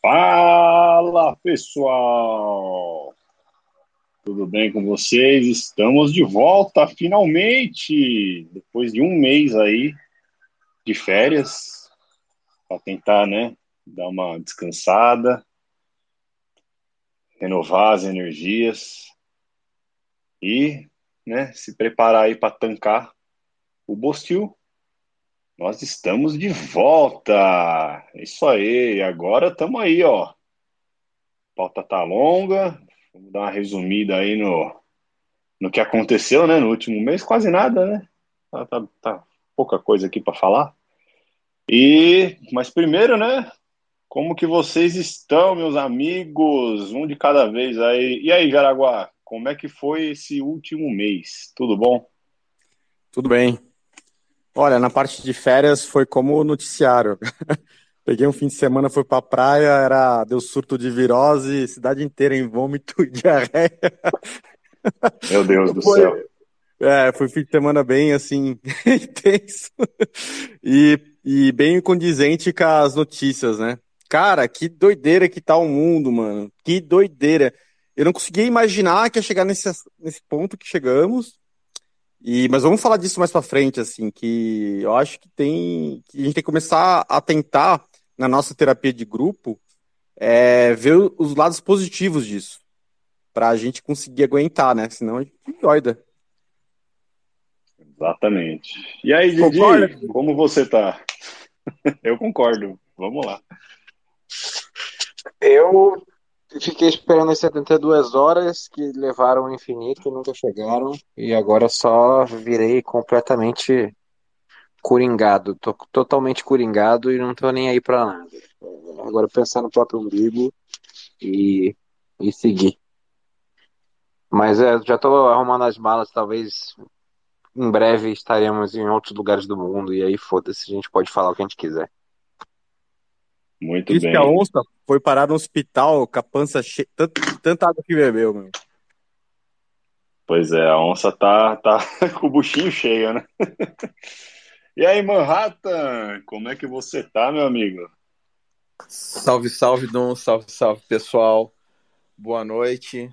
Fala pessoal! Tudo bem com vocês? Estamos de volta finalmente! Depois de um mês aí de férias, para tentar, né, dar uma descansada, renovar as energias e, né, se preparar aí para tancar o Bostil nós estamos de volta. Isso aí. Agora estamos aí, ó. A pauta tá longa. Vamos dar uma resumida aí no, no que aconteceu, né? No último mês, quase nada, né? Tá, tá, tá pouca coisa aqui para falar. E, mas primeiro, né? Como que vocês estão, meus amigos? Um de cada vez aí. E aí, Jaraguá? Como é que foi esse último mês? Tudo bom? Tudo bem. Olha, na parte de férias foi como o noticiário. Peguei um fim de semana, fui pra praia, era deu surto de virose, cidade inteira em vômito e diarreia. Meu Deus do foi, céu. É, foi fim de semana bem assim, intenso. E, e bem condizente com as notícias, né? Cara, que doideira que tá o mundo, mano. Que doideira. Eu não conseguia imaginar que ia chegar nesse, nesse ponto que chegamos. E, mas vamos falar disso mais para frente, assim, que eu acho que tem que a gente tem que começar a tentar na nossa terapia de grupo é, ver os lados positivos disso, para a gente conseguir aguentar, né? Senão a gente doida. Exatamente. E aí, Didi, Concorda? como você tá? eu concordo. Vamos lá. Eu fiquei esperando as 72 horas que levaram ao infinito, nunca chegaram, e agora só virei completamente coringado. Tô totalmente coringado e não tô nem aí pra nada. Agora pensar no próprio umbigo e, e seguir. Mas é, já tô arrumando as malas, talvez em breve estaremos em outros lugares do mundo, e aí foda-se, a gente pode falar o que a gente quiser. Muito Diz bem. que a onça foi parar no hospital com a pança cheia, tanta água que bebeu, meu. Pois é, a onça tá, tá com o buchinho cheio, né? e aí, Manhattan, como é que você tá, meu amigo? Salve, salve, Dom, salve, salve, pessoal. Boa noite.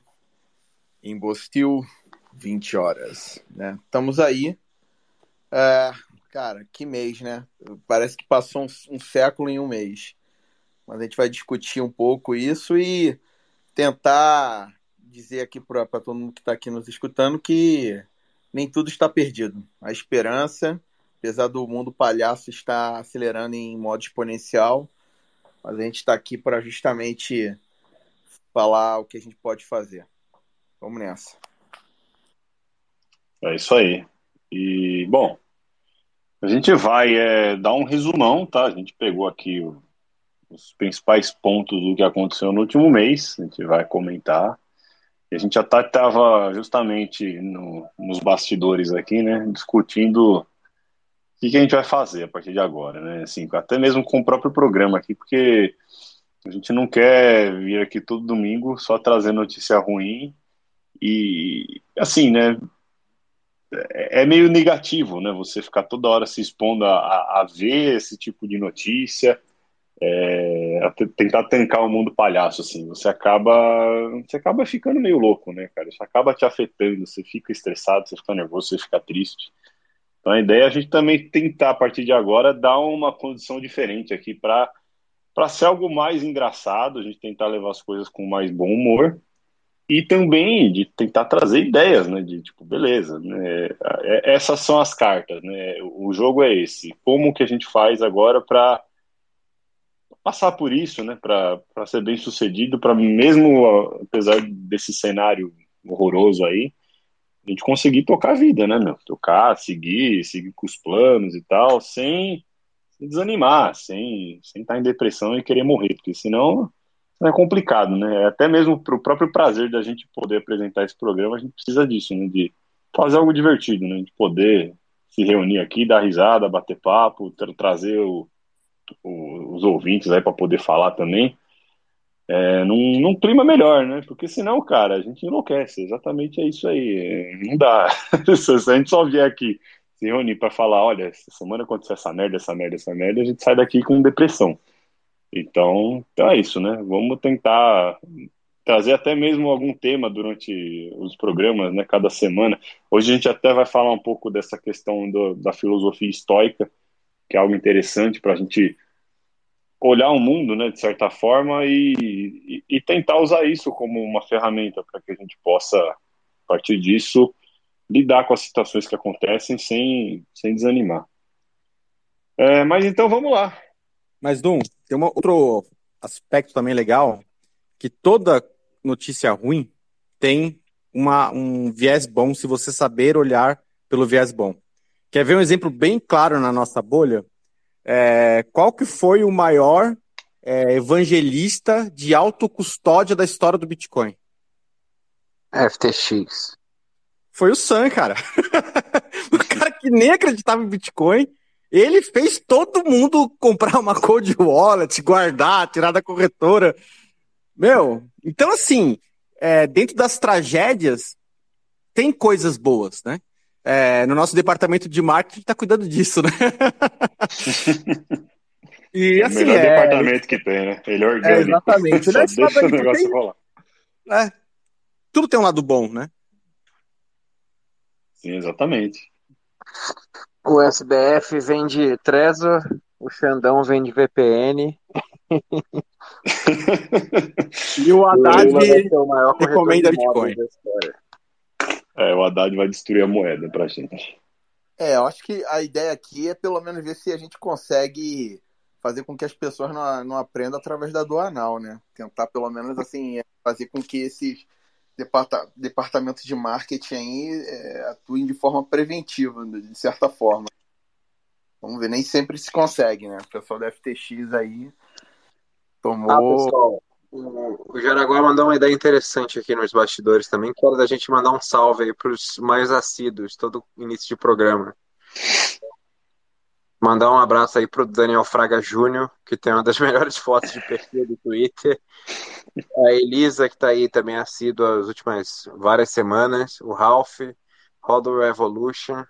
Em Bostil, 20 horas, né? Estamos aí. É, cara, que mês, né? Parece que passou um, um século em um mês mas a gente vai discutir um pouco isso e tentar dizer aqui para todo mundo que está aqui nos escutando que nem tudo está perdido. A esperança, apesar do mundo palhaço estar acelerando em modo exponencial, mas a gente está aqui para justamente falar o que a gente pode fazer. Vamos nessa. É isso aí. E, bom, a gente vai é, dar um resumão, tá? A gente pegou aqui o os principais pontos do que aconteceu no último mês, a gente vai comentar. E a gente já estava tá, justamente no, nos bastidores aqui, né, discutindo o que, que, a gente vai fazer a partir de agora, né, assim, até mesmo com o próprio programa aqui, porque a gente não quer vir aqui todo domingo só trazer notícia ruim e, assim, né, é, é meio negativo, né, você ficar toda hora se expondo a, a ver esse tipo de notícia, é, tentar tancar o mundo palhaço, assim, você acaba, você acaba ficando meio louco, né, cara? Isso acaba te afetando, você fica estressado, você fica nervoso, você fica triste. Então a ideia é a gente também tentar, a partir de agora, dar uma condição diferente aqui para para ser algo mais engraçado, a gente tentar levar as coisas com mais bom humor e também de tentar trazer ideias, né? De tipo, beleza, né? É, essas são as cartas, né? O jogo é esse. Como que a gente faz agora para passar por isso, né, para ser bem sucedido, para mesmo apesar desse cenário horroroso aí, a gente conseguir tocar a vida, né, meu? Tocar, seguir, seguir com os planos e tal, sem, sem desanimar, sem, sem estar em depressão e querer morrer, porque senão é complicado, né? Até mesmo para o próprio prazer da gente poder apresentar esse programa, a gente precisa disso, né? De fazer algo divertido, né? De poder se reunir aqui, dar risada, bater papo, tra trazer o, os ouvintes aí para poder falar também, é, num, num, clima melhor, né? Porque senão, cara, a gente enlouquece. Exatamente é isso aí. Não dá. Se a gente só vier aqui se reunir para falar, olha, essa semana aconteceu essa merda, essa merda, essa merda, a gente sai daqui com depressão. Então, então é isso, né? Vamos tentar trazer até mesmo algum tema durante os programas, né? Cada semana. Hoje a gente até vai falar um pouco dessa questão do, da filosofia estoica, que é algo interessante para a gente olhar o mundo, né, de certa forma, e, e, e tentar usar isso como uma ferramenta para que a gente possa, a partir disso, lidar com as situações que acontecem sem, sem desanimar. É, mas então vamos lá. Mas, Dum, tem um outro aspecto também legal, que toda notícia ruim tem uma, um viés bom se você saber olhar pelo viés bom. Quer ver um exemplo bem claro na nossa bolha? É, qual que foi o maior é, evangelista de autocustódia da história do Bitcoin? FTX. Foi o Sam, cara. o cara que nem acreditava em Bitcoin, ele fez todo mundo comprar uma cold wallet, guardar, tirar da corretora. Meu, então assim, é, dentro das tragédias, tem coisas boas, né? É, no nosso departamento de marketing está cuidando disso, né? e, é o assim, melhor é... departamento que tem, né? Ele é orgânico. É, exatamente. Só deixa o negócio tem... rolar. É, tudo tem um lado bom, né? Sim, exatamente. O SBF vende Trezor, o Xandão vende VPN. e o Haddad recomenda Bitcoin. É, o Haddad vai destruir a moeda pra gente. É, eu acho que a ideia aqui é pelo menos ver se a gente consegue fazer com que as pessoas não, não aprendam através da doanal, né? Tentar pelo menos assim fazer com que esses departa departamentos de marketing aí é, atuem de forma preventiva, de certa forma. Vamos ver, nem sempre se consegue, né? O pessoal da FTX aí tomou. Ah, pessoal, o, Jaraguá mandou uma ideia interessante aqui nos bastidores também, que era da gente mandar um salve aí para os mais assíduos, todo início de programa. Mandar um abraço aí pro Daniel Fraga Júnior, que tem uma das melhores fotos de perfil do Twitter. A Elisa, que está aí também assídua as últimas várias semanas. O Ralph, Rodo Revolution,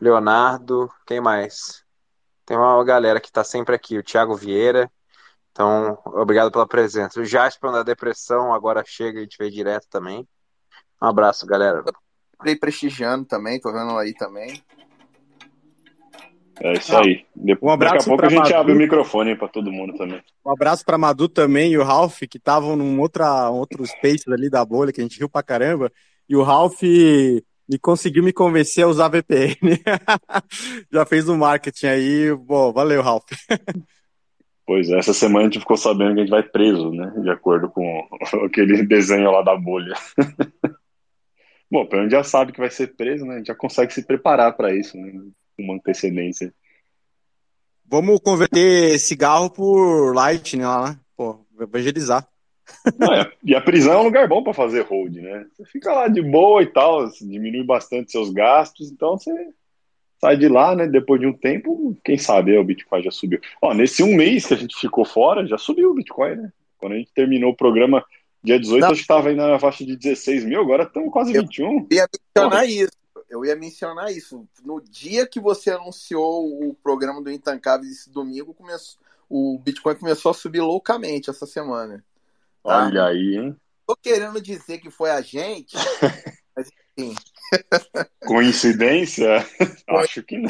Leonardo, quem mais? Tem uma galera que está sempre aqui, o Thiago Vieira. Então, obrigado pela presença. O Jasper da depressão agora chega e a gente vê direto também. Um abraço, galera. Play prestigiando também, tô vendo aí também. É isso aí. um abraço Daqui a pouco a gente Madu. abre o microfone para todo mundo também. Um abraço para Madu também e o Ralph, que estavam num outra, outro space ali da bolha, que a gente riu pra caramba. E o Ralph me conseguiu me convencer a usar VPN. Já fez o um marketing aí. Bom, valeu, Ralph. Pois é, essa semana a gente ficou sabendo que a gente vai preso, né? De acordo com aquele desenho lá da bolha. Bom, pelo menos já sabe que vai ser preso, né? A gente já consegue se preparar para isso, né? Com uma antecedência. Vamos converter cigarro por light, né? Lá, né? Pô, evangelizar. Não, e a prisão é um lugar bom para fazer hold, né? Você fica lá de boa e tal, diminui bastante seus gastos, então você sai de lá, né? Depois de um tempo, quem sabe o Bitcoin já subiu. Ó, nesse um mês que a gente ficou fora, já subiu o Bitcoin, né? Quando a gente terminou o programa dia 18, Não. acho que estava aí na faixa de 16 mil, agora estamos quase eu 21. Eu ia mencionar Porra. isso. Eu ia mencionar isso. No dia que você anunciou o programa do Intancáveis esse domingo, começou, o Bitcoin começou a subir loucamente essa semana. Tá? Olha aí, hein? Tô querendo dizer que foi a gente, mas enfim. Coincidência? Acho que não.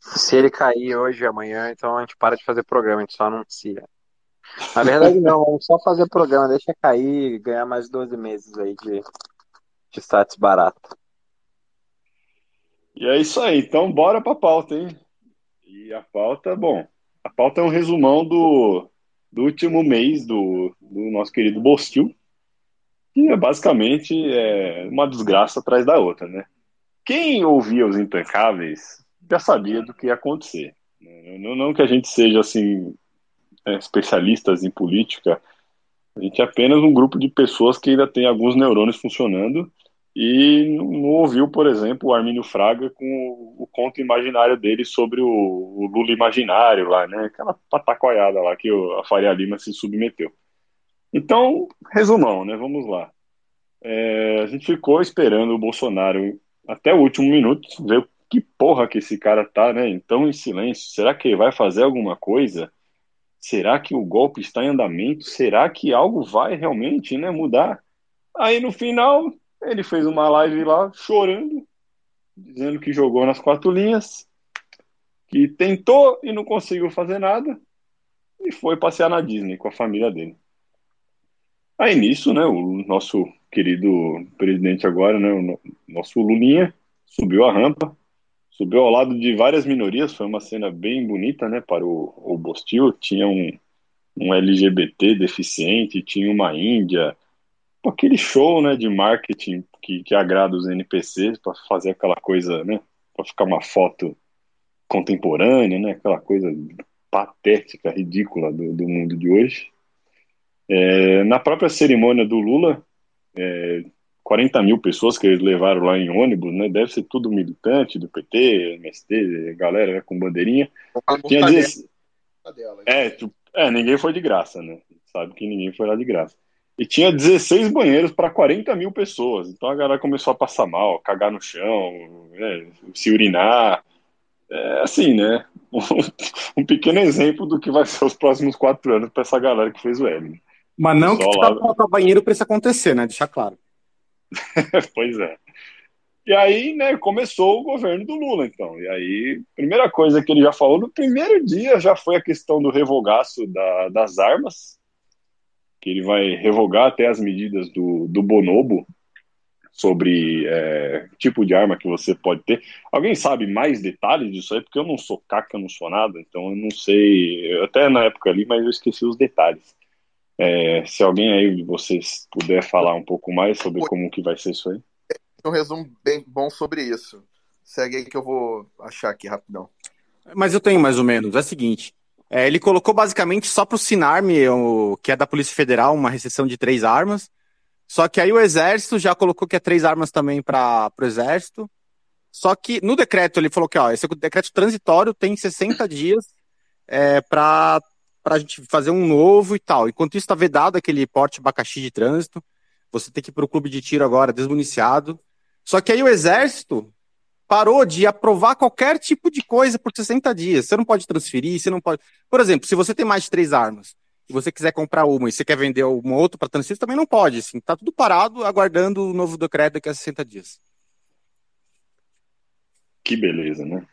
Se ele cair hoje amanhã, então a gente para de fazer programa, a gente só anuncia. Na verdade, não, vamos só fazer programa, deixa cair e ganhar mais 12 meses aí de, de status barato. E é isso aí, então bora pra pauta, hein? E a pauta, bom, a pauta é um resumão do, do último mês do, do nosso querido Bostil, que é basicamente é, uma desgraça atrás da outra, né? Quem ouvia os Intancáveis já sabia do que ia acontecer. Né? Não, não que a gente seja assim é, especialistas em política, a gente é apenas um grupo de pessoas que ainda tem alguns neurônios funcionando e não, ouviu, por exemplo, o Armínio Fraga com o, conto imaginário dele sobre o, Lula imaginário lá, né? Aquela patacoiada lá que a Faria Lima se submeteu. Então, resumão, né? Vamos lá. É, a gente ficou esperando o Bolsonaro até o último minuto, ver que porra que esse cara tá, né? Então, em silêncio. Será que ele vai fazer alguma coisa? será que o golpe está em andamento? Será que algo vai realmente né, mudar? Aí no final, ele fez uma live lá chorando, dizendo que jogou nas quatro linhas, que tentou e não conseguiu fazer nada, e foi passear na Disney com a família dele. Aí nisso, né, o nosso querido presidente agora, né, o nosso Lulinha, subiu a rampa, subiu ao lado de várias minorias, foi uma cena bem bonita, né, para o, o Bostil, tinha um, um LGBT deficiente, tinha uma índia, aquele show, né, de marketing que, que agrada os NPCs para fazer aquela coisa, né, para ficar uma foto contemporânea, né, aquela coisa patética, ridícula do, do mundo de hoje. É, na própria cerimônia do Lula, é, 40 mil pessoas que eles levaram lá em ônibus, né? Deve ser tudo militante do PT, MST, galera né, com bandeirinha. Tinha dias... é, tipo, é, ninguém foi de graça, né? Sabe que ninguém foi lá de graça. E tinha 16 banheiros para 40 mil pessoas. Então a galera começou a passar mal, cagar no chão, né, se urinar. É assim, né? Um, pequeno exemplo do que vai ser os próximos quatro anos para essa galera que fez o L. Mas não que lá... falta banheiro para isso acontecer, né? Deixar claro. pois é. E aí, né, começou o governo do Lula, então. E aí, primeira coisa que ele já falou no primeiro dia já foi a questão do revogaço da, das armas, que ele vai revogar até as medidas do, do Bonobo sobre é, tipo de arma que você pode ter. Alguém sabe mais detalhes disso aí? Porque eu não sou caca, eu não sou nada, então eu não sei. Até na época ali, mas eu esqueci os detalhes. É, se alguém aí de vocês puder falar um pouco mais sobre como que vai ser isso aí. Um resumo bem bom sobre isso. Segue aí que eu vou achar aqui rapidão. Mas eu tenho mais ou menos. É o seguinte. É, ele colocou basicamente só para o Sinarme, o, que é da Polícia Federal, uma restrição de três armas. Só que aí o Exército já colocou que é três armas também para o Exército. Só que no decreto ele falou que ó, esse decreto transitório tem 60 dias é, para para a gente fazer um novo e tal. Enquanto isso está vedado aquele porte abacaxi de trânsito, você tem que ir para o clube de tiro agora, desmuniciado. Só que aí o exército parou de aprovar qualquer tipo de coisa por 60 dias. Você não pode transferir, você não pode. Por exemplo, se você tem mais de três armas e você quiser comprar uma e você quer vender uma outra para transferir, também não pode. Assim, tá tudo parado, aguardando o novo decreto daqui a 60 dias. Que beleza, né?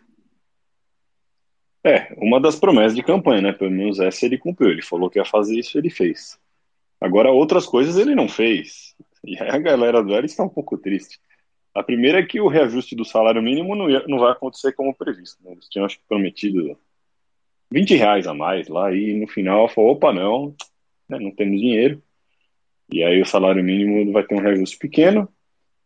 É, uma das promessas de campanha, né? Pelo menos essa ele cumpriu. Ele falou que ia fazer isso, ele fez. Agora, outras coisas ele não fez. E aí a galera do L está um pouco triste. A primeira é que o reajuste do salário mínimo não, ia, não vai acontecer como previsto. Né? Eles tinham, acho que, prometido 20 reais a mais lá, e no final falou: opa, não, né, não temos dinheiro. E aí o salário mínimo vai ter um reajuste pequeno.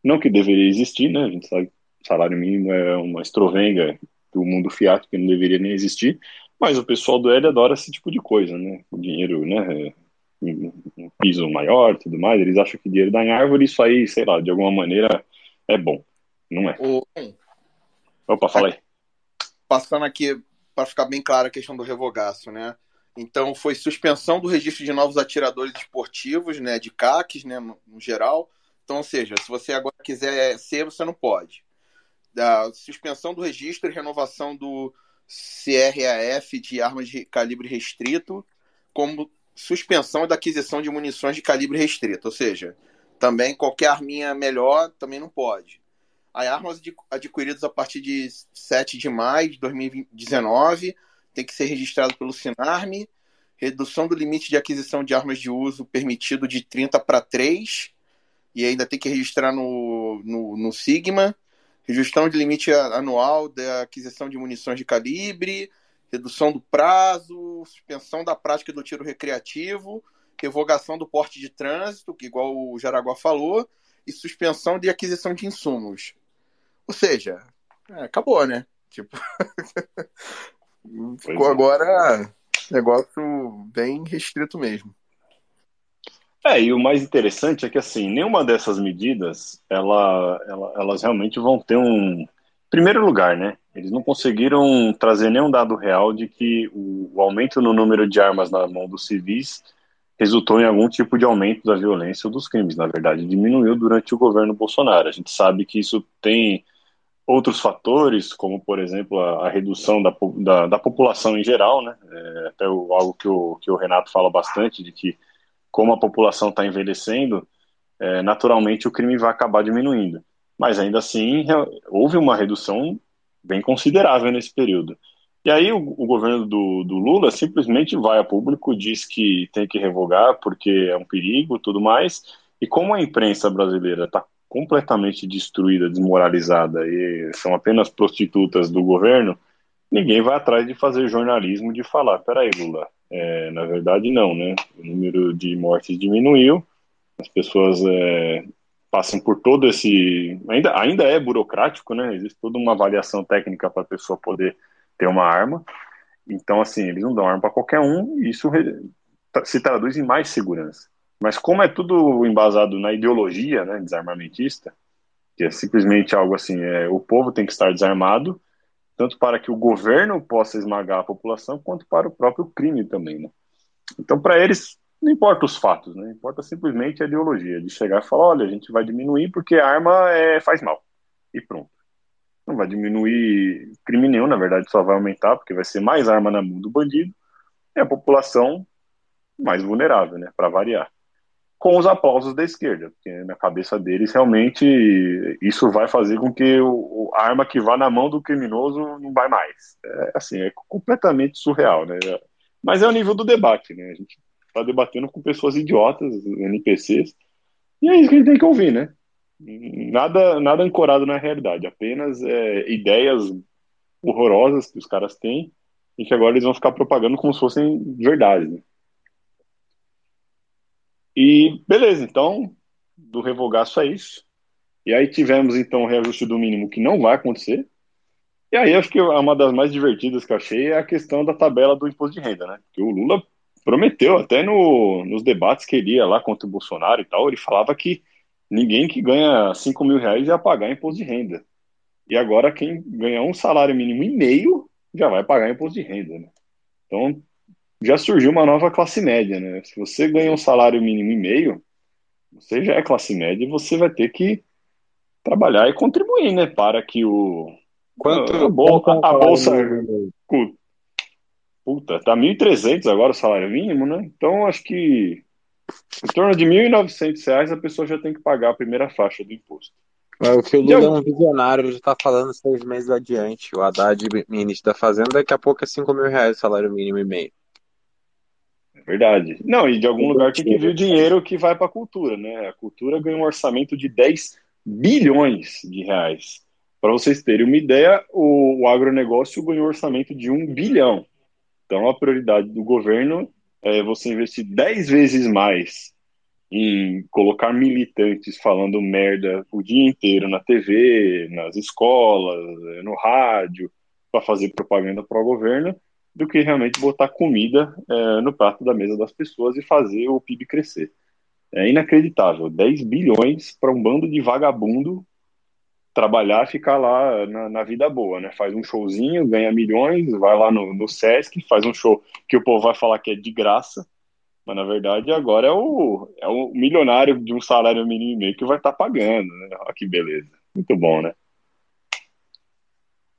Não que deveria existir, né? A gente sabe que salário mínimo é uma estrovenga do mundo fiat, que não deveria nem existir, mas o pessoal do L adora esse tipo de coisa, né? O dinheiro, né? Um piso maior tudo mais, eles acham que dinheiro dá em árvore, isso aí, sei lá, de alguma maneira é bom, não é? O... Opa, fala aí. Passando aqui para ficar bem clara a questão do revogaço, né? Então foi suspensão do registro de novos atiradores esportivos, né, de CACs, né, no geral. Então, ou seja, se você agora quiser ser, você não pode da suspensão do registro e renovação do CRAF de armas de calibre restrito, como suspensão da aquisição de munições de calibre restrito, ou seja, também qualquer arminha melhor também não pode. As armas adquiridas a partir de 7 de maio de 2019 tem que ser registrado pelo Sinarme, redução do limite de aquisição de armas de uso permitido de 30 para 3, e ainda tem que registrar no, no, no Sigma, Redução de limite anual da aquisição de munições de calibre, redução do prazo, suspensão da prática do tiro recreativo, revogação do porte de trânsito, que igual o Jaraguá falou, e suspensão de aquisição de insumos. Ou seja, é, acabou, né? Tipo, ficou é. agora negócio bem restrito mesmo. É, e o mais interessante é que, assim, nenhuma dessas medidas, ela, ela, elas realmente vão ter um... Primeiro lugar, né? Eles não conseguiram trazer nenhum dado real de que o, o aumento no número de armas na mão dos civis resultou em algum tipo de aumento da violência ou dos crimes. Na verdade, diminuiu durante o governo Bolsonaro. A gente sabe que isso tem outros fatores, como por exemplo a, a redução da, da, da, população em geral, né? É, até o, algo que o, que o Renato fala bastante, de que como a população está envelhecendo, é, naturalmente o crime vai acabar diminuindo. Mas ainda assim, houve uma redução bem considerável nesse período. E aí o, o governo do, do, Lula simplesmente vai a público, diz que tem que revogar porque é um perigo tudo mais. E como a imprensa brasileira está completamente destruída, desmoralizada e são apenas prostitutas do governo, ninguém vai atrás de fazer jornalismo de falar, peraí, Lula, é, na verdade não, né? O número de mortes diminuiu, as pessoas é, passam por todo esse. Ainda, ainda é burocrático, né? Existe toda uma avaliação técnica para a pessoa poder ter uma arma. Então, assim, eles não dão arma para qualquer um e isso se traduz em mais segurança. Mas como é tudo embasado na ideologia né, desarmamentista, que é simplesmente algo assim, é, o povo tem que estar desarmado, tanto para que o governo possa esmagar a população, quanto para o próprio crime também, né? Então, para eles, não importa os fatos, né? Importa simplesmente a ideologia, de chegar e falar, olha, a gente vai diminuir porque a arma é, faz mal. E pronto. Não vai diminuir crime nenhum, na verdade, só vai aumentar, porque vai ser mais arma na mão do bandido, e a população mais vulnerável, né? Para variar com os aplausos da esquerda, porque na cabeça deles realmente isso vai fazer com que o, a arma que vá na mão do criminoso não vai mais. É assim, é completamente surreal, né? Mas é o nível do debate, né? A gente está debatendo com pessoas idiotas, NPCs, e é isso que a gente tem que ouvir, né? Nada, nada ancorado na realidade, apenas é, ideias horrorosas que os caras têm e que agora eles vão ficar propagando como se fossem verdade. Né? E beleza, então, do revogaço é isso. E aí tivemos então o reajuste do mínimo que não vai acontecer. E aí acho que uma das mais divertidas que achei é a questão da tabela do imposto de renda, né? Porque o Lula prometeu até no, nos debates que ele ia lá contra o Bolsonaro e tal, ele falava que ninguém que ganha 5 mil reais ia pagar imposto de renda. E agora quem ganha um salário mínimo e meio já vai pagar imposto de renda, né? Então já surgiu uma nova classe média, né? Se você ganha um salário mínimo e meio, você já é classe média e você vai ter que trabalhar e contribuir, né? Para que o. Quanto, a, a, a bolsa. Puta, tá 1.300 agora o salário mínimo, né? Então acho que em torno de 1.900 reais a pessoa já tem que pagar a primeira faixa do imposto. É, o que o Lula é um visionário, ele está falando seis meses adiante. O Haddad, ministro da Fazenda, daqui a pouco é 5 mil reais o salário mínimo e meio. Verdade. Não, e de algum lugar tem que vir o dinheiro que vai para a cultura, né? A cultura ganha um orçamento de 10 bilhões de reais. Para vocês terem uma ideia, o, o agronegócio ganhou um orçamento de 1 bilhão. Então, a prioridade do governo é você investir 10 vezes mais em colocar militantes falando merda o dia inteiro na TV, nas escolas, no rádio, para fazer propaganda para o governo, do que realmente botar comida é, no prato da mesa das pessoas e fazer o PIB crescer. É inacreditável. 10 bilhões para um bando de vagabundo trabalhar e ficar lá na, na, vida boa, né? Faz um showzinho, ganha milhões, vai lá no, no Sesc, faz um show que o povo vai falar que é de graça, mas na verdade agora é o, é o milionário de um salário mínimo e meio que vai estar tá pagando, né? Olha que beleza. Muito bom, né?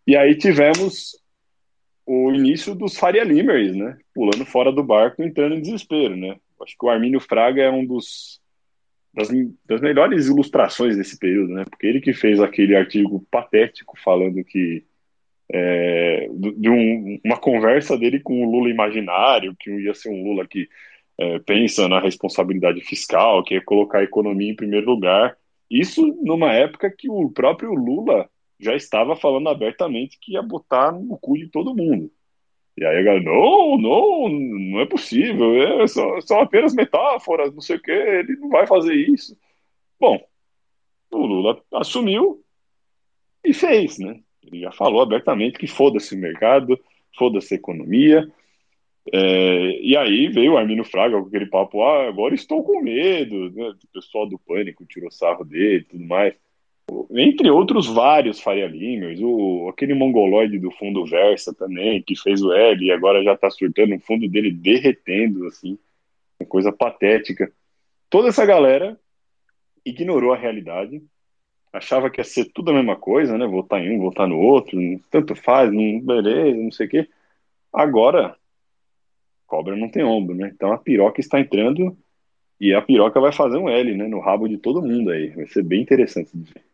E aí tivemos o início dos Faria Limers, né? Pulando fora do barco, entrando em desespero, né? Acho que o Armínio Fraga é um dos das, das, melhores ilustrações desse período, né? Porque ele que fez aquele artigo patético falando que é, de um, uma conversa dele com o Lula imaginário, que ia ser um Lula que é, pensa na responsabilidade fiscal, que ia colocar a economia em primeiro lugar. Isso numa época que o próprio Lula já estava falando abertamente que ia botar no cu de todo mundo. E aí a galera, não, não, não é possível, é, são, são apenas metáforas, não sei o que, ele não vai fazer isso. Bom, o Lula assumiu e fez, né? Ele já falou abertamente que foda-se o mercado, foda-se a economia. É, e aí veio o Armino Fraga com aquele papo, ah, agora estou com medo, né? O pessoal do pânico tirou sarro dele e tudo mais entre outros vários Faria Limers, o, aquele mongoloide do fundo Versa também, que fez o L e agora já tá surtando o fundo dele derretendo, assim, uma coisa patética. Toda essa galera ignorou a realidade, achava que ia ser tudo a mesma coisa, né? Votar em um, votar no outro, tanto faz, não, beleza, não sei o quê. Agora, cobra não tem ombro, né? Então a piroca está entrando e a piroca vai fazer um L, né? No rabo de todo mundo aí. Vai ser bem interessante de ver.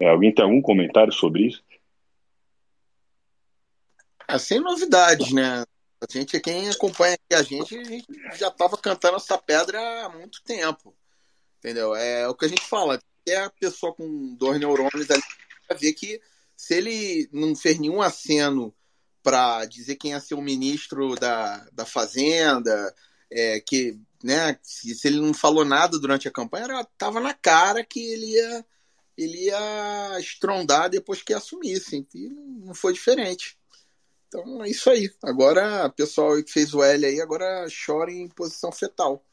É, alguém tem algum comentário sobre isso? É, sem novidades, né? A gente, quem acompanha aqui a gente, a gente já estava cantando essa pedra há muito tempo. Entendeu? É o que a gente fala. É a pessoa com dois neurônios ali ver que se ele não fez nenhum aceno para dizer quem ia ser o ministro da, da Fazenda, é, que né, se, se, ele não falou nada durante a campanha, era, tava na cara que ele ia ele ia estrondar depois que assumisse. E não foi diferente. Então é isso aí. Agora, pessoal que fez o L aí, agora chora em posição fetal.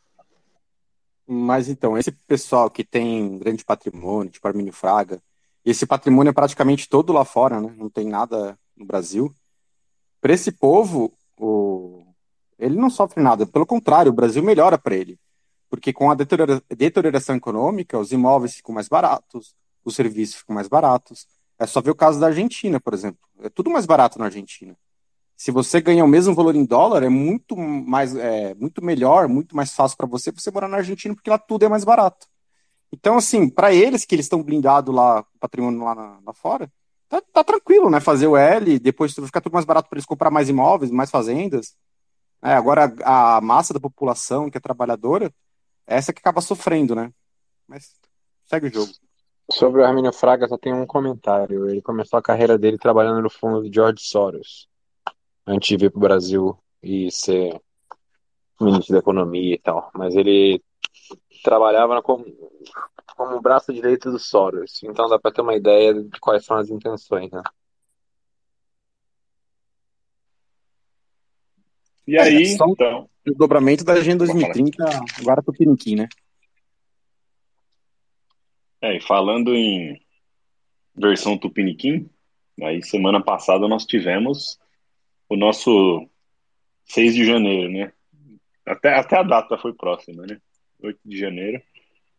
Mas então, esse pessoal que tem grande patrimônio, tipo Armínio Fraga, esse patrimônio é praticamente todo lá fora, né? Não tem nada no Brasil. Para esse povo, o... ele não sofre nada. Pelo contrário, o Brasil melhora para ele. Porque com a deterioração econômica, os imóveis ficam mais baratos, os serviços ficam mais baratos. É só ver o caso da Argentina, por exemplo. É tudo mais barato na Argentina se você ganha o mesmo valor em dólar, é muito mais, é, muito melhor, muito mais fácil para você você morar na Argentina, porque lá tudo é mais barato. Então, assim, para eles que eles estão blindados lá, patrimônio lá, na, lá fora, tá, tá, tranquilo, né? Fazer o L, depois ficar tudo mais barato para eles comprar mais imóveis, mais fazendas. É, agora, a, a massa da população que é trabalhadora, é essa que acaba sofrendo, né? Mas segue o jogo. Sobre o Arminio Fraga, só tem um comentário. Ele começou a carreira dele trabalhando no fundo de George Soros antes de vir para o Brasil e ser ministro da Economia e tal. Mas ele trabalhava como, como braço direito do Soros. Então dá para ter uma ideia de quais são as intenções, né? E aí, é, então. O dobramento da Agenda 2030 agora para o Piniquim, né? É, e falando em versão Tupiniquim, aí semana passada nós tivemos o nosso 6 de janeiro, né? Até, até a data foi próxima, né? 8 de janeiro,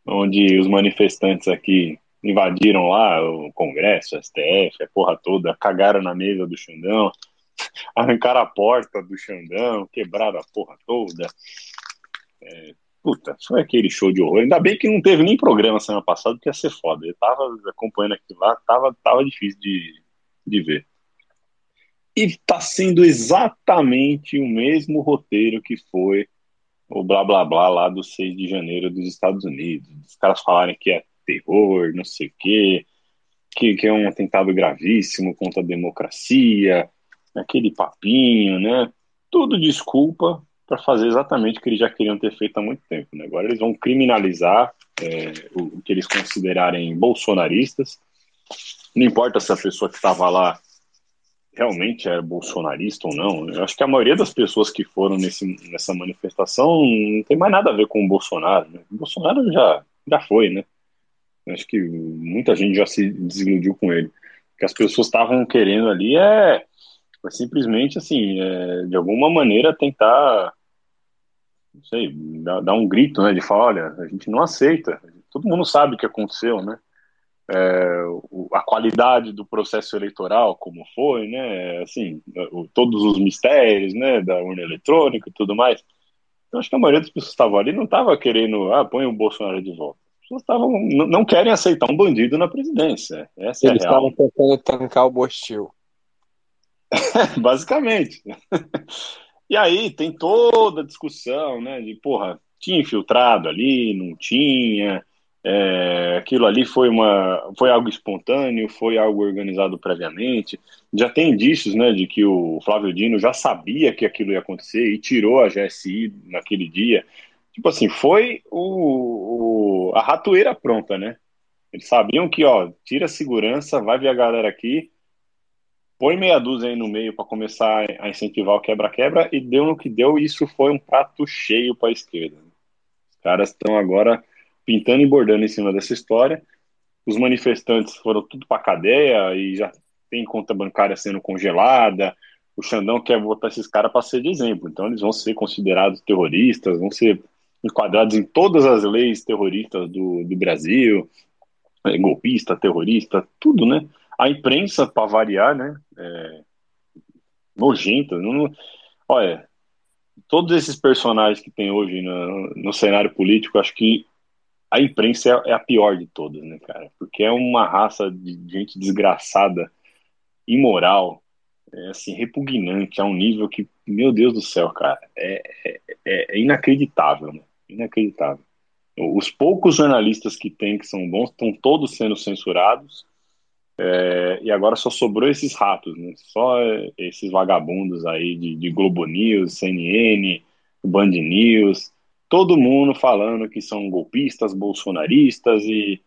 onde os manifestantes aqui invadiram lá o Congresso, o STF, a porra toda, cagaram na mesa do Xandão, arrancaram a porta do Xandão, quebraram a porra toda. É, puta, foi aquele show de horror. Ainda bem que não teve nem programa semana passada, porque ia ser foda. Eu tava acompanhando aquilo lá, tava, tava difícil de, de ver. E está sendo exatamente o mesmo roteiro que foi o blá blá blá lá do 6 de janeiro dos Estados Unidos. Os caras falarem que é terror, não sei o quê, que, que é um atentado gravíssimo contra a democracia, aquele papinho, né? Tudo desculpa para fazer exatamente o que eles já queriam ter feito há muito tempo. Né? Agora eles vão criminalizar é, o, o que eles considerarem bolsonaristas. Não importa se a pessoa que estava lá realmente é bolsonarista ou não. Eu acho que a maioria das pessoas que foram nesse, nessa manifestação não tem mais nada a ver com o Bolsonaro. Né? O Bolsonaro já, já foi, né? Eu acho que muita gente já se desiludiu com ele. O que as pessoas estavam querendo ali é, é simplesmente, assim, é, de alguma maneira tentar, não sei, dar, dar um grito, né? De falar, olha, a gente não aceita. Todo mundo sabe o que aconteceu, né? é, a qualidade do processo eleitoral, como foi, né? Assim, o, todos os mistérios, né? Da urna eletrônica e tudo mais. Então, acho que a maioria das pessoas que estavam ali não estava querendo, ah, põe o Bolsonaro de volta. As pessoas estavam, não querem aceitar um bandido na presidência. Essa Eles é a real. estavam tentando tancar o Bostil. Basicamente. e aí tem toda a discussão, né? De, porra, tinha infiltrado ali, não tinha é, aquilo ali foi, uma, foi algo espontâneo, foi algo organizado previamente. Já tem indícios né, de que o Flávio Dino já sabia que aquilo ia acontecer e tirou a GSI naquele dia. Tipo assim, foi o, o a ratoeira pronta, né? Eles sabiam que, ó, tira a segurança, vai ver a galera aqui, põe meia dúzia aí no meio para começar a incentivar o quebra-quebra e deu no que deu. Isso foi um prato cheio para a esquerda. Os caras estão agora pintando e bordando em cima dessa história. Os manifestantes foram tudo para cadeia e já tem conta bancária sendo congelada. O Xandão quer botar esses caras para ser de exemplo. Então eles vão ser considerados terroristas, vão ser enquadrados em todas as leis terroristas do, do Brasil. é, golpista, terrorista, tudo, né? A imprensa, para variar, né? É, nojenta. Não, olha, todos esses personagens que tem hoje no, no cenário político, acho que a imprensa é, é, a pior de todas, né, cara? Porque é uma raça de gente desgraçada, imoral, é, assim, repugnante, a um nível que, meu Deus do céu, cara, é, é, é inacreditável, né? Inacreditável. Os poucos jornalistas que tem que são bons estão todos sendo censurados. É, e agora só sobrou esses ratos, né? Só esses vagabundos aí de, de Globo News, CNN, Band News, todo mundo falando que são golpistas, bolsonaristas e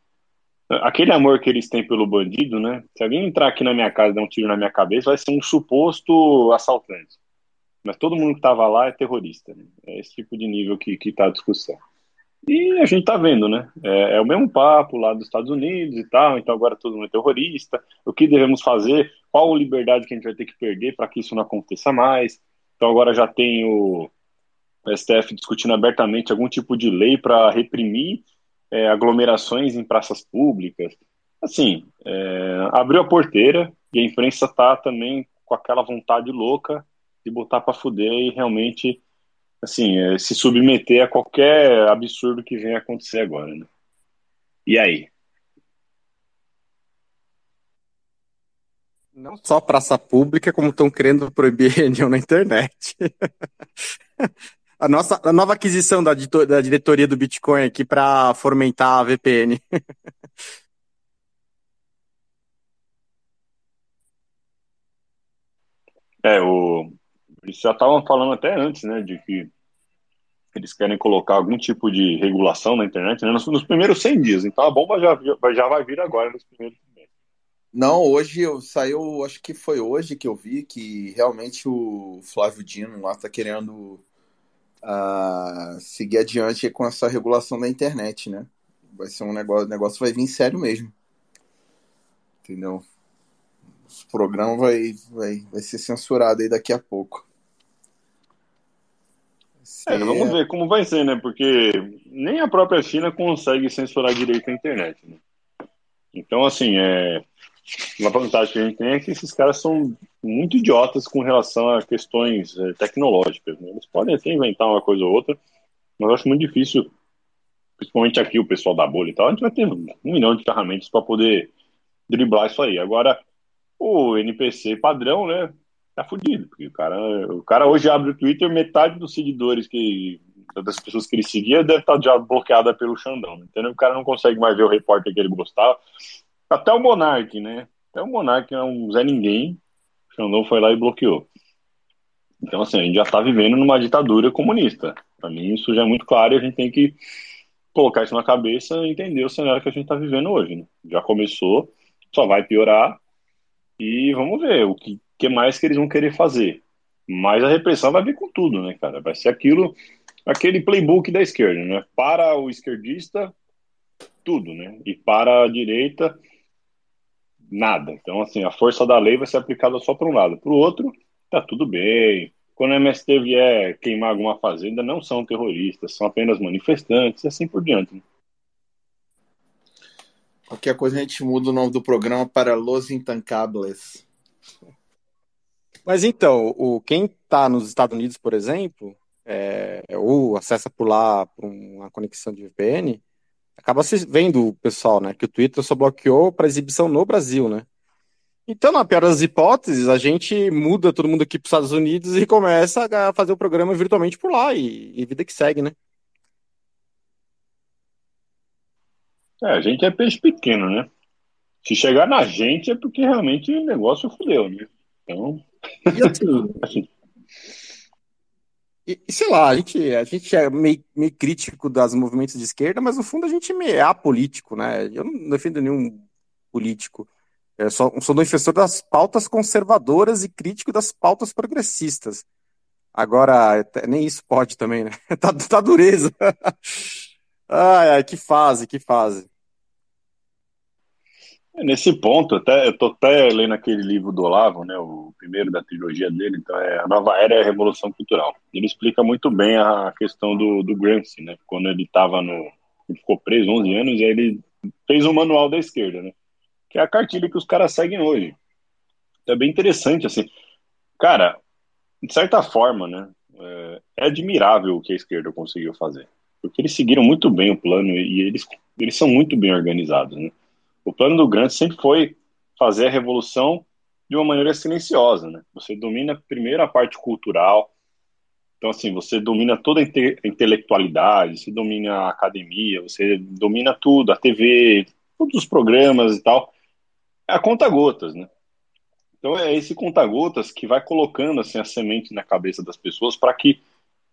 aquele amor que eles têm pelo bandido, né? Se alguém entrar aqui na minha casa e dar um tiro na minha cabeça, vai ser um suposto assaltante. Mas todo mundo que estava lá é terrorista. Né? É esse tipo de nível que está a discussão. E a gente está vendo, né? É, é, o mesmo papo lá dos Estados Unidos e tal, então agora todo mundo é terrorista. O que devemos fazer? Qual liberdade que a gente vai ter que perder para que isso não aconteça mais? Então agora já tem o STF discutindo abertamente algum tipo de lei para reprimir é, aglomerações em praças públicas. Assim, é, abriu a porteira e a imprensa está também com aquela vontade louca de botar para fuder e realmente assim, é, se submeter a qualquer absurdo que venha acontecer agora, né? E aí? Não só praça pública, como estão querendo proibir reunião na internet. a nossa a nova aquisição da, da diretoria do Bitcoin aqui para fomentar a VPN. É, o, eles já estavam falando até antes, né, de que eles querem colocar algum tipo de regulação na internet né, nos, nos, primeiros 100 dias. Então a bomba já, já, vai vir agora nos primeiros. Não, hoje eu, saiu, acho que foi hoje que eu vi que realmente o Flávio Dino lá está querendo uh, seguir adiante com essa regulação da internet, né? Vai ser um negócio, negócio vai vir sério mesmo. Entendeu? O programa vai, vai, vai ser censurado aí daqui a pouco. É, vamos ver como vai ser, né? Porque nem a própria China consegue censurar direito a internet. Né? Então, assim, é... uma vantagem que a gente tem é que esses caras são muito idiotas com relação a questões é, tecnológicas. Né? Eles podem até inventar uma coisa ou outra, mas eu acho muito difícil, principalmente aqui o pessoal da bolha e tal, a gente vai ter um milhão de ferramentas para poder driblar isso aí. Agora, o NPC padrão, né? Tá fudido, porque o cara, o cara hoje abre o Twitter, metade dos seguidores que das pessoas que ele seguia deve estar já bloqueada pelo Xandão, né? entendeu? O cara não consegue mais ver o repórter que ele gostava. Até o Monark, né? Até o Monark é um Zé Ninguém, o Xandão foi lá e bloqueou. Então, assim, a gente já está vivendo numa ditadura comunista. Para mim, isso já é muito claro e a gente tem que colocar isso na cabeça e entender o cenário que a gente está vivendo hoje. Né? Já começou, só vai piorar e vamos ver o que que mais que eles vão querer fazer. Mas a repressão vai vir com tudo, né, cara? Vai ser aquilo, aquele playbook da esquerda, né? Para o esquerdista, tudo, né? E para a direita, nada. Então, assim, a força da lei vai ser aplicada só para um lado. Para o outro, tá tudo bem. Quando a MST vier queimar alguma fazenda, não são terroristas, são apenas manifestantes e assim por diante. Né? Qualquer coisa a gente muda o nome do programa para Los Intancables. Mas então, o, quem está nos Estados Unidos, por exemplo, é, ou acessa por lá por uma conexão de VPN, acaba se vendo o pessoal, né? Que o Twitter só bloqueou para exibição no Brasil, né? Então, na pior das hipóteses, a gente muda todo mundo aqui para os Estados Unidos e começa a fazer o programa virtualmente por lá e, e vida que segue, né? É, a gente é peixe pequeno, né? Se chegar na gente é porque realmente o negócio fudeu, né? Então, e assim. e, sei lá, a gente, a gente é meio, meio crítico das movimentos de esquerda, mas no fundo a gente é apolítico, né? Eu não defendo nenhum político. Eu sou, sou defensor das pautas conservadoras e crítico das pautas progressistas. Agora, nem isso pode também, né? Tá, tá dureza. Ai, ai, que fase, que fase. É, nesse ponto, até, eu tô até lendo aquele livro do Olavo, né, o primeiro da trilogia dele, então é A Nova Era e a Revolução Cultural. Ele explica muito bem a questão do, do Gramsci, né, quando ele estava no... Ele ficou preso 11 anos e aí ele fez um manual da esquerda, né? Que é a cartilha que os caras seguem hoje. Então é bem interessante, assim. Cara, de certa forma, né? É, é admirável o que a esquerda conseguiu fazer. Porque eles seguiram muito bem o plano e eles, eles são muito bem organizados, né? O plano do Grant sempre foi fazer a revolução de uma maneira silenciosa, né? Você domina primeiro a parte cultural, então assim você domina toda a inte intelectualidade, você domina a academia, você domina tudo, a TV, todos os programas e tal, é a conta gotas, né? Então é esse conta gotas que vai colocando assim a semente na cabeça das pessoas para que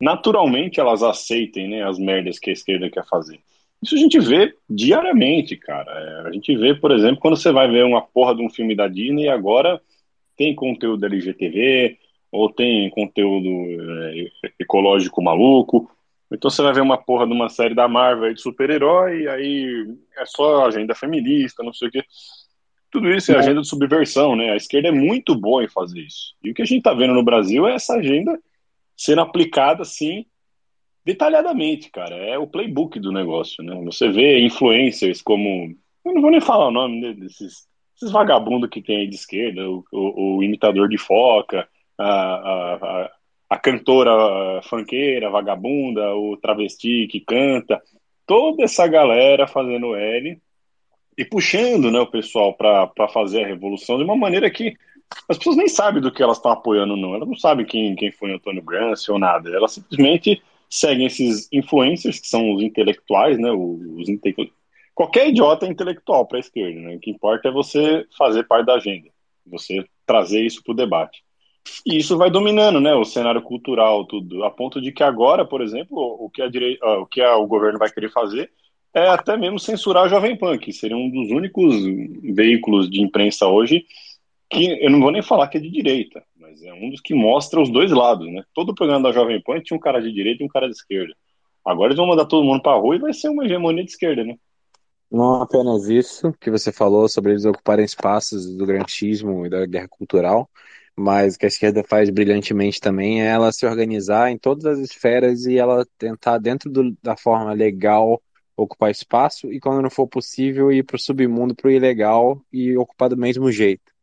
naturalmente elas aceitem, né, as merdas que a esquerda quer fazer. Isso a gente vê diariamente, cara. É, a gente vê, por exemplo, quando você vai ver uma porra de um filme da Disney, agora tem conteúdo LGTV, ou tem conteúdo é, ecológico maluco. Então você vai ver uma porra de uma série da Marvel de super-herói, e aí é só agenda feminista, não sei o quê. Tudo isso é agenda de subversão, né? A esquerda é muito boa em fazer isso. E o que a gente tá vendo no Brasil é essa agenda sendo aplicada, assim, detalhadamente, cara. É o playbook do negócio, né? Você vê influencers como. Eu não vou nem falar o nome desses, desses vagabundos que tem aí de esquerda, o, o, o imitador de foca, a, a, a, cantora fanqueira, vagabunda, o travesti que canta, toda essa galera fazendo L e puxando né, o pessoal para fazer a revolução de uma maneira que as pessoas nem sabem do que elas estão apoiando, não. Elas não sabem quem, quem foi Antônio Gramsci ou nada. Elas simplesmente seguem esses influencers, que são os intelectuais, né? Os inte... Qualquer idiota é intelectual para a esquerda, né? O que importa é você fazer parte da agenda, você trazer isso para o debate. E isso vai dominando, né? O cenário cultural, tudo, a ponto de que agora, por exemplo, o que, a direi... o, que a, o governo vai querer fazer é até mesmo censurar a Jovem Pan, que seria um dos únicos veículos de imprensa hoje que eu não vou nem falar que é de direita, mas é um dos que mostra os dois lados, né? Todo o programa da Jovem Pan tinha um cara de direita e um cara de esquerda. Agora eles vão mandar todo mundo para rua e vai ser uma hegemonia de esquerda, né? Não apenas isso que você falou sobre eles ocuparem espaços do grantismo e da guerra cultural, mas o que a esquerda faz brilhantemente também é ela se organizar em todas as esferas e ela tentar, dentro do, da forma legal, ocupar espaço e, quando não for possível, ir para o submundo, para o ilegal e ocupar do mesmo jeito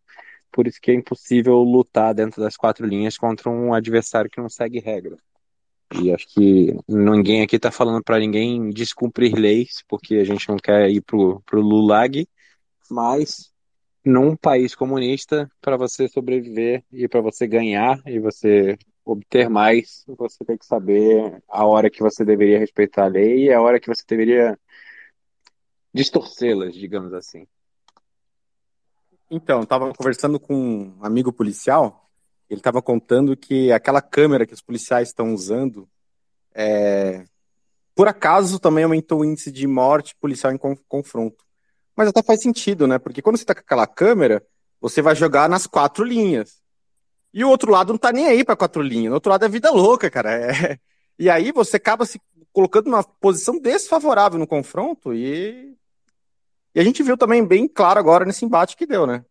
por isso que é impossível lutar dentro das quatro linhas contra um adversário que não segue regra. E acho que ninguém aqui está falando para ninguém descumprir leis, porque a gente não quer ir pro, pro Lulag, mas num país comunista, para você sobreviver e para você ganhar e você obter mais, você tem que saber a hora que você deveria respeitar a lei e a hora que você deveria distorcê-las, digamos assim. Então, estava conversando com um amigo policial, ele estava contando que aquela câmera que os policiais estão usando, é... por acaso também aumentou o índice de morte policial em confronto. Mas até faz sentido, né? Porque quando você está com aquela câmera, você vai jogar nas quatro linhas. E o outro lado não tá nem aí para quatro linhas. O outro lado é vida louca, cara. É... E aí você acaba se colocando numa posição desfavorável no confronto e e a gente viu também bem claro agora nesse embate que deu, né?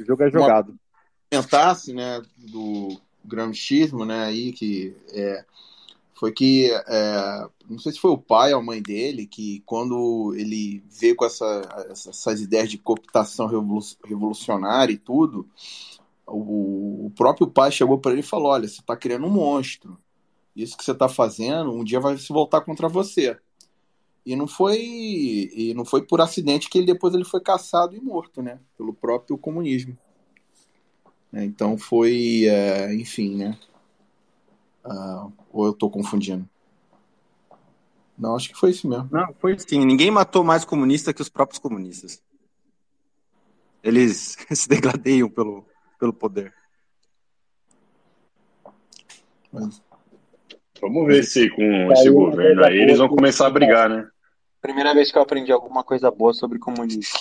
O jogo é jogado. Comentasse, né, do gramscismo, né, aí que é, foi que é, não sei se foi o pai ou a mãe dele que quando ele veio com essa, essas ideias de cooptação revolucionária e tudo, o, o próprio pai chegou para ele e falou: olha, você está criando um monstro. Isso que você está fazendo um dia vai se voltar contra você. E não foi e não foi por acidente que ele depois ele foi caçado e morto, né? Pelo próprio comunismo. É, então foi, é, enfim, né? Uh, ou eu estou confundindo? Não, acho que foi isso mesmo. Não, foi sim. Ninguém matou mais comunista que os próprios comunistas. Eles se degradeiam pelo, pelo poder. Mas... Vamos ver se com esse governo aí eles vão começar a brigar, né? Primeira vez que eu aprendi alguma coisa boa sobre comunismo.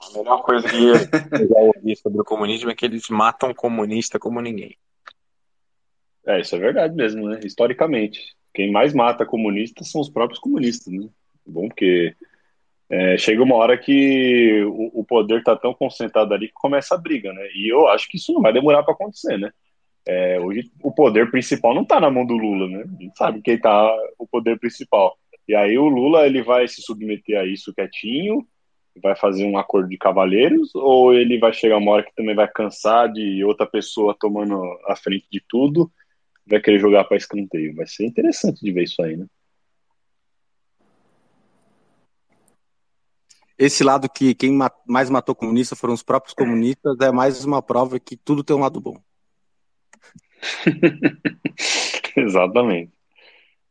A melhor coisa que eu já ouvi sobre o comunismo é que eles matam comunista como ninguém. É, isso é verdade mesmo, né? Historicamente. Quem mais mata comunistas são os próprios comunistas, né? Bom, porque é, chega uma hora que o, o poder está tão concentrado ali que começa a briga, né? E eu acho que isso não vai demorar para acontecer, né? É, hoje o poder principal não está na mão do Lula, né? A gente sabe quem está o poder principal. E aí o Lula ele vai se submeter a isso quietinho, vai fazer um acordo de cavalheiros, ou ele vai chegar uma hora que também vai cansar de outra pessoa tomando a frente de tudo, vai querer jogar para escanteio. Vai ser interessante de ver isso aí, né? Esse lado que quem mais matou comunista foram os próprios comunistas é mais uma prova que tudo tem um lado bom. Exatamente.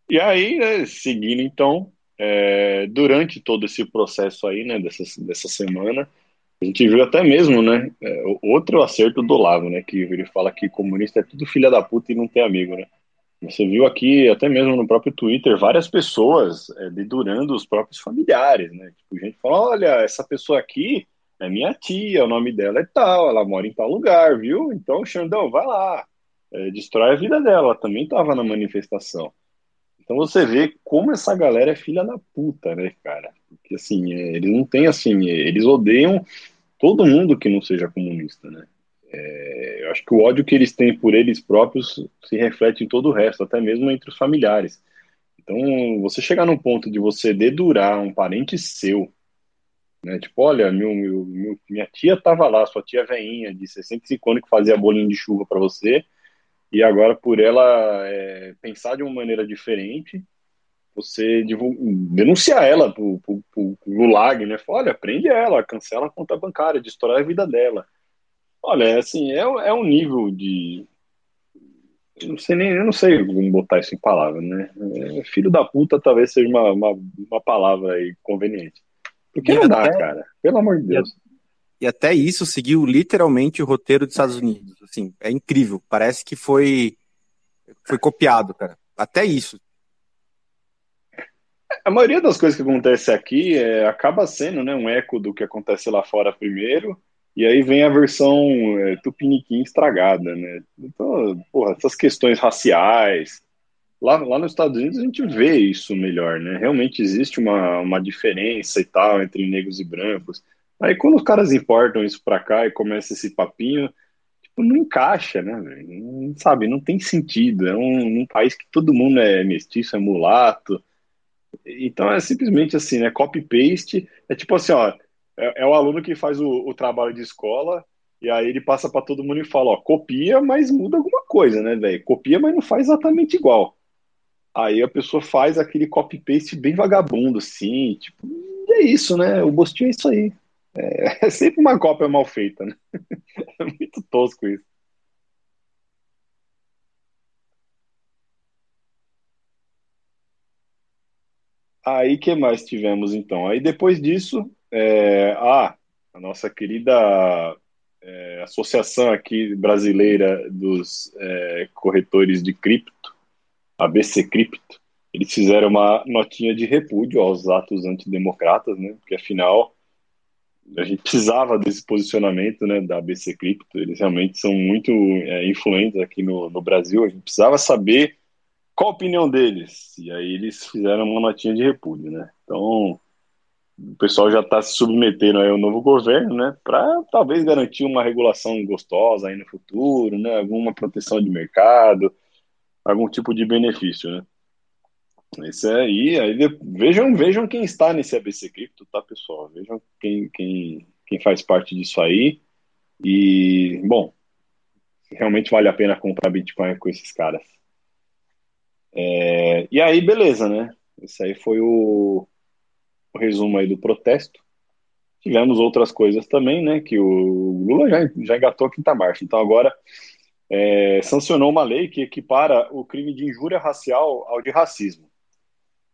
E aí, né, seguindo então, é, durante todo esse processo aí, né, dessa, dessa semana, a gente viu até mesmo, né, é, outro acerto do Lavo, né, que ele fala que comunista é tudo filha da puta e não tem amigo, né. Você viu aqui, até mesmo no próprio Twitter, várias pessoas é, dedurando os próprios familiares, né, tipo, gente fala, olha, essa pessoa aqui é minha tia, o nome dela é tal, ela mora em tal lugar, viu? Então, Xandão, vai lá, é, destrói a vida dela, ela também estava na manifestação. Então você vê como essa galera é filha da puta, né, cara? Porque assim, é, eles não têm assim, eles odeiam todo mundo que não seja comunista, né? É, eu acho que o ódio que eles têm por eles próprios se reflete em todo o resto, até mesmo entre os familiares. Então, você chegar num ponto de você dedurar um parente seu, né? Tipo, olha, meu, meu minha tia tava lá, sua tia veinha de 65 anos que fazia bolinho de chuva para você, e agora, por ela é, pensar de uma maneira diferente, você denunciar ela pro, pro Gulag, né? Fala, olha, prende ela, cancela a conta bancária, destrói a vida dela. Olha, é assim, é, é um nível de. Eu não sei nem, eu não sei como botar isso em palavras, né? É, filho da puta talvez seja uma, uma, uma palavra aí conveniente. Porque não dá, cara. Pelo amor de Deus. E até isso seguiu literalmente o roteiro dos Estados Unidos. Assim, é incrível. Parece que foi foi copiado, cara. Até isso. A maioria das coisas que acontece aqui é, acaba sendo né, um eco do que acontece lá fora primeiro, e aí vem a versão é, tupiniquim estragada, né? Então, porra, essas questões raciais. Lá, lá nos Estados Unidos a gente vê isso melhor, né? Realmente existe uma, uma diferença e tal entre negros e brancos. Aí quando os caras importam isso pra cá e começa esse papinho, tipo, não encaixa, né, Não, sabe, não tem sentido. É um, um, país que todo mundo é mestiço, é mulato. Então é simplesmente assim, né? Copy-paste. É tipo assim, ó, é, é o aluno que faz o, o, trabalho de escola e aí ele passa para todo mundo e fala, ó, copia, mas muda alguma coisa, né, velho? Copia, mas não faz exatamente igual. Aí a pessoa faz aquele copy-paste bem vagabundo, assim, tipo, é isso, né? O Bostinho é isso aí. É, é sempre uma cópia mal feita, né? É muito tosco isso. Aí que mais tivemos então? Aí depois disso, é, ah, a nossa querida é, associação aqui brasileira dos é, corretores de cripto, a BC Cripto, eles fizeram uma notinha de repúdio aos atos antidemocratas, né? Porque afinal a gente precisava desse posicionamento né, da BC Cripto, eles realmente são muito é, influentes aqui no, no Brasil, a gente precisava saber qual a opinião deles, e aí eles fizeram uma notinha de repúdio, né, então o pessoal já está se submetendo ao novo governo, né, para talvez garantir uma regulação gostosa aí no futuro, né, alguma proteção de mercado, algum tipo de benefício, né. Esse aí, aí vejam, vejam quem está nesse ABC Cripto, tá, pessoal? Vejam quem, quem, quem faz parte disso aí. E, bom, realmente vale a pena comprar Bitcoin com esses caras. É, e aí, beleza, né? Esse aí foi o, o, resumo aí do protesto. Tivemos outras coisas também, né? Que o Lula já, já engatou a quinta marcha. Então agora é, sancionou uma lei que equipara o crime de injúria racial ao de racismo.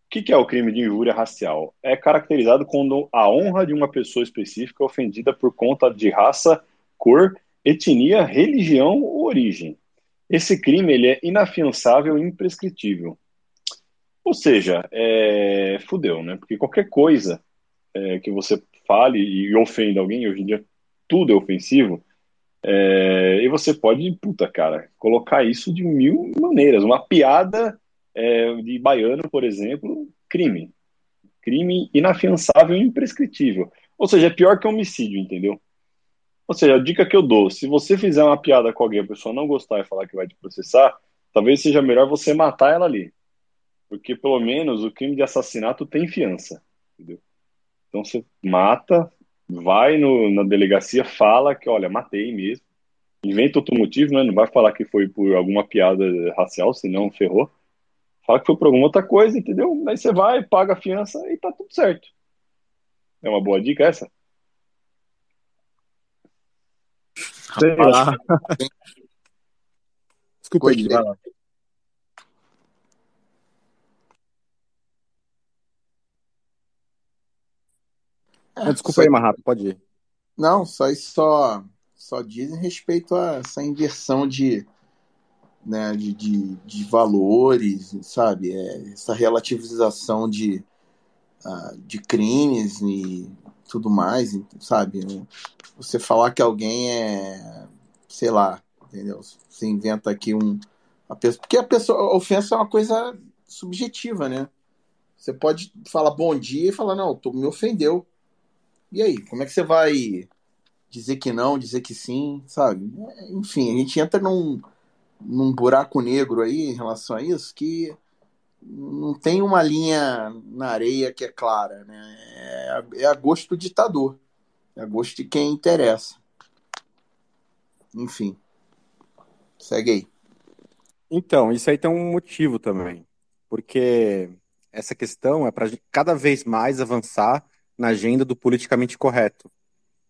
O que, é o crime de injúria racial? É caracterizado quando a honra de uma pessoa específica é ofendida por conta de raça, cor, etnia, religião ou origem. Esse crime ele é inafiançável e imprescritível. Ou seja, é... fudeu, né? Porque qualquer coisa é, que você fale e ofenda alguém, hoje em dia tudo é ofensivo, é... e você pode, puta cara, colocar isso de mil maneiras. Uma piada é, de baiano, por exemplo, crime. Crime inafiançável e imprescritível. Ou seja, é pior que homicídio, entendeu? Ou seja, a dica que eu dou, se você fizer uma piada com alguém, a pessoa não gostar e falar que vai te processar, talvez seja melhor você matar ela ali. porque pelo menos o crime de assassinato tem fiança, entendeu? Então você mata, vai no, na delegacia, fala que, olha, matei mesmo, inventa outro motivo, né? Não vai falar que foi por alguma piada racial, senão ferrou. Fala que foi por alguma outra coisa, entendeu? Aí você vai, paga a fiança e tá tudo certo. É uma boa dica essa? Sei lá. Desculpa aí, vai lá. É, Desculpa só- aí, Marrato, pode ir. Não, só isso só, só dizem respeito a essa inversão de, né, de, de, de valores, sabe? É, essa relativização de, ah, de crimes e tudo mais, sabe? Você falar que alguém é, sei lá, entendeu? Você inventa aqui um. A pessoa, porque a pessoa, a ofensa é uma coisa subjetiva, né? Você pode falar bom dia e falar, não, tu me ofendeu. E aí, como é que você vai dizer que não, dizer que sim, sabe? É, Enfim, a gente entra num, num buraco negro aí em relação a isso que não tem uma linha na areia que é clara, né? É, a- é a gosto do ditador, é a gosto de quem interessa. Enfim, segue aí. Então, isso aí tem um motivo também. Porque essa questão é para cada vez mais avançar na agenda do politicamente correto.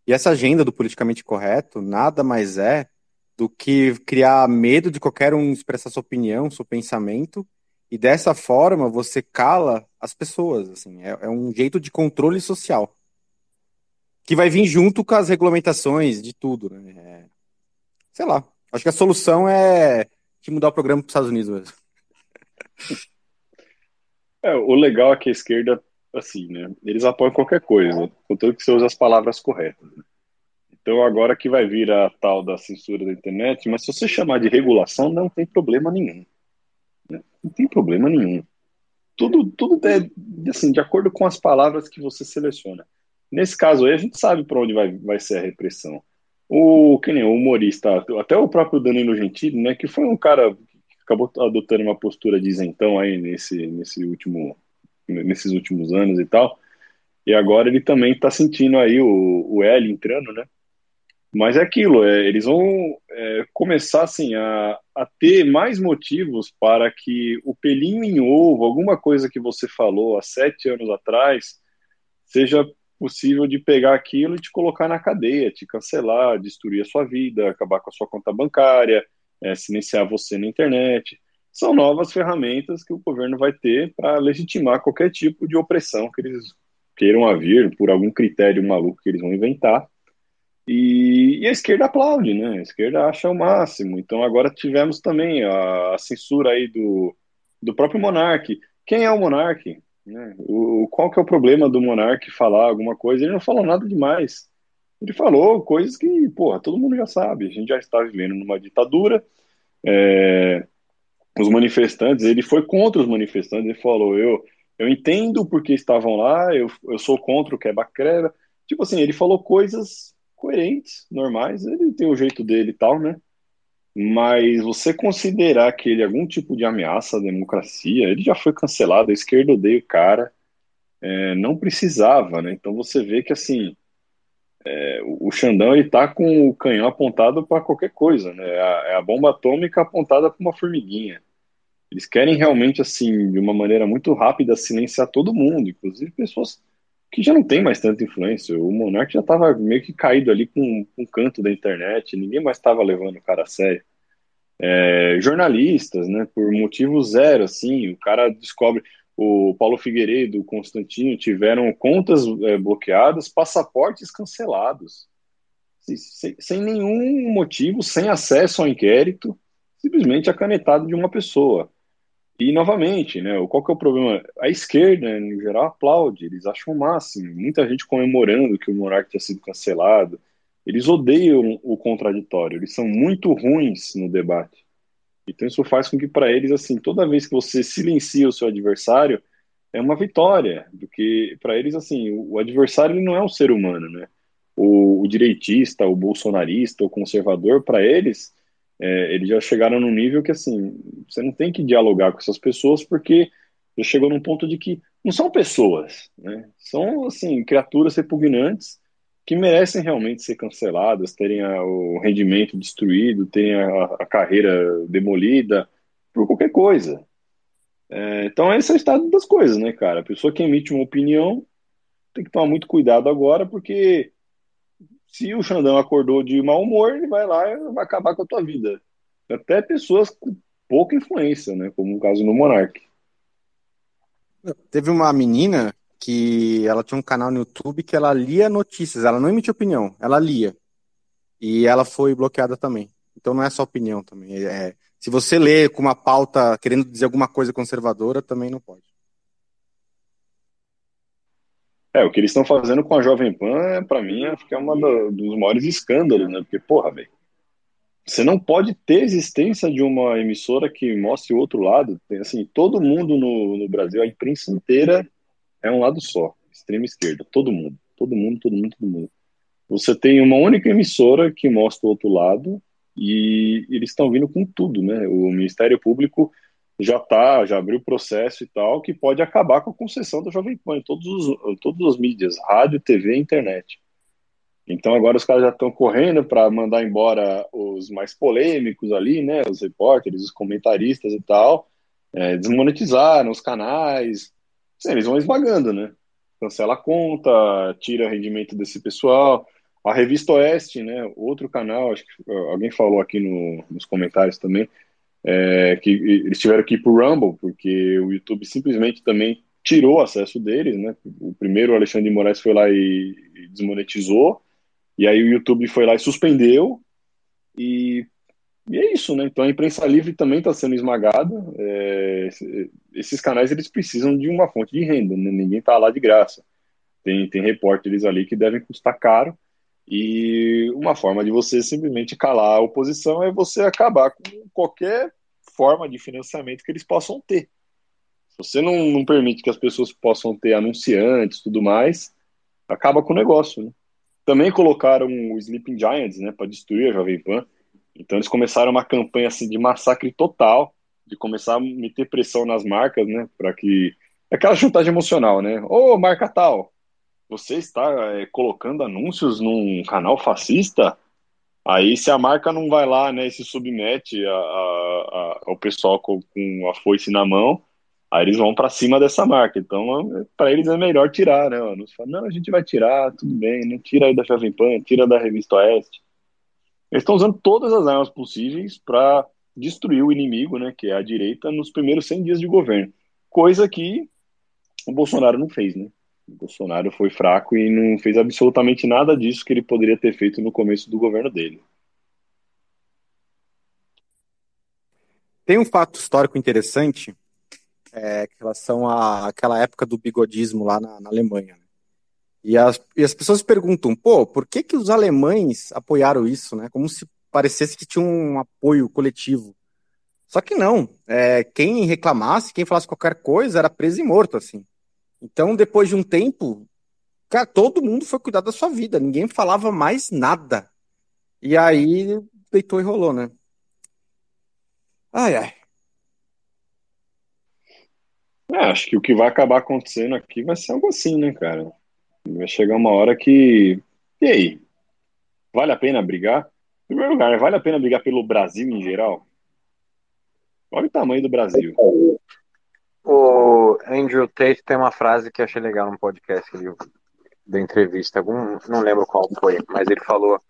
E essa agenda do politicamente correto nada mais é do que criar medo de qualquer um expressar sua opinião, seu pensamento, e dessa forma você cala as pessoas. Assim, é, é um jeito de controle social. Que vai vir junto com as regulamentações de tudo. Né? É, sei lá. Acho que a solução é de mudar o programa para os Estados Unidos mesmo. É, o legal é que a esquerda, assim, né? Eles apoiam qualquer coisa, contanto que você use as palavras corretas. né? Então agora que vai vir a tal da censura da internet, mas se você chamar de regulação, não tem problema nenhum. né? Não tem problema nenhum. Tudo, tudo é assim, de acordo com as palavras que você seleciona. Nesse caso aí, a gente sabe para onde vai, vai ser a repressão. O, que nem o humorista, até o próprio Danilo Gentili, né, que foi um cara que acabou adotando uma postura de isentão aí nesse, nesse último, nesses últimos anos e tal, e agora ele também está sentindo aí o, o L entrando, né? Mas é aquilo, é, eles vão é, começar assim, a, a ter mais motivos para que o pelinho em ovo, alguma coisa que você falou há sete anos atrás, seja possível de pegar aquilo e te colocar na cadeia, te cancelar, destruir a sua vida, acabar com a sua conta bancária, é, silenciar você na internet. São novas ferramentas que o governo vai ter para legitimar qualquer tipo de opressão que eles queiram haver por algum critério maluco que eles vão inventar. E, e a esquerda aplaude, né? A esquerda acha o máximo. Então agora tivemos também a, a censura aí do, do próprio monarque. Quem é o monarque? Né? O, qual que é o problema do monarque falar alguma coisa? Ele não falou nada demais. Ele falou coisas que, porra, todo mundo já sabe. A gente já está vivendo numa ditadura. É, os manifestantes, ele foi contra os manifestantes. Ele falou: eu, eu entendo porque estavam lá, eu, eu sou contra o quebra-quebra. Tipo assim, ele falou coisas coerentes, normais. Ele tem o jeito dele e tal, né? Mas você considerar que ele é algum tipo de ameaça à democracia, ele já foi cancelado, a esquerda odeia o cara, é, não precisava, né? Então você vê que assim, é, o Xandão ele tá com o canhão apontado para qualquer coisa, né? É a, é a bomba atômica apontada para uma formiguinha. Eles querem realmente assim, de uma maneira muito rápida, silenciar todo mundo, inclusive pessoas que já não tem mais tanta influência. O Monark já estava meio que caído ali com, um canto da internet, ninguém mais estava levando o cara a sério. É, jornalistas, né, por motivo zero, assim, o cara descobre, o Paulo Figueiredo, o Constantino tiveram contas é, bloqueadas, passaportes cancelados, sem, sem nenhum motivo, sem acesso ao inquérito, simplesmente a canetada de uma pessoa. E, novamente, né, qual que é o problema? A esquerda, no geral, aplaude, eles acham o máximo. Muita gente comemorando que o monarca tinha sido cancelado. Eles odeiam o contraditório, eles são muito ruins no debate. Então isso faz com que, para eles, assim, toda vez que você silencia o seu adversário, é uma vitória. Porque, para eles, assim, o adversário não é um ser humano, né? O, o direitista, o bolsonarista, o conservador, para eles é, eles já chegaram no nível que assim você não tem que dialogar com essas pessoas porque já chegou num ponto de que não são pessoas, né? São, assim, criaturas repugnantes que merecem realmente ser canceladas, terem a, o rendimento destruído, terem a, a, carreira demolida, por qualquer coisa. É, então, esse é o estado das coisas, né, cara? A pessoa que emite uma opinião tem que tomar muito cuidado agora, porque se o Xandão acordou de mau humor, ele vai lá e vai acabar com a tua vida. Até pessoas com pouca influência, né? Como o caso no Monark. Teve uma menina que ela tinha um canal no YouTube que ela lia notícias, ela não emitia opinião, ela lia. E ela foi bloqueada também. Então não é só opinião também. É, se você lê com uma pauta querendo dizer alguma coisa conservadora, também não pode. É, o que eles estão fazendo com a Jovem Pan, para mim, acho que é um dos maiores escândalos, né? Porque, porra, velho, você não pode ter existência de uma emissora que mostre o outro lado. Tem, assim, todo mundo no, no Brasil, a imprensa inteira é um lado só, extrema esquerda, todo mundo, todo mundo, todo mundo, todo mundo. Você tem uma única emissora que mostra o outro lado e eles estão vindo com tudo, né? O Ministério Público já tá, já abriu processo e tal, que pode acabar com a concessão da Jovem Pan em todos os, todas as mídias, rádio, TV internet. Então agora os caras já estão correndo para mandar embora os mais polêmicos ali, né? Os repórteres, os comentaristas e tal. É, desmonetizaram os canais. Eles vão esvagando, né? Cancela a conta, tira rendimento desse pessoal. A Revista Oeste, né? Outro canal, acho que alguém falou aqui no, nos comentários também, é, que eles tiveram que ir pro Rumble, porque o YouTube simplesmente também tirou acesso deles, né? O primeiro, o Alexandre de Moraes, foi lá e, e desmonetizou. E aí o YouTube foi lá e suspendeu. E, e é isso, né? Então a imprensa livre também está sendo esmagada. É, esses canais eles precisam de uma fonte de renda, né? ninguém está lá de graça. Tem, tem repórteres ali que devem custar caro. E uma forma de você simplesmente calar a oposição é você acabar com qualquer forma de financiamento que eles possam ter. Se você não, não permite que as pessoas possam ter anunciantes tudo mais, acaba com o negócio, né? Também colocaram o Sleeping Giants, né, para destruir a Jovem Pan. Então eles começaram uma campanha assim de massacre total, de começar a meter pressão nas marcas, né, para que aquela chantagem emocional, né? Ô, marca tal, você está é, colocando anúncios num canal fascista? Aí se a marca não vai lá, né, e se submete a, a, a, ao pessoal com, com a foice na mão, Aí eles vão para cima dessa marca. Então, para eles é melhor tirar, né? Não, fala, não, a gente vai tirar, tudo bem, não tira aí da Jovem Pan, tira da Revista Oeste. Eles estão usando todas as armas possíveis para destruir o inimigo, né? Que é a direita nos primeiros 100 dias de governo. Coisa que o Bolsonaro não fez, né? Bolsonaro foi fraco e não fez absolutamente nada disso que ele poderia ter feito no começo do governo dele. Tem um fato histórico interessante é, em relação àquela época do bigodismo lá na, na Alemanha. Né? E, as, e as pessoas perguntam, pô, por que, que os alemães apoiaram isso, né? Como se parecesse que tinha um apoio coletivo. Só que não. É, quem reclamasse, quem falasse qualquer coisa, era preso e morto, assim. Então, depois de um tempo, cara, todo mundo foi cuidar da sua vida. Ninguém falava mais nada. E aí, deitou e rolou, né? Ai, ai. É, acho que o que vai acabar acontecendo aqui vai ser algo assim, né, cara? Vai chegar uma hora que. E aí? Vale a pena brigar? Em primeiro lugar, vale a pena brigar pelo Brasil em geral? Olha o tamanho do Brasil. O Andrew Tate tem uma frase que achei legal no podcast da entrevista. Algum, não lembro qual foi, mas ele falou.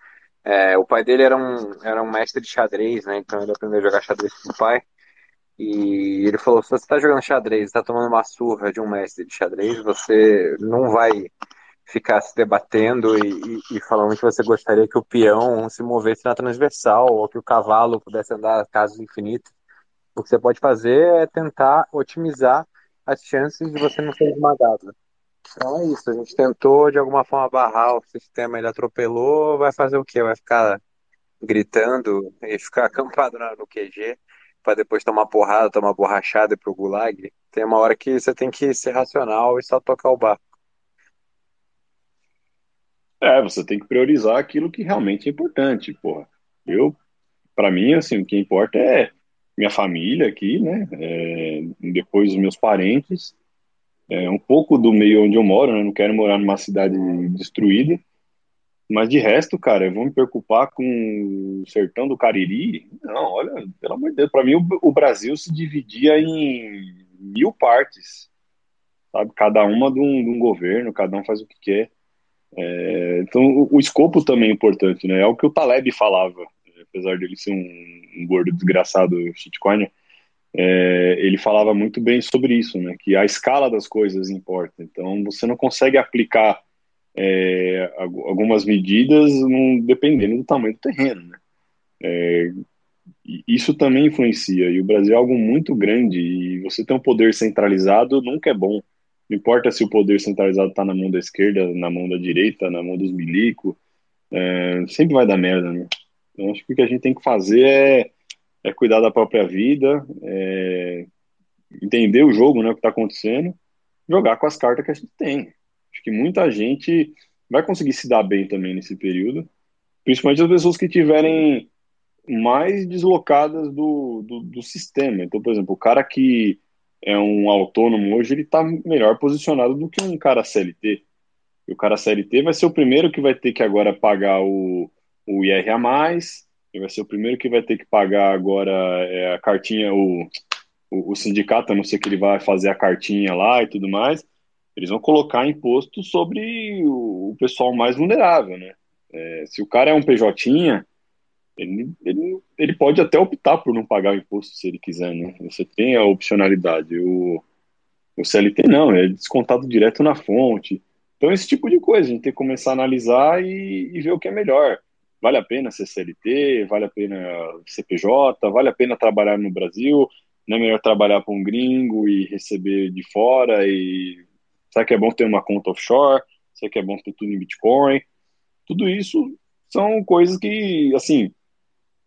É, o pai dele era um, era um mestre de xadrez, né? Então ele aprendeu a jogar xadrez com o pai. E ele falou: se você está jogando xadrez, está tomando uma surra de um mestre de xadrez, você não vai ficar se debatendo e, e, e, falando que você gostaria que o peão se movesse na transversal ou que o cavalo pudesse andar casos infinitos. O que você pode fazer é tentar otimizar as chances de você não ser esmagado. Então é isso, a gente tentou de alguma forma barrar o sistema, ele atropelou, vai fazer o quê? Vai ficar gritando e ficar acampado no QG para depois tomar porrada, tomar borrachada e pro gulag, tem uma hora que você tem que ser racional e só tocar o barco. É, você tem que priorizar aquilo que realmente é importante, porra. Eu, para mim, assim, o que importa é minha família aqui, né? É, depois os meus parentes, é, um pouco do meio onde eu moro, né? Não quero morar numa cidade destruída. Mas de resto, cara, eu vou me preocupar com o sertão do Cariri? Não, olha, pelo amor de Deus, para mim o, o, Brasil se dividia em mil partes, sabe? Cada uma de um, de um governo, cada um faz o que quer. É, então, o, o, escopo também é importante, né? É o que o Taleb falava, apesar dele ser um, um gordo desgraçado shitcoiner, é, ele falava muito bem sobre isso, né? Que a escala das coisas importa. Então, você não consegue aplicar é, algumas medidas num, dependendo do tamanho do terreno, né? É, isso também influencia. E o Brasil é algo muito grande e você ter um poder centralizado nunca é bom. Não importa se o poder centralizado está na mão da esquerda, na mão da direita, na mão dos milicos, é, sempre vai dar merda, né? Então, acho que o que a gente tem que fazer é, é cuidar da própria vida, é, entender o jogo, né, o que está acontecendo, jogar com as cartas que a gente tem. Acho que muita gente vai conseguir se dar bem também nesse período, principalmente as pessoas que tiverem mais deslocadas do, do, do sistema. Então, por exemplo, o cara que é um autônomo hoje, ele está melhor posicionado do que um cara CLT. E o cara CLT vai ser o primeiro que vai ter que agora pagar o, o IR a mais, ele vai ser o primeiro que vai ter que pagar agora é, a cartinha, o, o, o sindicato, a não ser que ele vai fazer a cartinha lá e tudo mais, eles vão colocar imposto sobre o, o pessoal mais vulnerável, né? É, se o cara é um PJ, ele, ele, ele pode até optar por não pagar o imposto se ele quiser, né? Você tem a opcionalidade. O, o CLT não, é descontado direto na fonte. Então, esse tipo de coisa, a gente tem que começar a analisar e, e ver o que é melhor. Vale a pena ser CLT? Vale a pena CPJ? Vale a pena trabalhar no Brasil? Não é melhor trabalhar para um gringo e receber de fora? E será que é bom ter uma conta offshore? Será que é bom ter tudo em Bitcoin? Tudo isso são coisas que, assim,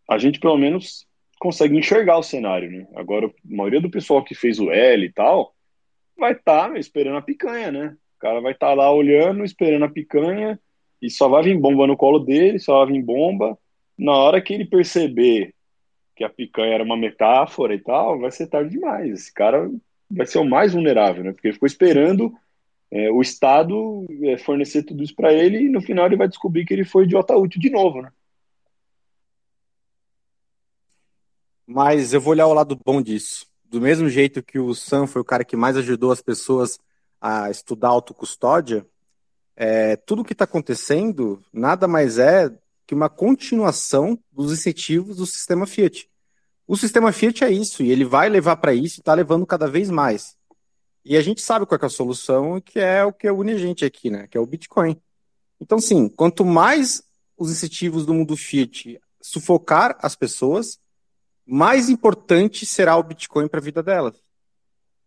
a gente pelo menos consegue enxergar o cenário, né? Agora, a maioria do pessoal que fez o L e tal vai estar tá esperando a picanha, né? O cara vai estar tá lá olhando, esperando a picanha e só vai vir bomba no colo dele, só vai vir bomba. Na hora que ele perceber que a picanha era uma metáfora e tal, vai ser tarde demais. Esse cara vai ser o mais vulnerável, né? Porque ele ficou esperando é, o Estado é, fornecer tudo isso para ele e no final ele vai descobrir que ele foi idiota útil de novo, né? Mas eu vou olhar o lado bom disso. Do mesmo jeito que o Sam foi o cara que mais ajudou as pessoas a estudar autocustódia, é, tudo que está acontecendo nada mais é que uma continuação dos incentivos do sistema Fiat. O sistema Fiat é isso, e ele vai levar para isso e está levando cada vez mais. E a gente sabe qual é a solução, que é o que une a gente aqui, né? Que é o Bitcoin. Então, sim, quanto mais os incentivos do mundo Fiat sufocar as pessoas, mais importante será o Bitcoin para a vida delas.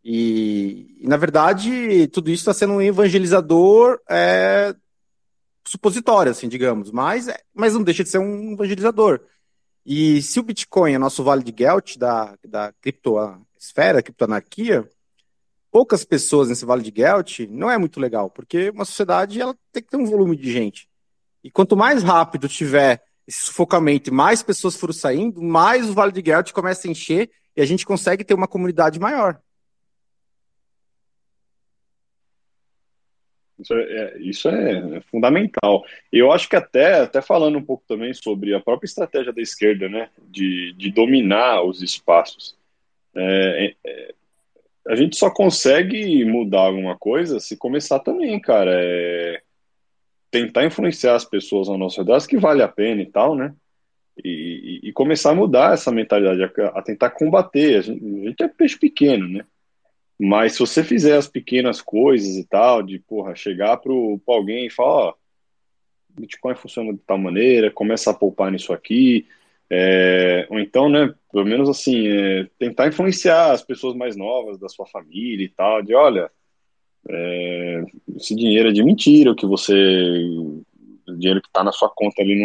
E, e, na verdade, tudo isso está sendo um evangelizador é, supositório, assim, digamos, mas, é, mas não deixa de ser um evangelizador. E se o Bitcoin é nosso vale de Gelt da, da criptosfera, criptoanarquia, poucas pessoas nesse vale de Gelt não é muito legal, porque uma sociedade ela tem que ter um volume de gente. E quanto mais rápido tiver esse sufocamento e mais pessoas foram saindo, mais o Vale de Gelt começa a encher e a gente consegue ter uma comunidade maior. Isso é, é isso é, é fundamental. Eu acho que até, até falando um pouco também sobre a própria estratégia da esquerda, né, de, de dominar os espaços. É, é, a gente só consegue mudar alguma coisa se começar também, cara. É, tentar influenciar as pessoas ao nosso redor, que vale a pena e tal, né? E, e, e começar a mudar essa mentalidade, a, a tentar combater. A gente, a gente, é peixe pequeno, né? Mas se você fizer as pequenas coisas e tal, de porra, chegar para alguém e falar, ó, Bitcoin funciona de tal maneira, começa a poupar nisso aqui, é, ou então, né, pelo menos assim, é, tentar influenciar as pessoas mais novas da sua família e tal, de olha, é, esse dinheiro é de mentira, o que você. O dinheiro que está na sua conta ali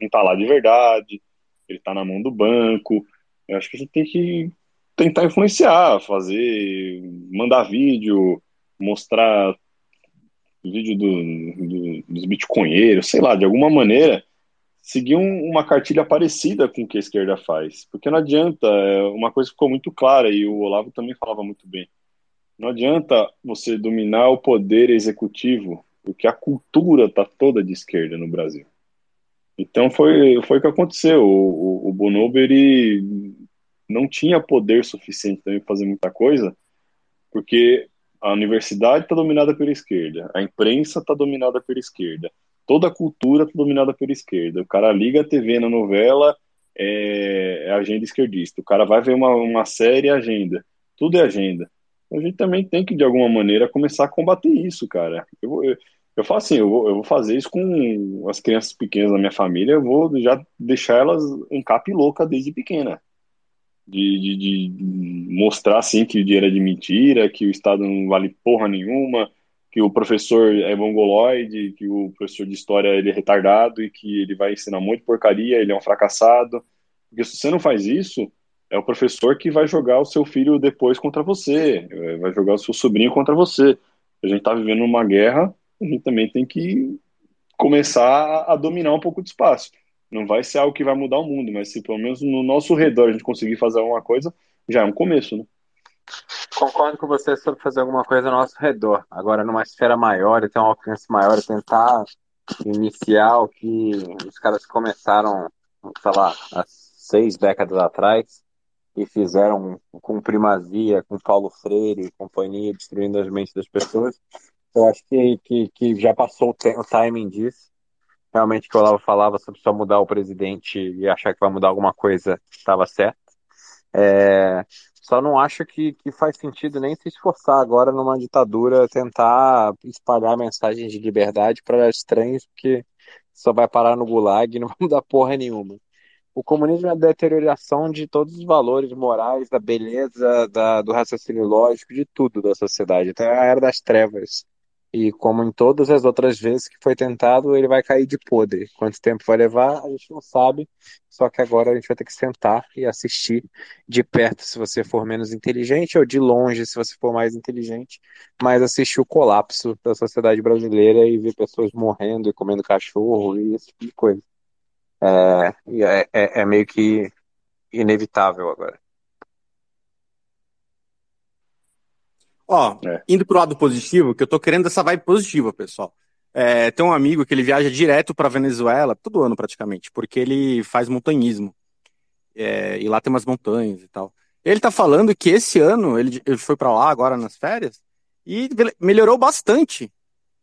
não, está lá de verdade, ele está na mão do banco. Eu acho que a gente tem que tentar influenciar, fazer, mandar vídeo, mostrar vídeo do, do, dos bitcoinheiros, sei lá, de alguma maneira, seguir um, uma cartilha parecida com o que a esquerda faz. Porque não adianta, é, uma coisa ficou muito clara, e o Olavo também falava muito bem. Não adianta você dominar o poder executivo, porque a cultura está toda de esquerda no Brasil. Então foi, foi o que aconteceu. O, o, o Bonobo ele não tinha poder suficiente também para fazer muita coisa, porque a universidade está dominada pela esquerda, a imprensa está dominada pela esquerda, toda a cultura está dominada pela esquerda. O cara liga a TV na novela, é, é agenda esquerdista. O cara vai ver uma, uma série, é agenda. Tudo é agenda. A gente também tem que, de alguma maneira, começar a combater isso, cara. Eu, eu, eu falo assim, eu vou, eu vou fazer isso com as crianças pequenas da minha família, eu vou já deixar elas em cap louca desde pequena. De, de, de, mostrar, assim, que o dinheiro é de mentira, que o Estado não vale porra nenhuma, que o professor é mongoloide, que o professor de história ele é retardado e que ele vai ensinar muito porcaria, ele é um fracassado. Porque se você não faz isso, é o professor que vai jogar o seu filho depois contra você, é, vai jogar o seu sobrinho contra você. A gente está vivendo uma guerra, a gente também tem que começar a dominar um pouco de espaço. Não vai ser algo que vai mudar o mundo, mas se pelo menos no nosso redor a gente conseguir fazer alguma coisa, já é um começo, né? Concordo com você sobre fazer alguma coisa ao nosso redor. Agora, numa esfera maior e ter um alcance maior, tentar iniciar o que os caras começaram, sei lá, há seis décadas atrás e fizeram com primazia, com Paulo Freire e companhia, destruindo as mentes das pessoas. Eu acho que, que, que já passou o, o timing disso. Realmente, que o Olavo falava sobre só mudar o presidente e achar que vai mudar alguma coisa, estava certo. É, só não acho que, que faz sentido nem se esforçar agora numa ditadura tentar espalhar mensagens de liberdade para estranhos, porque só vai parar no gulag e não vai mudar porra nenhuma. O comunismo é a deterioração de todos os valores morais, da beleza, da, do raciocínio lógico, de tudo da sociedade. Então é a era das trevas. E como em todas as outras vezes que foi tentado, ele vai cair de podre. Quanto tempo vai levar, a gente não sabe. Só que agora a gente vai ter que sentar e assistir de perto se você for menos inteligente, ou de longe se você for mais inteligente, mas assistir o colapso da sociedade brasileira e ver pessoas morrendo e comendo cachorro e esse tipo de coisa. É, é, é, é meio que inevitável agora. Ó, é. indo pro lado positivo, que eu tô querendo essa vibe positiva, pessoal. É, tem um amigo que ele viaja direto para Venezuela, todo ano praticamente, porque ele faz montanhismo. É, e lá tem umas montanhas e tal. Ele tá falando que esse ano ele, ele foi para lá agora nas férias e melhorou bastante.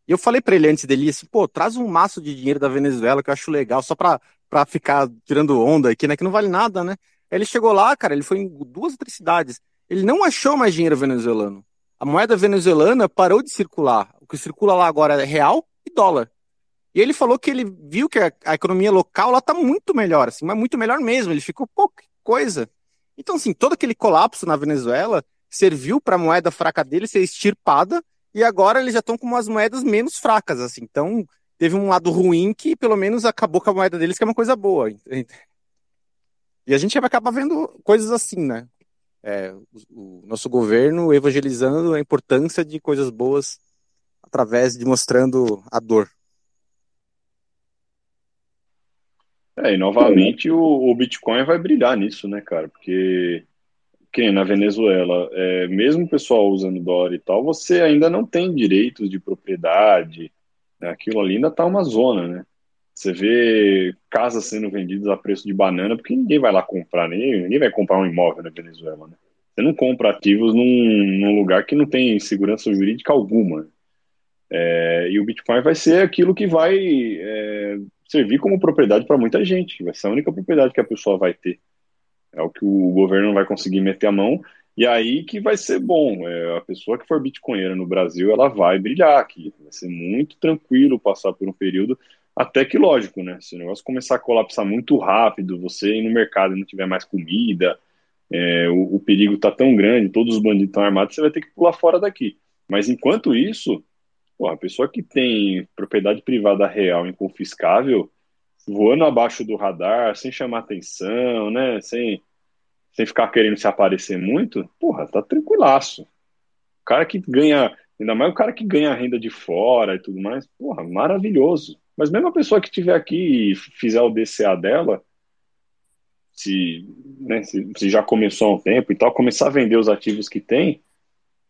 E eu falei para ele antes dele assim, pô, traz um maço de dinheiro da Venezuela que eu acho legal, só pra, pra ficar tirando onda aqui, né? Que não vale nada, né? Ele chegou lá, cara, ele foi em duas ou três cidades. Ele não achou mais dinheiro venezuelano a moeda venezuelana parou de circular. O que circula lá agora é real e dólar. E ele falou que ele viu que a, a economia local lá está muito melhor, assim, mas muito melhor mesmo. Ele ficou pouca coisa. Então, assim, todo aquele colapso na Venezuela serviu para a moeda fraca dele ser extirpada e agora eles já estão com umas moedas menos fracas, assim. Então, teve um lado ruim que pelo menos acabou com a moeda deles, que é uma coisa boa. E a gente vai acabar vendo coisas assim, né? É, o, o, nosso governo evangelizando a importância de coisas boas através de mostrando a dor. É, e novamente o, o Bitcoin vai brilhar nisso, né, cara? Porque que na Venezuela, é, mesmo o pessoal usando dólar e tal, você ainda não tem direitos de propriedade, né? aquilo ali ainda tá uma zona, né? Você vê casas sendo vendidas a preço de banana, porque ninguém vai lá comprar, ninguém, ninguém vai comprar um imóvel na Venezuela, né? Você não compra ativos num, num lugar que não tem segurança jurídica alguma. É, e o Bitcoin vai ser aquilo que vai é, servir como propriedade para muita gente. Vai ser a única propriedade que a pessoa vai ter. É o que o governo não vai conseguir meter a mão. E aí que vai ser bom. É, a pessoa que for bitcoinheira no Brasil, ela vai brilhar aqui. Vai ser muito tranquilo passar por um período até que lógico, né? Se o negócio começar a colapsar muito rápido, você ir no mercado e não tiver mais comida, é, o, o, perigo está tão grande, todos os bandidos estão armados, você vai ter que pular fora daqui. Mas enquanto isso, pô, a pessoa que tem propriedade privada real inconfiscável, voando abaixo do radar, sem chamar atenção, né? Sem, sem ficar querendo se aparecer muito, porra, tá tranquilaço. O cara que ganha, ainda mais o cara que ganha renda de fora e tudo mais, porra, maravilhoso Mas mesmo a pessoa que estiver aqui e fizer o DCA dela, se, né, se, se, já começou há um tempo e tal, começar a vender os ativos que tem,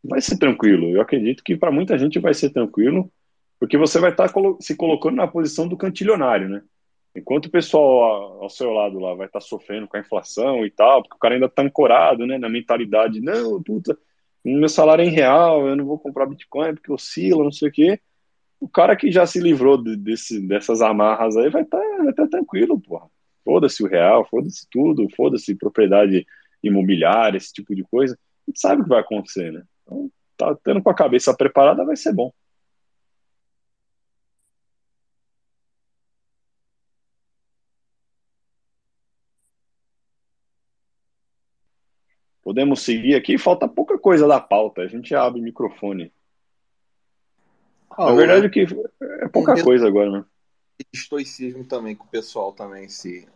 vai ser tranquilo. Eu acredito que para muita gente vai ser tranquilo, porque você vai estar tá se colocando na posição do cantilionário, né? Enquanto o pessoal ao seu lado lá vai estar tá sofrendo com a inflação e tal, porque o cara ainda está ancorado, né, na mentalidade, não, puta, meu salário é em real, eu não vou comprar Bitcoin porque oscila, não sei o quê. O cara que já se livrou de, desse, dessas amarras aí vai estar tá, vai tá tranquilo, porra. Foda-se o real, foda-se tudo, foda-se propriedade imobiliária, esse tipo de coisa. A gente sabe o que vai acontecer, né? Então, tá tendo com a cabeça preparada, vai ser bom. Podemos seguir aqui, falta pouca coisa da pauta, a gente abre o microfone. Ah, Na verdade, que é pouca um coisa agora, né? Estoicismo também com o pessoal também, se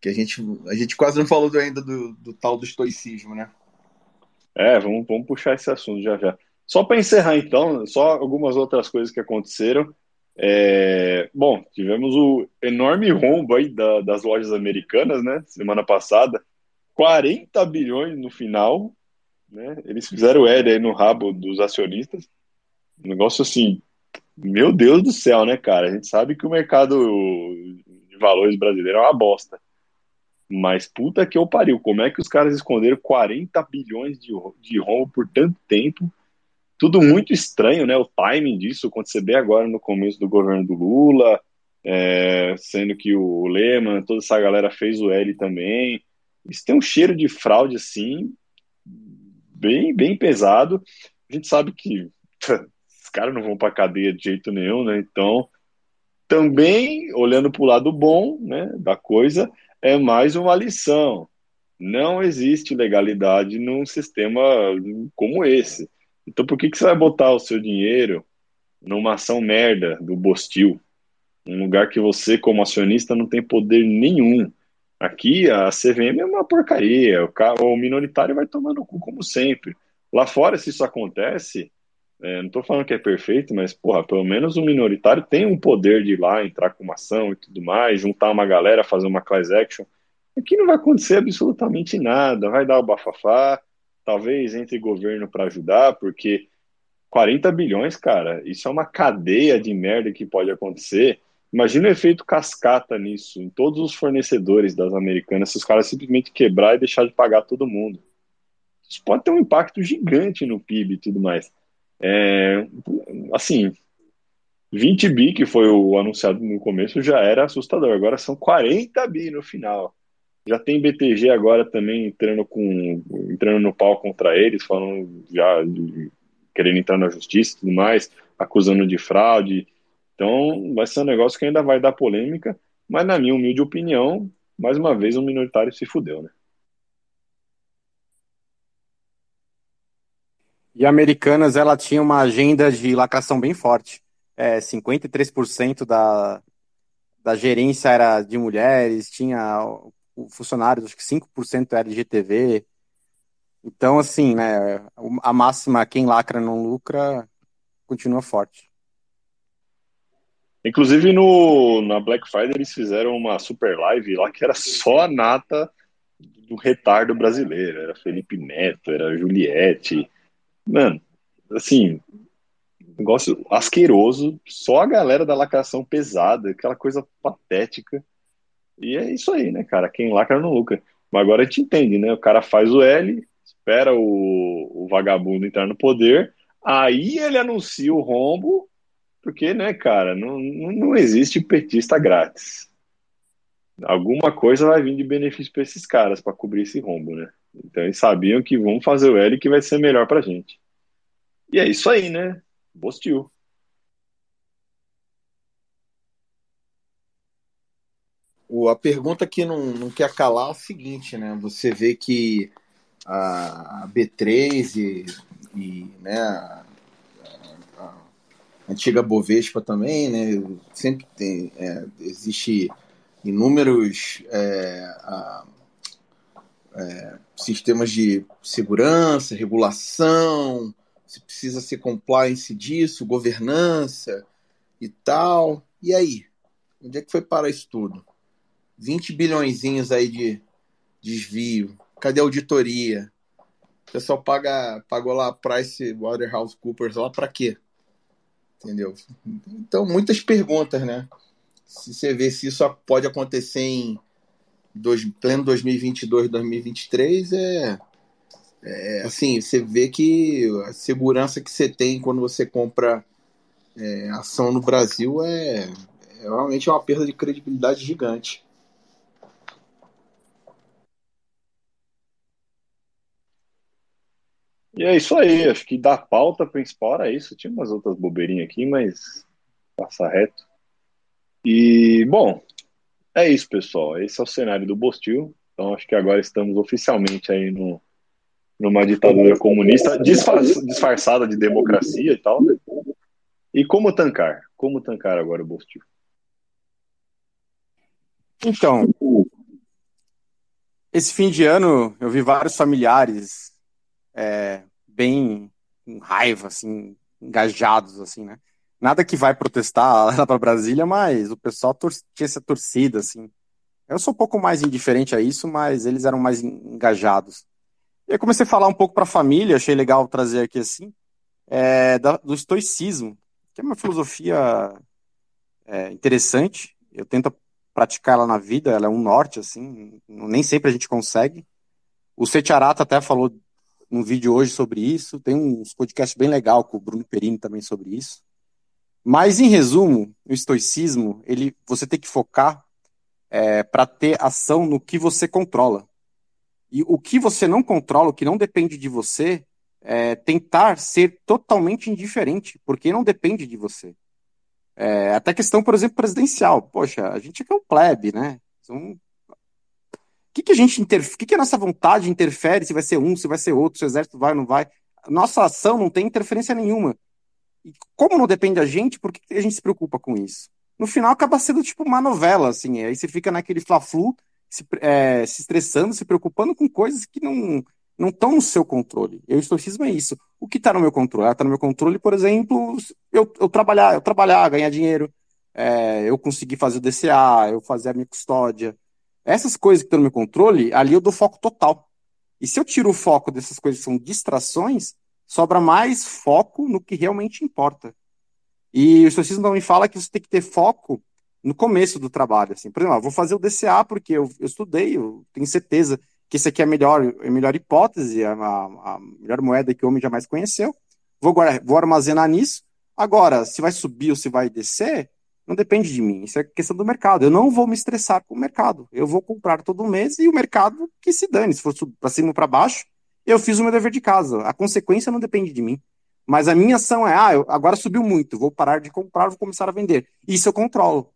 que a gente a gente quase não falou ainda do, do tal do estoicismo, né? É, vamos, vamos puxar esse assunto já já. Só para encerrar então, só algumas outras coisas que aconteceram. É, bom, tivemos o enorme rombo aí da, das lojas americanas, né? Semana passada. 40 bilhões no final, né? Eles fizeram L aí no rabo dos acionistas. Um negócio assim, meu Deus do céu, né, cara? A gente sabe que o mercado de valores brasileiro é uma bosta. Mas puta que eu pariu, como é que os caras esconderam 40 bilhões de, de rombo por tanto tempo? Tudo muito estranho, né? O timing disso, quando você vê agora no começo do governo do Lula, é, sendo que o Lehman, toda essa galera fez o L também. Isso tem um cheiro de fraude assim, bem, bem pesado. A gente sabe que caras não vão para cadeia de jeito nenhum, né? Então, também olhando para o lado bom, né, da coisa, é mais uma lição. Não existe legalidade num sistema como esse. Então, por que, que você vai botar o seu dinheiro numa ação merda do Bostil? Um lugar que você, como acionista, não tem poder nenhum. Aqui a CVM é uma porcaria, o, o minoritário vai tomar no cu como sempre. Lá fora, se isso acontece, é, não estou falando que é perfeito, mas porra, pelo menos o minoritário tem um poder de ir lá, entrar com uma ação e tudo mais, juntar uma galera, fazer uma class action. Aqui não vai acontecer absolutamente nada, vai dar o bafafá, talvez entre governo para ajudar, porque 40 bilhões, cara, isso é uma cadeia de merda que pode acontecer. Imagina o efeito cascata nisso, em todos os fornecedores das americanas, se os caras simplesmente quebrar e deixar de pagar todo mundo. Isso pode ter um impacto gigante no PIB e tudo mais. É, assim, 20 bi, que foi o anunciado no começo, já era assustador. Agora são 40 bi no final. Já tem BTG agora também entrando com entrando no pau contra eles, falando já de, querendo entrar na justiça e tudo mais, acusando de fraude. Então, vai ser um negócio que ainda vai dar polêmica, mas na minha humilde opinião, mais uma vez, um minoritário se fudeu, né? E Americanas, ela tinha uma agenda de lacração bem forte. É, 53% da, da gerência era de mulheres, tinha funcionários, acho que 5% era LGTV. Então, assim, né, a máxima, quem lacra não lucra, continua forte. Inclusive no, na Black Friday eles fizeram uma super live lá que era só a nata do retardo brasileiro. Era Felipe Neto, era Juliette. Mano, assim, negócio asqueroso, só a galera da lacração pesada, aquela coisa patética. E é isso aí, né, cara? Quem lacra não lucra. Mas agora a gente entende, né? O cara faz o L, espera o, o vagabundo entrar no poder, aí ele anuncia o rombo porque, né, cara, não, não existe petista grátis. Alguma coisa vai vir de benefício para esses caras para cobrir esse rombo, né? Então eles sabiam que vão fazer o L que vai ser melhor pra gente. E é isso aí, né? Bostil. A pergunta que não, não quer calar é o seguinte, né? Você vê que a B3 e, e né, antiga Bovespa também, né? Sempre tem, é, existe inúmeros é, a, é, sistemas de segurança, regulação, se precisa ser compliance disso, governança e tal. E aí? Onde é que foi parar isso tudo? 20 bilhões aí de desvio. Cadê a auditoria? O pessoal paga, pagou lá Price Waterhouse Coopers lá para quê? Entendeu? Então, muitas perguntas, né? Se você vê se isso pode acontecer em dois, pleno 2022, 2023, é, é assim, você vê que a segurança que você tem quando você compra é, ação no Brasil é, é realmente uma perda de credibilidade gigante. E é isso aí, acho que da pauta principal era isso. Tinha umas outras bobeirinhas aqui, mas passa reto. E, bom, é isso, pessoal. Esse é o cenário do Bostil. Então, acho que agora estamos oficialmente aí no, numa ditadura comunista disfarçada de democracia e tal. E como tancar? Como tancar agora o Bostil? Então, esse fim de ano eu vi vários familiares é, bem com raiva, assim, engajados, assim, né? Nada que vai protestar lá para Brasília, mas o pessoal tinha essa torcida, assim. Eu sou um pouco mais indiferente a isso, mas eles eram mais engajados. E aí comecei a falar um pouco para a família, achei legal trazer aqui assim, é, da, do estoicismo, que é uma filosofia é, interessante. Eu tento praticar ela na vida, ela é um norte, assim, nem sempre a gente consegue. O Setiarata até falou um vídeo hoje sobre isso, tem uns podcasts bem legal com o Bruno Perini também sobre isso. Mas, em resumo, o estoicismo, ele, você tem que focar é, para ter ação no que você controla. E o que você não controla, o que não depende de você, é tentar ser totalmente indiferente, porque não depende de você. É, até questão, por exemplo, presidencial. Poxa, a gente aqui é um plebe, né? São que, que a gente interfere, que, que a nossa vontade interfere se vai ser um, se vai ser outro, se o exército vai ou não vai? Nossa ação não tem interferência nenhuma. E como não depende da gente, por que a gente se preocupa com isso? No final acaba sendo tipo uma novela, assim, aí você fica naquele fla-flu, se, é, se estressando, se preocupando com coisas que não não estão no seu controle. E o estoicismo é isso. O que está no meu controle? Está no meu controle, por exemplo, eu, eu trabalhar, eu trabalhar, ganhar dinheiro, é, eu conseguir fazer o DCA, eu fazer a minha custódia, essas coisas que estão no meu controle, ali eu dou foco total. E se eu tiro o foco dessas coisas que são distrações, sobra mais foco no que realmente importa. E o estoicismo também fala que você tem que ter foco no começo do trabalho. Assim. Por exemplo, eu vou fazer o DCA porque eu, eu estudei, eu tenho certeza que isso aqui é a melhor, a melhor hipótese, a, a, melhor moeda que o homem jamais conheceu. Vou, vou armazenar nisso. Agora, se vai subir ou se vai descer, não depende de mim, isso é questão do mercado. Eu não vou me estressar com o mercado. Eu vou comprar todo mês e o mercado que se dane. Se for para cima ou para baixo, eu fiz o meu dever de casa. A consequência não depende de mim. Mas a minha ação é, ah, eu, agora subiu muito, vou parar de comprar, vou começar a vender. Isso eu controlo,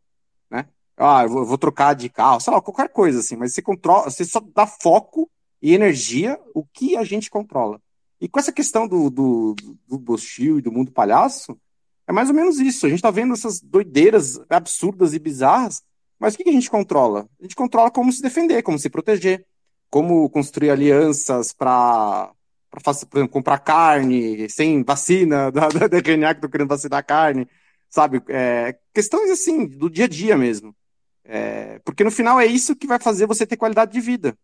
né? Ah, eu vou, eu vou trocar de carro, sei lá, qualquer coisa assim. Mas você controla, você só dá foco e energia o que a gente controla. E com essa questão do, do, do Bostil e do mundo palhaço, é mais ou menos isso. A gente está vendo essas doideiras absurdas e bizarras, mas o que, a gente controla? A gente controla como se defender, como se proteger, como construir alianças para, exemplo, comprar carne sem vacina da, da, da que estão querendo vacinar carne, sabe? É, questões assim, do dia a dia mesmo. É, porque no final é isso que vai fazer você ter qualidade de vida.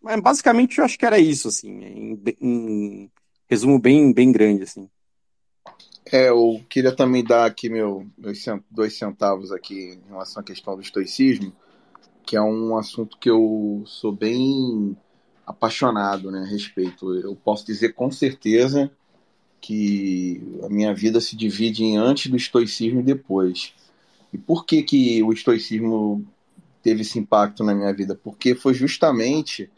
Mas basicamente eu acho que era isso, assim, em, em resumo bem, bem grande, assim. É, eu queria também dar aqui meu, meus dois centavos aqui em relação à questão do estoicismo, que é um assunto que eu sou bem apaixonado né, a respeito. Eu posso dizer com certeza que a minha vida se divide em antes do estoicismo e depois. E por que, que o estoicismo teve esse impacto na minha vida? Porque foi justamente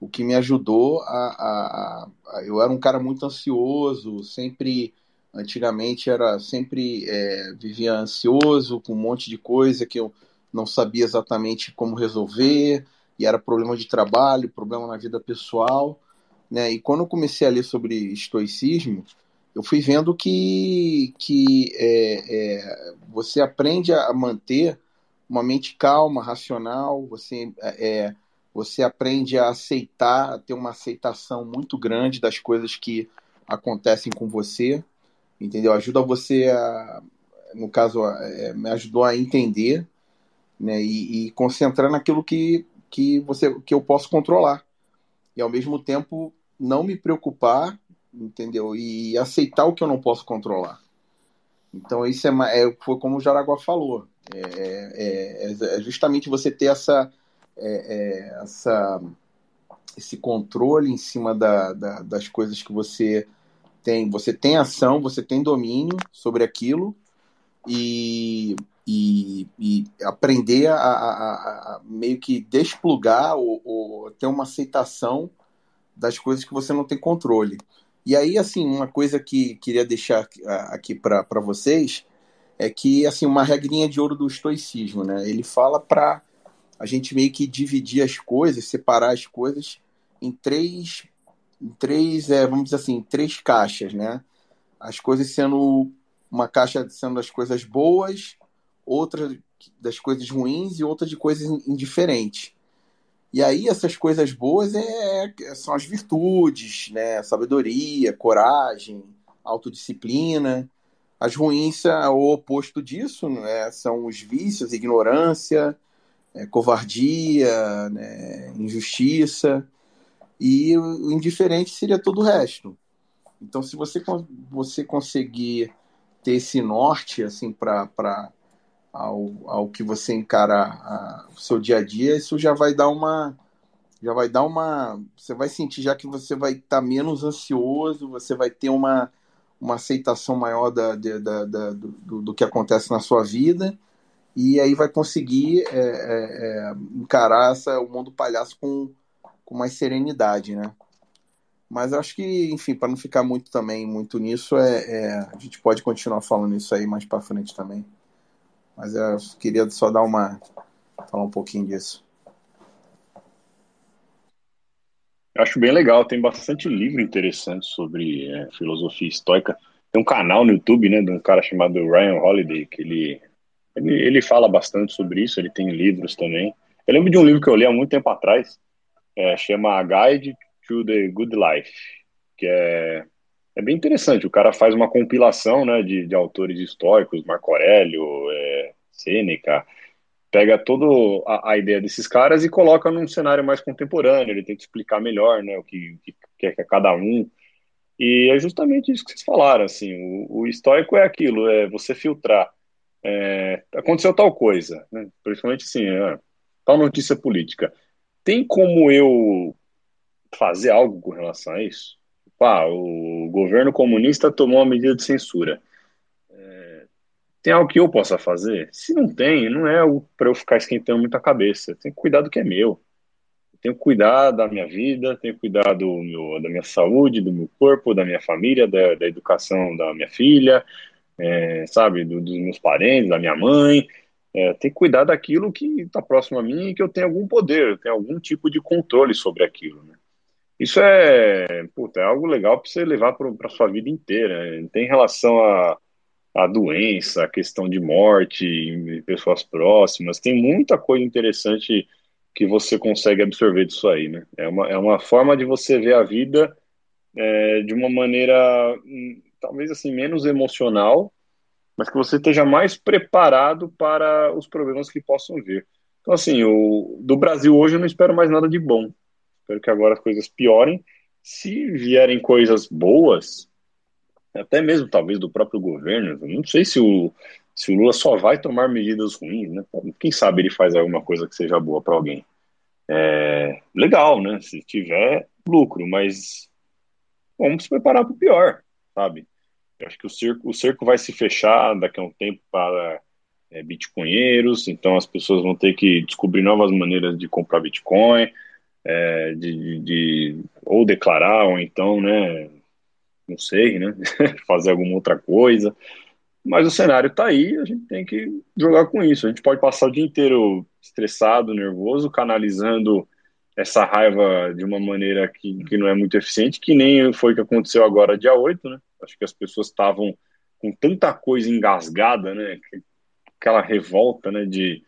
o que me ajudou a, a, a, eu era um cara muito ansioso sempre antigamente era sempre é, vivia ansioso com um monte de coisa que eu não sabia exatamente como resolver e era problema de trabalho problema na vida pessoal né e quando eu comecei a ler sobre estoicismo eu fui vendo que que é, é, você aprende a manter uma mente calma racional você é, você aprende a aceitar, a ter uma aceitação muito grande das coisas que acontecem com você. Entendeu? Ajuda você a, no caso, é, me ajudou a entender, né, e, e, concentrar naquilo que, que você que eu posso controlar. E ao mesmo tempo não me preocupar, entendeu? E aceitar o que eu não posso controlar. Então isso é, é foi como o Jaraguá falou. É, é, é, é justamente você ter essa, é, essa esse controle em cima da, da, das coisas que você tem. Você tem ação, você tem domínio sobre aquilo e, e, e aprender a, a, a, meio que desplugar ou, ou, ter uma aceitação das coisas que você não tem controle. E aí, assim, uma coisa que queria deixar aqui para vocês é que, assim, uma regrinha de ouro do estoicismo, né? Ele fala para a gente meio que dividir as coisas, separar as coisas em três, em três é, vamos dizer assim, três caixas, né? As coisas sendo uma caixa sendo das coisas boas, outra das coisas ruins e outra de coisas indiferentes. E aí essas coisas boas é, é, são as virtudes, né? Sabedoria, coragem, autodisciplina. As ruins, o oposto disso, né? são os vícios, ignorância, é, covardia, né? injustiça. E o indiferente seria todo o resto. Então, se você, você conseguir ter esse norte assim para ao, ao que você encara a, o seu dia a dia, isso já vai dar uma já vai dar uma você vai sentir já que você vai estar tá menos ansioso, você vai ter uma uma aceitação maior da, da, da do, do, que acontece na sua vida e aí vai conseguir é, é, é, encarar essa, o mundo palhaço com, com mais serenidade, né? Mas acho que, enfim, para não ficar muito também muito nisso, é, é, a gente pode continuar falando isso aí mais para frente também. Mas eu queria só dar uma falar um pouquinho disso. Eu acho bem legal, tem bastante livro interessante sobre é, filosofia estoica. Tem um canal no YouTube, né, de um cara chamado Ryan Holiday, que ele, ele, ele fala bastante sobre isso, ele tem livros também. Eu lembro de um livro que eu li há muito tempo atrás, é, chama Guide to the Good Life, que é, é bem interessante. O cara faz uma compilação né, de, de autores históricos, Marco Aurélio, é, Sêneca, pega toda a, ideia desses caras e coloca num cenário mais contemporâneo. Ele tenta explicar melhor né, o que, que, que é cada um. E é justamente isso que vocês falaram. Assim, o, o estoico é aquilo, é você filtrar. É, aconteceu tal coisa, né, principalmente assim, é, tal notícia política. Tem como eu fazer algo com relação a isso? Ah, o governo comunista tomou uma medida de censura. É, tem algo que eu possa fazer? Se não tem, não é para eu ficar esquentando muita cabeça. Tem que cuidar do que é meu. tenho que cuidar da minha vida, tenho que cuidar do meu, da minha saúde, do meu corpo, da minha família, da, da educação da minha filha, é, sabe, do, dos meus parentes, da minha mãe. É, tem que cuidar daquilo que está próximo a mim e que eu tenho algum poder, eu tenho algum tipo de controle sobre aquilo. Né? Isso é, puta, é algo legal para você levar para sua vida inteira. Né? Tem relação a, a doença, a questão de morte pessoas próximas. Tem muita coisa interessante que você consegue absorver disso aí, né? É uma, é uma forma de você ver a vida é, de uma maneira, hum, talvez assim, menos emocional, mas que você esteja mais preparado para os problemas que possam vir. Então, assim, o, do Brasil hoje eu não espero mais nada de bom. Espero que agora as coisas piorem. Se vierem coisas boas, até mesmo talvez do próprio governo, não sei se o, se o Lula só vai tomar medidas ruins, né? Quem sabe ele faz alguma coisa que seja boa para alguém. É, legal, né? Se tiver lucro, mas vamos se preparar para o pior, sabe? Eu acho que o cerco, o cerco vai se fechar daqui a um tempo para é, bitcoinheiros, então as pessoas vão ter que descobrir novas maneiras de comprar bitcoin é, de, de, ou declarar, ou então, né, não sei, né, fazer alguma outra coisa. Mas o cenário está aí, a gente tem que jogar com isso. A gente pode passar o dia inteiro estressado, nervoso, canalizando essa raiva de uma maneira que, que não é muito eficiente, que nem foi o que aconteceu agora, dia 8, né? Acho que as pessoas estavam com tanta coisa engasgada, né? Aquela revolta, né? De,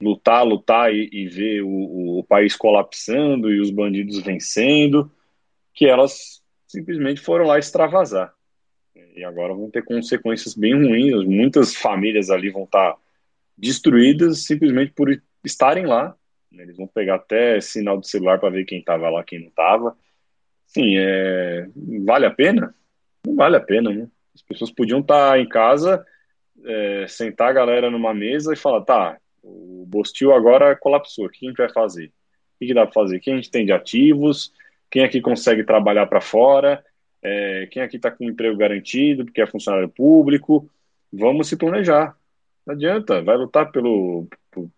lutar, lutar e, e ver o, o, país colapsando e os bandidos vencendo, que elas simplesmente foram lá extravasar. E agora vão ter consequências bem ruins. Muitas famílias ali vão estar destruídas simplesmente por estarem lá. Eles vão pegar até sinal de celular para ver quem estava lá, quem não estava. Sim, é... vale a pena? Não vale a pena, né? As pessoas podiam estar em casa, é, sentar a galera numa mesa e falar: tá, o Bostil agora colapsou, o que a gente vai fazer? O que dá para fazer? Quem a gente tem de ativos? Quem aqui consegue trabalhar para fora? É, quem aqui está com emprego garantido, porque é funcionário público? Vamos se planejar. Não adianta, vai lutar pelo, por,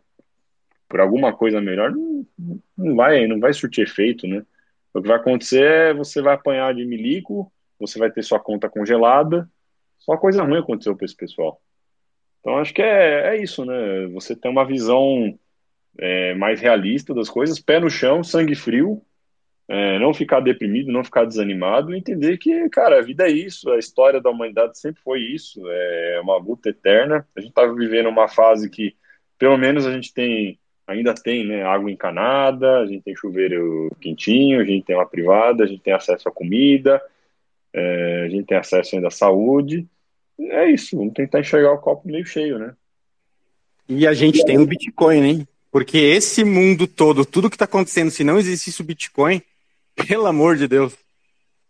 por alguma coisa melhor, não, não, vai, não vai surtir efeito, né? O que vai acontecer é você vai apanhar de milico, você vai ter sua conta congelada, só coisa ruim aconteceu para esse pessoal. Então acho que é, é isso, né? Você tem uma visão é, mais realista das coisas, pé no chão, sangue frio, é, não ficar deprimido, não ficar desanimado, entender que, cara, a vida é isso, a história da humanidade sempre foi isso, é uma luta eterna. A gente está vivendo uma fase que, pelo menos, a gente tem, ainda tem, né, água encanada, a gente tem chuveiro quentinho, a gente tem uma privada, a gente tem acesso à comida, é, a gente tem acesso ainda à saúde é isso, vamos tentar enxergar o copo meio cheio, né? E a gente tem o Bitcoin, hein? Porque esse mundo todo, tudo que está acontecendo, se não existisse o Bitcoin, pelo amor de Deus.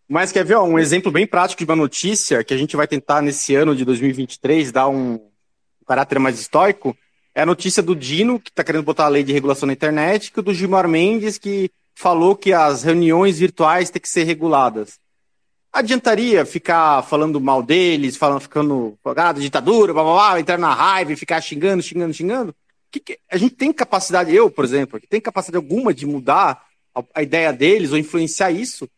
Mas quer ver ó, um exemplo bem prático de uma notícia que a gente vai tentar nesse ano de 2023 dar um, um caráter mais histórico? É a notícia do Dino, que está querendo botar a lei de regulação na internet, e do Gilmar Mendes, que falou que as reuniões virtuais têm que ser reguladas adiantaria ficar falando mal deles, falando, ficando ah, ditadura, blá, blá, blá, entrar na raiva e ficar xingando, xingando, xingando? Que que, a gente tem capacidade, eu, por exemplo, tem capacidade alguma de mudar a, a, ideia deles ou influenciar isso?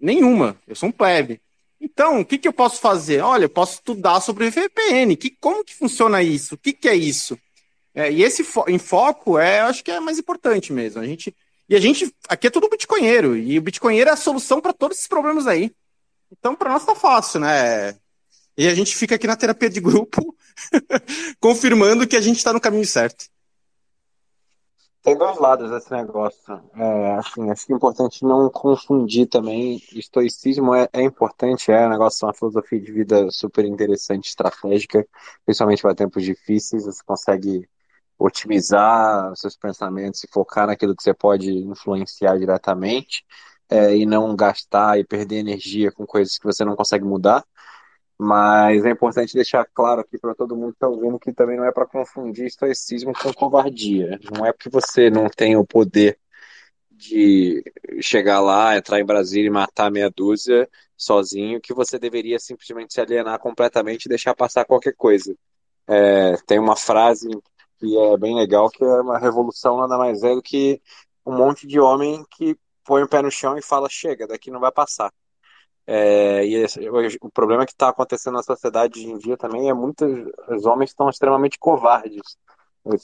Nenhuma. Eu sou um plebe. Então, o que, que eu posso fazer? Olha, eu posso estudar sobre VPN. Que, como que funciona isso? O que, que é isso? É, e esse fo enfoco é, eu acho que é mais importante mesmo. A gente, e a gente, aqui é tudo bitcoinheiro. E o bitcoinheiro é a solução para todos esses problemas aí. Então, para nós tá fácil, né? E a gente fica aqui na terapia de grupo, confirmando que a gente está no caminho certo. Tem dois lados desse negócio. É, assim, acho que é importante não confundir também. Estoicismo é, é importante, é um negócio, uma filosofia de vida super interessante, estratégica, principalmente para tempos difíceis. Você consegue otimizar seus pensamentos e focar naquilo que você pode influenciar diretamente é, e não gastar e perder energia com coisas que você não consegue mudar. Mas é importante deixar claro aqui para todo mundo que está ouvindo que também não é para confundir estoicismo com covardia. Não é porque você não tem o poder de chegar lá, entrar em Brasília e matar meia dúzia sozinho que você deveria simplesmente se alienar completamente e deixar passar qualquer coisa. É, tem uma frase que é bem legal que é uma revolução nada mais é do que um monte de homem que põe o pé no chão e fala: chega, daqui não vai passar. É, e esse, o problema que está acontecendo na sociedade hoje em dia também é muitos os homens estão extremamente covardes.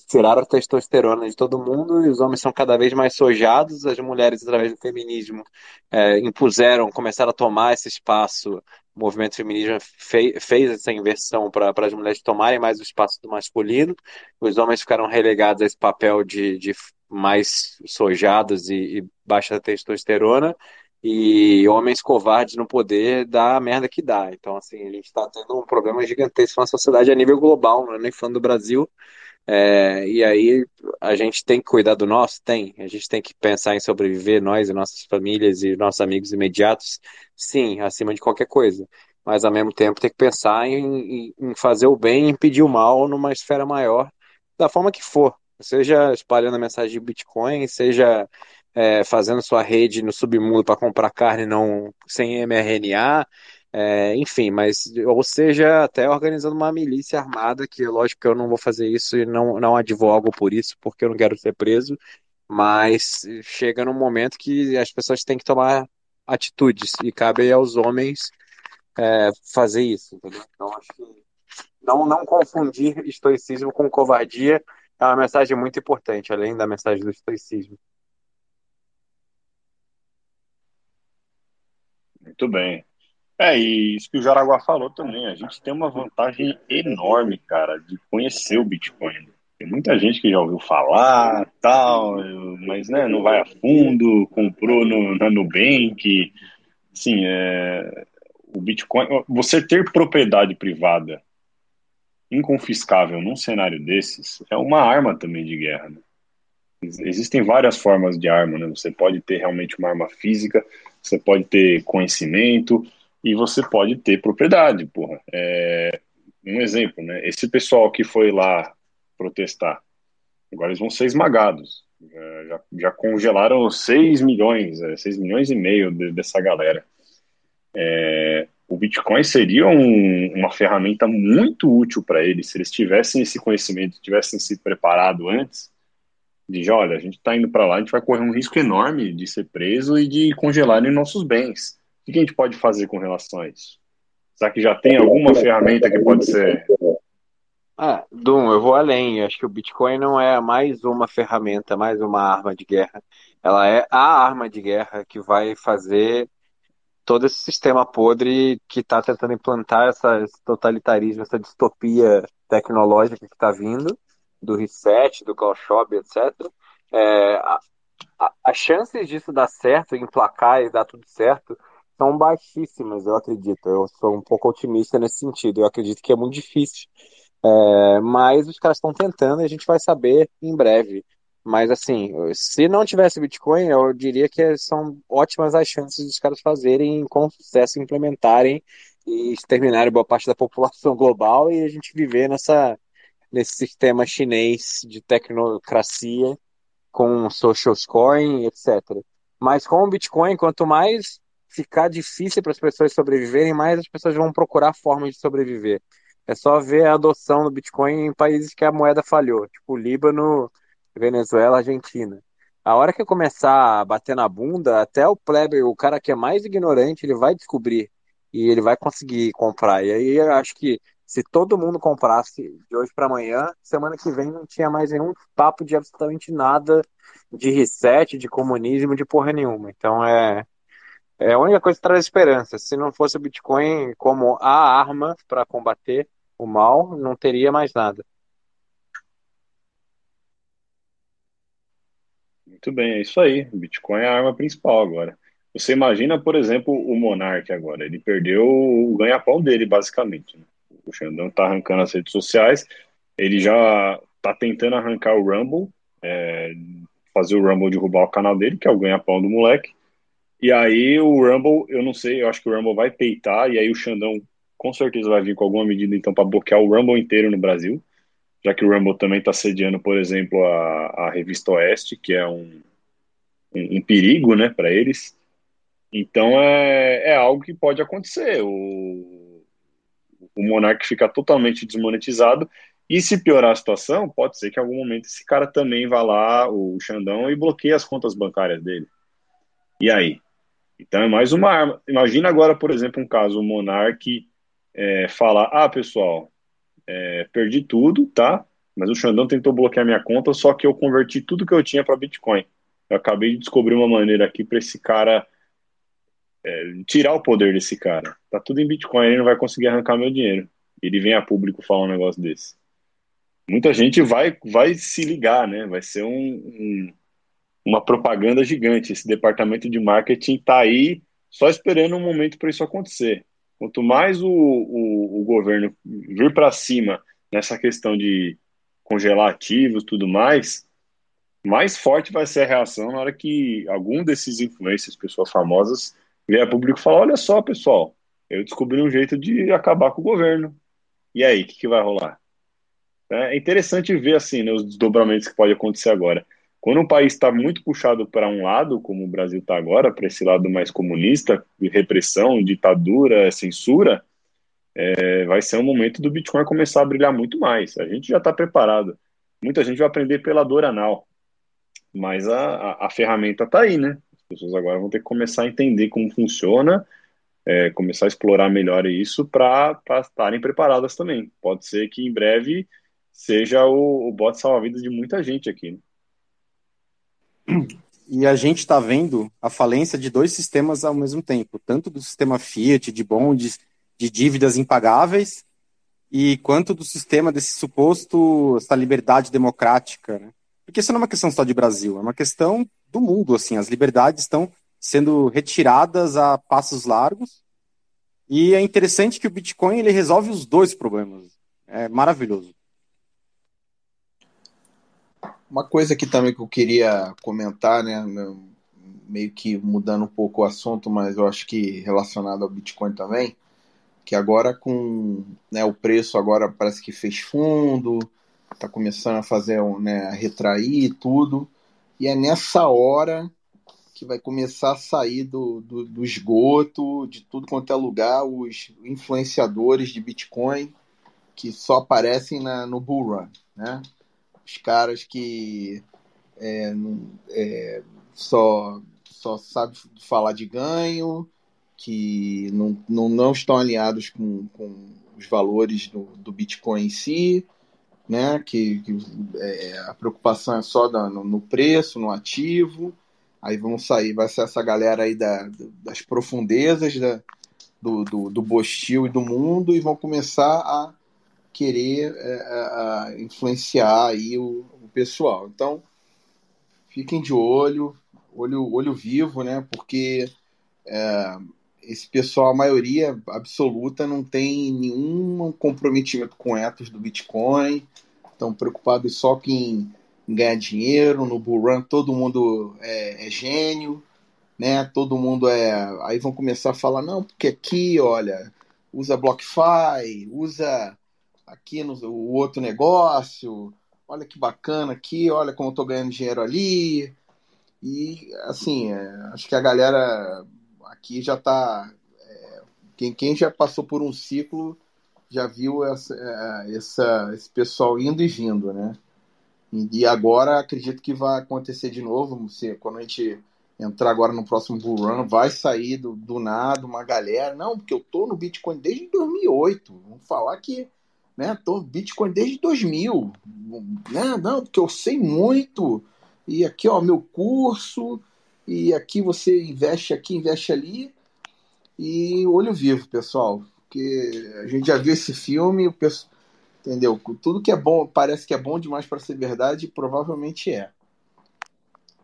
Tiraram a testosterona de todo mundo e os homens são cada vez mais sojados. As mulheres, através do feminismo, é, impuseram, começaram a tomar esse espaço. O movimento feminista fez, fez essa inversão para as mulheres tomarem mais o espaço do masculino. Os homens ficaram relegados a esse papel de, de mais sojados e, e baixa testosterona e homens covardes no poder dá a merda que dá. Então, assim, a gente está tendo um problema gigantesco na sociedade a nível global, não é nem falando do Brasil. É, e aí a gente tem que cuidar do nosso? Tem. A gente tem que pensar em sobreviver, nós e nossas famílias e nossos amigos imediatos? Sim, acima de qualquer coisa. Mas ao mesmo tempo tem que pensar em, em fazer o bem e impedir o mal numa esfera maior, da forma que for seja espalhando a mensagem de Bitcoin, seja é, fazendo sua rede no submundo para comprar carne não sem mRNA, é, enfim, mas ou seja, até organizando uma milícia armada, que lógico que eu não vou fazer isso e não, não advogo por isso, porque eu não quero ser preso, mas chega num momento que as pessoas têm que tomar atitudes e cabe aos homens é, fazer isso, entendeu? Então acho que não, não confundir estoicismo com covardia é uma mensagem muito importante, além da mensagem do estoicismo. Muito bem. É, e isso que o Jaraguá falou também, a gente tem uma vantagem enorme, cara, de conhecer o Bitcoin. Tem muita gente que já ouviu falar, tal, mas né, não vai a fundo, comprou no, na Nubank. Assim, é, o Bitcoin, você ter propriedade privada inconfiscável num cenário desses é uma arma também de guerra. Né? Existem várias formas de arma, né? Você pode ter realmente uma arma física, você pode ter conhecimento e você pode ter propriedade, porra. É, um exemplo, né? Esse pessoal que foi lá protestar, agora eles vão ser esmagados. Já, já congelaram 6 milhões, 6 é, milhões e meio de, dessa galera. É, o Bitcoin seria um, uma ferramenta muito útil para eles se eles tivessem esse conhecimento, tivessem se preparado antes de, olha, a gente está indo para lá, a gente vai correr um risco enorme de ser preso e de congelarem nossos bens. O que a gente pode fazer com relação a isso? Será que já tem alguma ferramenta que pode ser ah, Dum, eu vou além. Eu acho que o Bitcoin não é mais uma ferramenta, mais uma arma de guerra. Ela é a arma de guerra que vai fazer todo esse sistema podre que está tentando implantar essa, esse totalitarismo, essa distopia tecnológica que está vindo, do reset, do call shop, etc. É, a, a, as chances disso dar certo, emplacar e dar tudo certo, são baixíssimas, eu acredito. Eu sou um pouco otimista nesse sentido. Eu acredito que é muito difícil é, mas os caras estão tentando e a gente vai saber em breve. Mas assim, se não tivesse Bitcoin, eu diria que são ótimas as chances dos caras fazerem com sucesso, implementarem e exterminarem boa parte da população global e a gente viver nessa, nesse sistema chinês de tecnocracia com social scoring, etc. Mas com o Bitcoin, quanto mais ficar difícil para as pessoas sobreviverem, mais as pessoas vão procurar formas de sobreviver. É só ver a adoção do Bitcoin em países que a moeda falhou, tipo Líbano, Venezuela, Argentina. A hora que começar a bater na bunda, até o plebe, o cara que é mais ignorante, ele vai descobrir e ele vai conseguir comprar. E aí eu acho que se todo mundo comprasse de hoje para amanhã, semana que vem não tinha mais nenhum papo de absolutamente nada de reset, de comunismo, de porra nenhuma. Então é é a única coisa que traz esperança. Se não fosse o Bitcoin como a arma para combater, o mal, não teria mais nada. Muito bem, é isso aí. Bitcoin é a arma principal agora. Você imagina, por exemplo, o Monark agora. Ele perdeu o ganha-pão dele, basicamente. Né? O Xandão tá arrancando as redes sociais. Ele já tá tentando arrancar o Rumble, é, fazer o Rumble derrubar o canal dele, que é o ganha-pão do moleque. E aí o Rumble, eu não sei, eu acho que o Rumble vai peitar, e aí o Xandão com certeza vai vir com alguma medida então para bloquear o Rumble inteiro no Brasil, já que o Rumble também está sediando, por exemplo, a, a revista Oeste, que é um, um, um perigo né, para eles. Então é, é algo que pode acontecer. O, o Monark fica totalmente desmonetizado. E se piorar a situação, pode ser que em algum momento esse cara também vá lá, o Xandão, e bloqueie as contas bancárias dele. E aí? Então é mais uma arma. Imagina agora, por exemplo, um caso, o Monark é, falar: ah, pessoal, é, perdi tudo, tá? Mas o Xandão tentou bloquear minha conta, só que eu converti tudo que eu tinha para Bitcoin. Eu acabei de descobrir uma maneira aqui para esse cara é, tirar o poder desse cara. Tá tudo em Bitcoin, ele não vai conseguir arrancar meu dinheiro. Ele vem a público falar um negócio desse. Muita gente vai, vai se ligar, né? Vai ser um, um, uma propaganda gigante. Esse departamento de marketing tá aí só esperando um momento para isso acontecer. Quanto mais o, o, o governo vir para cima nessa questão de congelar ativos tudo mais, mais forte vai ser a reação na hora que algum desses influencers, pessoas famosas, vier a público e falar: olha só, pessoal, eu descobri um jeito de acabar com o governo. E aí, o que, que vai rolar? É interessante ver assim né, os desdobramentos que pode acontecer agora. Quando um país está muito puxado para um lado, como o Brasil está agora, para esse lado mais comunista, de repressão, ditadura, censura, é, vai ser um momento do Bitcoin começar a brilhar muito mais. A gente já está preparado. Muita gente vai aprender pela dor anal, mas a, a, a ferramenta está aí, né? As pessoas agora vão ter que começar a entender como funciona, é, começar a explorar melhor isso para estarem preparadas também. Pode ser que em breve seja o, o bote salva-vidas de muita gente aqui. Né? E a gente está vendo a falência de dois sistemas ao mesmo tempo, tanto do sistema Fiat, de bondes, de dívidas impagáveis, e quanto do sistema desse suposto, essa liberdade democrática. Né? Porque isso não é uma questão só de Brasil, é uma questão do mundo. Assim, as liberdades estão sendo retiradas a passos largos E é interessante que o Bitcoin ele resolve os dois problemas. É maravilhoso. Uma coisa que também que eu queria comentar, né, meio que mudando um pouco o assunto, mas eu acho que relacionado ao Bitcoin também, que agora com né, o preço agora parece que fez fundo, está começando a fazer né, a retrair tudo, e é nessa hora que vai começar a sair do, do, do esgoto, de tudo quanto é lugar, os influenciadores de Bitcoin que só aparecem na, no bull run, né? Os caras que é, é, só, só sabem falar de ganho, que não, não, não estão alinhados com, com os valores do, do Bitcoin em si, né? Que, que é, a preocupação é só no, no, preço, no ativo. Aí vão sair, vai ser essa galera aí da, das profundezas da, do, do, do Bostil e do mundo e vão começar a querer é, influenciar aí o, o, pessoal. Então, fiquem de olho, olho, olho vivo, né? Porque é, esse pessoal, a maioria absoluta, não tem nenhum comprometimento com etos do Bitcoin, estão preocupados só em, em ganhar dinheiro, no bull todo mundo é, é, gênio, né? Todo mundo é. Aí vão começar a falar, não, porque aqui, olha, usa BlockFi, usa aqui no o outro negócio, olha que bacana aqui, olha como eu tô ganhando dinheiro ali. E assim, é, acho que a galera aqui já está. É, quem, quem já passou por um ciclo já viu essa, é, essa, esse pessoal indo e vindo, né? E, e agora acredito que vai acontecer de novo. Se, quando a gente entrar agora no próximo Bull Run, vai sair do, do nada uma galera. Não, porque eu tô no Bitcoin desde 2008. Vamos falar que né, tô Bitcoin desde 2000. Né? Não, porque eu sei muito. E aqui, ó, meu curso e aqui você investe aqui, investe ali. E olho vivo, pessoal. Porque a gente já viu esse filme, entendeu? Tudo que é bom, parece que é bom demais para ser verdade, provavelmente é.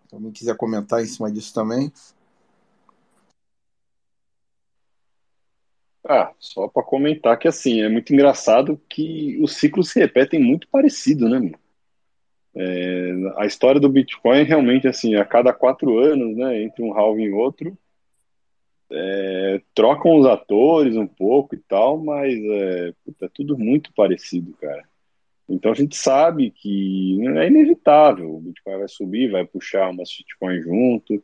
Se alguém quiser comentar em cima disso também. Ah, só para comentar que assim, é muito engraçado que os ciclos se repetem muito parecido, né? É, a história do Bitcoin realmente assim, a cada quatro anos, né, entre um halving e outro, é, trocam os atores um pouco e tal, mas é, é tudo muito parecido, cara. Então a gente sabe que é inevitável, o Bitcoin vai subir, vai puxar umas shitcoin junto,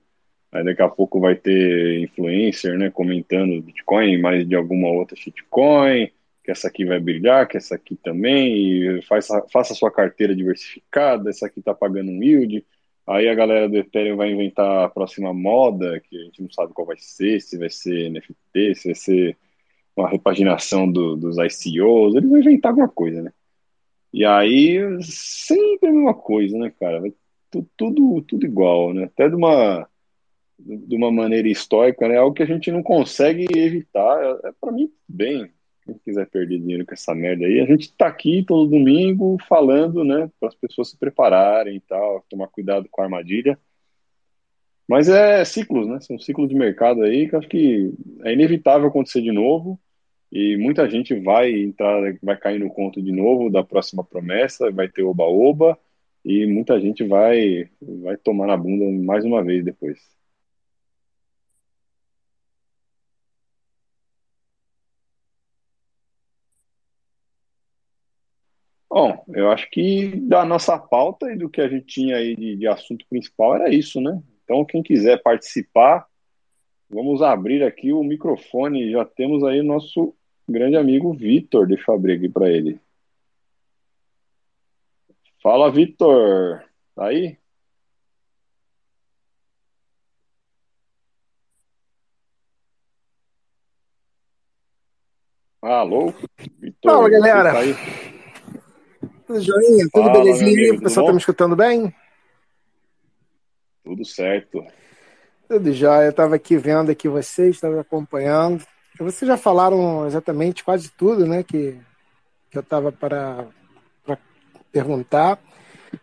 aí daqui a pouco vai ter influencer, né, comentando Bitcoin, mais de alguma outra shitcoin, que essa aqui vai brilhar, que essa aqui também, e faça, faça sua carteira diversificada, essa aqui está pagando um yield. Aí a galera do Ethereum vai inventar a próxima moda, que a gente não sabe qual vai ser, se vai ser NFT, se vai ser uma repaginação do, dos ICOs, eles vão inventar alguma coisa, né? E aí, sempre a mesma coisa, né, cara? Tudo, tudo igual, né? Até de uma, de uma maneira histórica, né? Algo que a gente não consegue evitar. É, é para mim, bem, quem quiser perder dinheiro com essa merda aí, a gente tá aqui todo domingo falando, né, para as pessoas se prepararem e tal, tomar cuidado com a armadilha. Mas é ciclos, né? São ciclos de mercado aí que acho que é inevitável acontecer de novo e muita gente vai entrar, vai cair no conto de novo da próxima promessa, vai ter oba-oba e muita gente vai vai tomar na bunda mais uma vez depois. Bom, eu acho que da nossa pauta e do que a gente tinha aí de, de assunto principal era isso, né? Então, quem quiser participar, vamos abrir aqui o microfone. Já temos aí o nosso grande amigo Vitor. Deixa eu abrir aqui para ele. Fala, Vitor. Tá aí? Alô? Vitor, Fala, galera. Tá tudo joinha? Tudo Fala, belezinha? o pessoal tá me escutando bem? Tudo certo. Tudo jóia. Eu estava aqui vendo aqui vocês, estava acompanhando. Vocês já falaram exatamente quase tudo, né? Que, que eu estava para, para perguntar.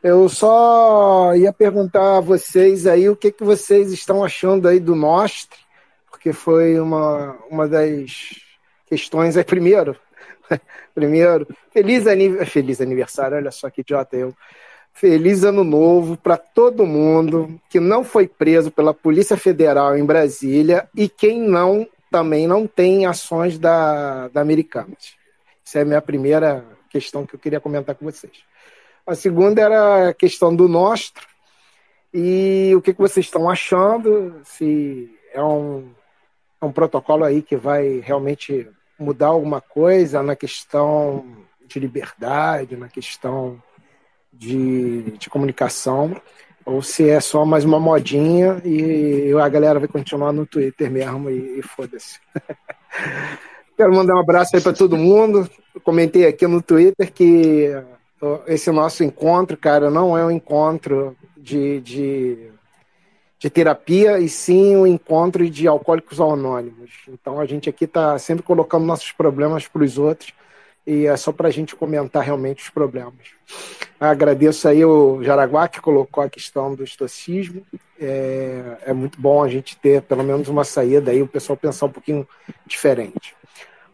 Eu só ia perguntar a vocês aí o que, que vocês estão achando aí do Nostre, porque foi uma, uma das questões. É primeiro, primeiro, feliz, feliz aniversário, olha só que idiota eu. Feliz ano novo para todo mundo que não foi preso pela Polícia Federal em Brasília e quem não também não tem ações da, da Americanas. Essa é a minha primeira questão que eu queria comentar com vocês. A segunda era a questão do Nostro e o que, que vocês estão achando, se é um, é um protocolo aí que vai realmente mudar alguma coisa na questão de liberdade, na questão de, de comunicação, ou se é só mais uma modinha e a galera vai continuar no Twitter mesmo e, e foda-se. Quero mandar um abraço aí para todo mundo. Eu comentei aqui no Twitter que esse nosso encontro, cara, não é um encontro de, de, de terapia e sim um encontro de alcoólicos anônimos. Então a gente aqui está sempre colocando nossos problemas para os outros e é só para a gente comentar realmente os problemas. Agradeço aí o Jaraguá que colocou a questão do estoicismo. É, é muito bom a gente ter pelo menos uma saída aí, o pessoal pensar um pouquinho diferente.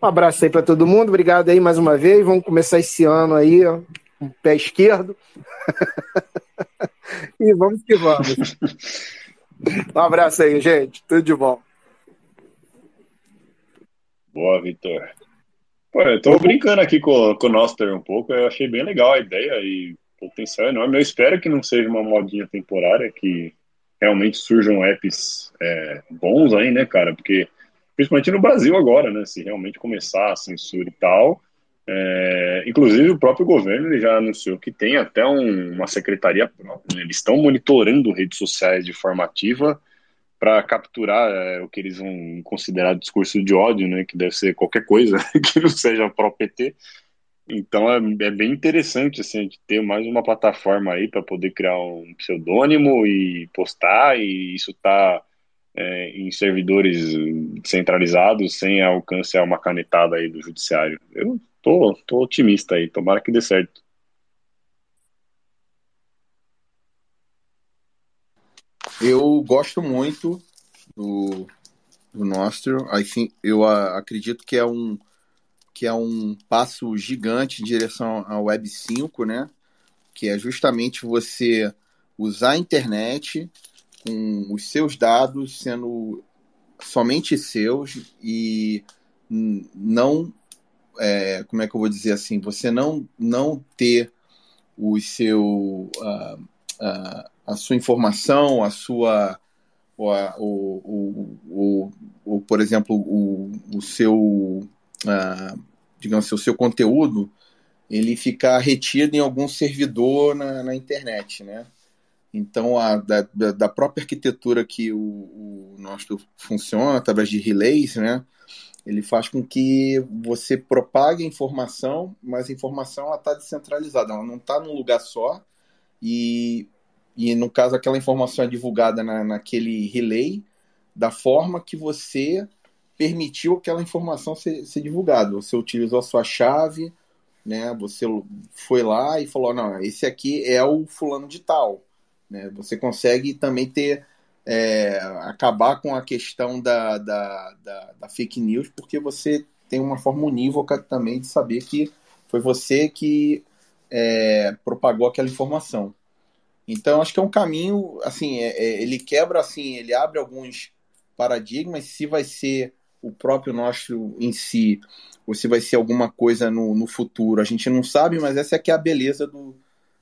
Um abraço aí para todo mundo, obrigado aí mais uma vez. Vamos começar esse ano aí com o pé esquerdo. e vamos que vamos. Um abraço aí, gente. Tudo de bom. Boa, Vitor. Pô, eu tô brincando aqui com, com o Noster um pouco, eu achei bem legal a ideia e potencial enorme. Eu espero que não seja uma modinha temporária, que realmente surjam apps é, bons aí, né, cara? Porque, principalmente no Brasil agora, né, se realmente começar a censura e tal, é, inclusive o próprio governo ele já anunciou que tem até um, uma secretaria própria, né? eles estão monitorando redes sociais de forma ativa para capturar é, o que eles vão considerar discurso de ódio, né, que deve ser qualquer coisa que não seja pró-PT. Então é, é, bem interessante assim, a gente ter mais uma plataforma aí para poder criar um pseudônimo e postar, e isso tá é, em servidores centralizados, sem alcance a uma canetada aí do judiciário. Eu tô, tô otimista aí, tomara que dê certo. Eu gosto muito do, do Nostro. Assim, eu acredito que é um que é um passo gigante em direção à Web 5, né? Que é justamente você usar a internet com os seus dados sendo somente seus e não é, como é que eu vou dizer assim você não não ter o seu uh, a sua informação, a sua, o, o, o, por exemplo, o, o seu, digamos assim, o seu conteúdo, ele ficar retido em algum servidor na, na internet, né? Então, a, da, da própria arquitetura que o, o nosso funciona, através de relays, né? Ele faz com que você propague a informação, mas a informação está descentralizada, ela não está num lugar só, e e no caso aquela informação é divulgada na, naquele relay da forma que você permitiu aquela informação ser, ser divulgada. Você utilizou a sua chave, né? Você foi lá e falou, não, esse aqui é o fulano de tal. Né? Você consegue também ter é, acabar com a questão da, da, da, da, fake news, porque você tem uma forma unívoca também de saber que foi você que é, propagou aquela informação. Então, acho que é um caminho, assim, é, é, ele quebra, assim, ele abre alguns paradigmas, se vai ser o próprio nosso em si, ou se vai ser alguma coisa no, no futuro, a gente não sabe, mas essa é que é a beleza do,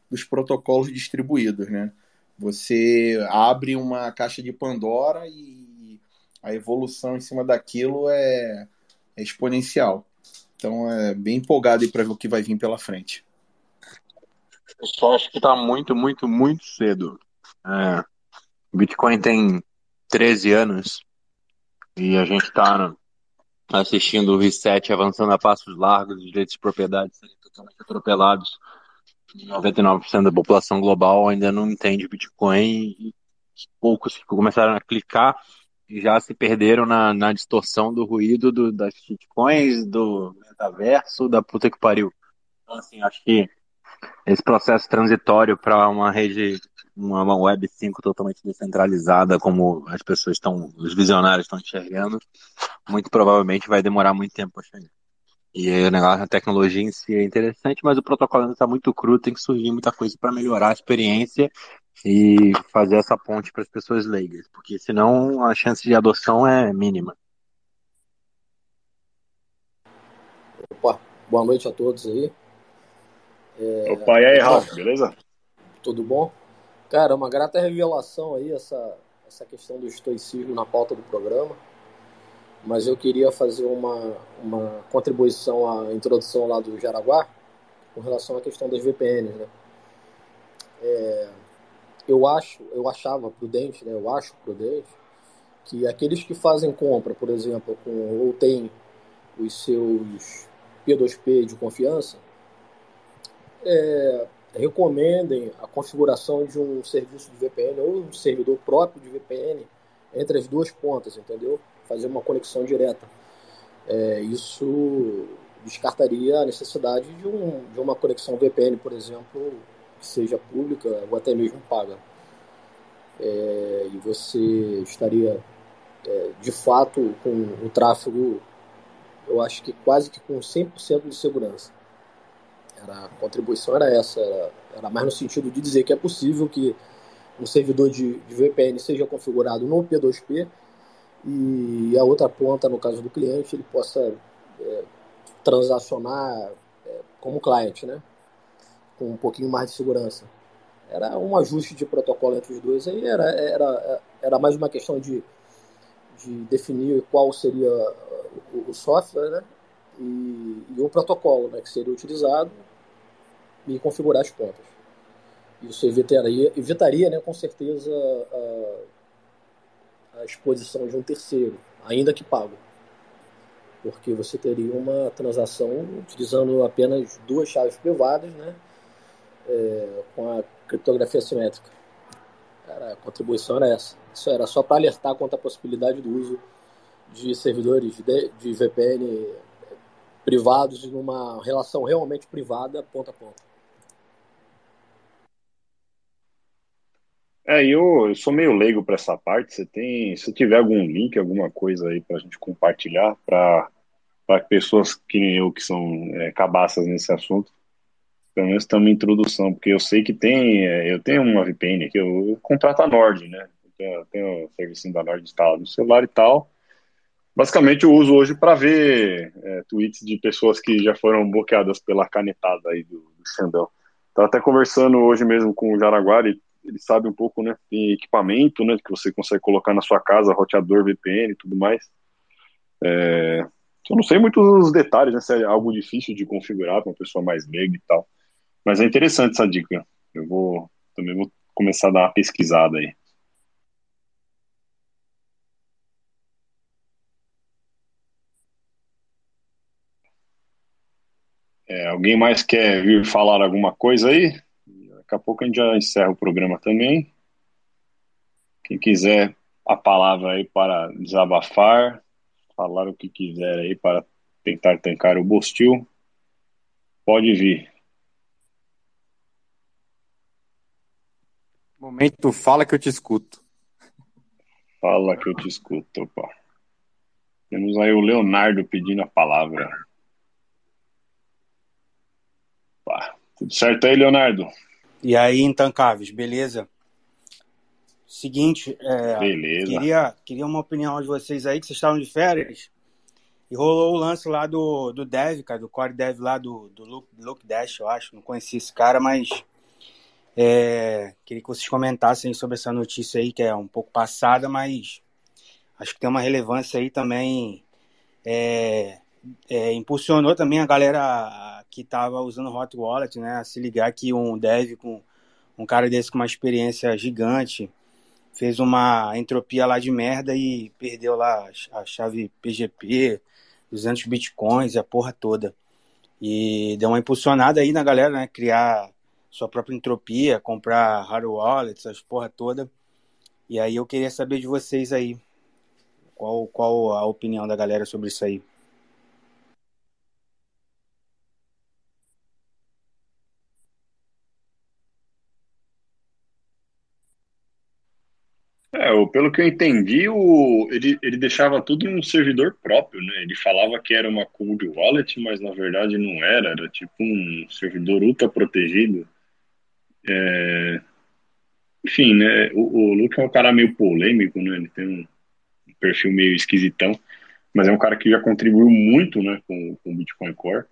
dos protocolos distribuídos, né? Você abre uma caixa de Pandora e a evolução em cima daquilo é, é exponencial. Então, é bem empolgado para ver o que vai vir pela frente. Eu só acho que está muito, muito, muito cedo. É, Bitcoin tem 13 anos e a gente está assistindo o reset avançando a passos largos, os direitos de propriedade serem totalmente atropelados. 99% da população global ainda não entende Bitcoin e poucos que começaram a clicar já se perderam na, na distorção do ruído do, das shitcoins, do metaverso, da puta que pariu. Então, assim, acho que esse processo transitório para uma rede uma Web 5 totalmente descentralizada, como as pessoas estão, os visionários estão enxergando, muito provavelmente vai demorar muito tempo para chegar. E aí, o negócio, a tecnologia em si é interessante, mas o protocolo ainda está muito cru, tem que surgir muita coisa para melhorar a experiência e fazer essa ponte para as pessoas leigas, porque senão a chance de adoção é mínima. Opa, boa noite a todos aí. É... Opa, e aí, Ralf, beleza? Tudo bom? Cara, é uma grata revelação aí essa, essa questão do estoicismo na pauta do programa mas eu queria fazer uma, uma contribuição à introdução lá do Jaraguá com relação à questão das VPNs, né? É, eu acho, eu achava prudente, né? Eu acho prudente que aqueles que fazem compra, por exemplo, com, ou têm os seus P2P de confiança, é, recomendem a configuração de um serviço de VPN ou um servidor próprio de VPN entre as duas pontas, entendeu? Fazer uma conexão direta. É, isso descartaria a necessidade de, um, de uma conexão VPN, por exemplo, que seja pública ou até mesmo paga. É, e você estaria, é, de fato, com o tráfego, eu acho que quase que com 100% de segurança. Era, a contribuição era essa, era, era, mais no sentido de dizer que é possível que um servidor de, de VPN seja configurado no P2P e a outra ponta, no caso do cliente, ele possa é, transacionar é, como cliente, né? com um pouquinho mais de segurança. Era um ajuste de protocolo entre os dois, aí era, era, era mais uma questão de, de definir qual seria o, o software né? e, e o protocolo né? que seria utilizado e configurar as pontas. Isso evitaria, evitaria né, com certeza, a, exposição de um terceiro, ainda que pago. Porque você teria uma transação utilizando apenas duas chaves privadas, né? É, com a criptografia simétrica. Cara, a contribuição era essa. Isso era só para alertar quanto à possibilidade do uso de servidores de, de VPN privados numa relação realmente privada, ponta a ponta. É, eu, eu sou meio leigo para essa parte. Você tem, se tiver algum link, alguma coisa aí para a gente compartilhar para pessoas que nem eu que são é, cabaças nesse assunto, pelo menos tem uma introdução, porque eu sei que tem, é, eu tenho uma VPN aqui, eu, eu contrato a Nord, né? Eu tenho, o serviço da Nord instalado no celular e tal. Basicamente eu uso hoje para ver é, tweets de pessoas que já foram bloqueadas pela canetada aí do, do Xandão. Estava até conversando hoje mesmo com o Jaraguá, e ele sabe um pouco, né? Tem equipamento, né? Que você consegue colocar na sua casa, roteador, VPN e tudo mais. É, eu não sei muitos os detalhes, né? Se é algo difícil de configurar para uma pessoa mais leiga e tal. Mas é interessante essa dica. Eu vou também vou começar a dar uma pesquisada aí. É, alguém mais quer vir falar alguma coisa aí? Daqui a pouco a gente já encerra o programa também. Quem quiser a palavra aí para desabafar, falar o que quiser aí para tentar tancar o Bostil, pode vir. Momento, fala que eu te escuto. Fala que eu te escuto, opa. Temos aí o Leonardo pedindo a palavra. Opa. Tudo certo aí, Leonardo? E aí, Intancáveis, beleza? Seguinte, é, beleza. Queria, queria uma opinião de vocês aí, que vocês estavam de férias, e rolou o lance lá do, do Dev, cara, do Core Dev lá do, do Luke, Luke Dash, eu acho. Não conhecia esse cara, mas é, queria que vocês comentassem sobre essa notícia aí, que é um pouco passada, mas acho que tem uma relevância aí também. É, é, impulsionou também a galera que estava usando Hot Wallet, né, a se ligar que um dev com um cara desse com uma experiência gigante fez uma entropia lá de merda e perdeu lá a chave PGP, 200 bitcoins e a porra toda. E deu uma impulsionada aí na galera, né, criar sua própria entropia, comprar hard wallets, as porra toda. E aí eu queria saber de vocês aí, qual, qual a opinião da galera sobre isso aí. Pelo que eu entendi, o, ele, ele deixava tudo em um servidor próprio, né? Ele falava que era uma cold wallet, mas na verdade não era, era tipo um servidor ultra protegido. É... Enfim, né? O, o Luke é um cara meio polêmico, né? Ele tem um perfil meio esquisitão, mas é um cara que já contribuiu muito, né, com, com o Bitcoin Core.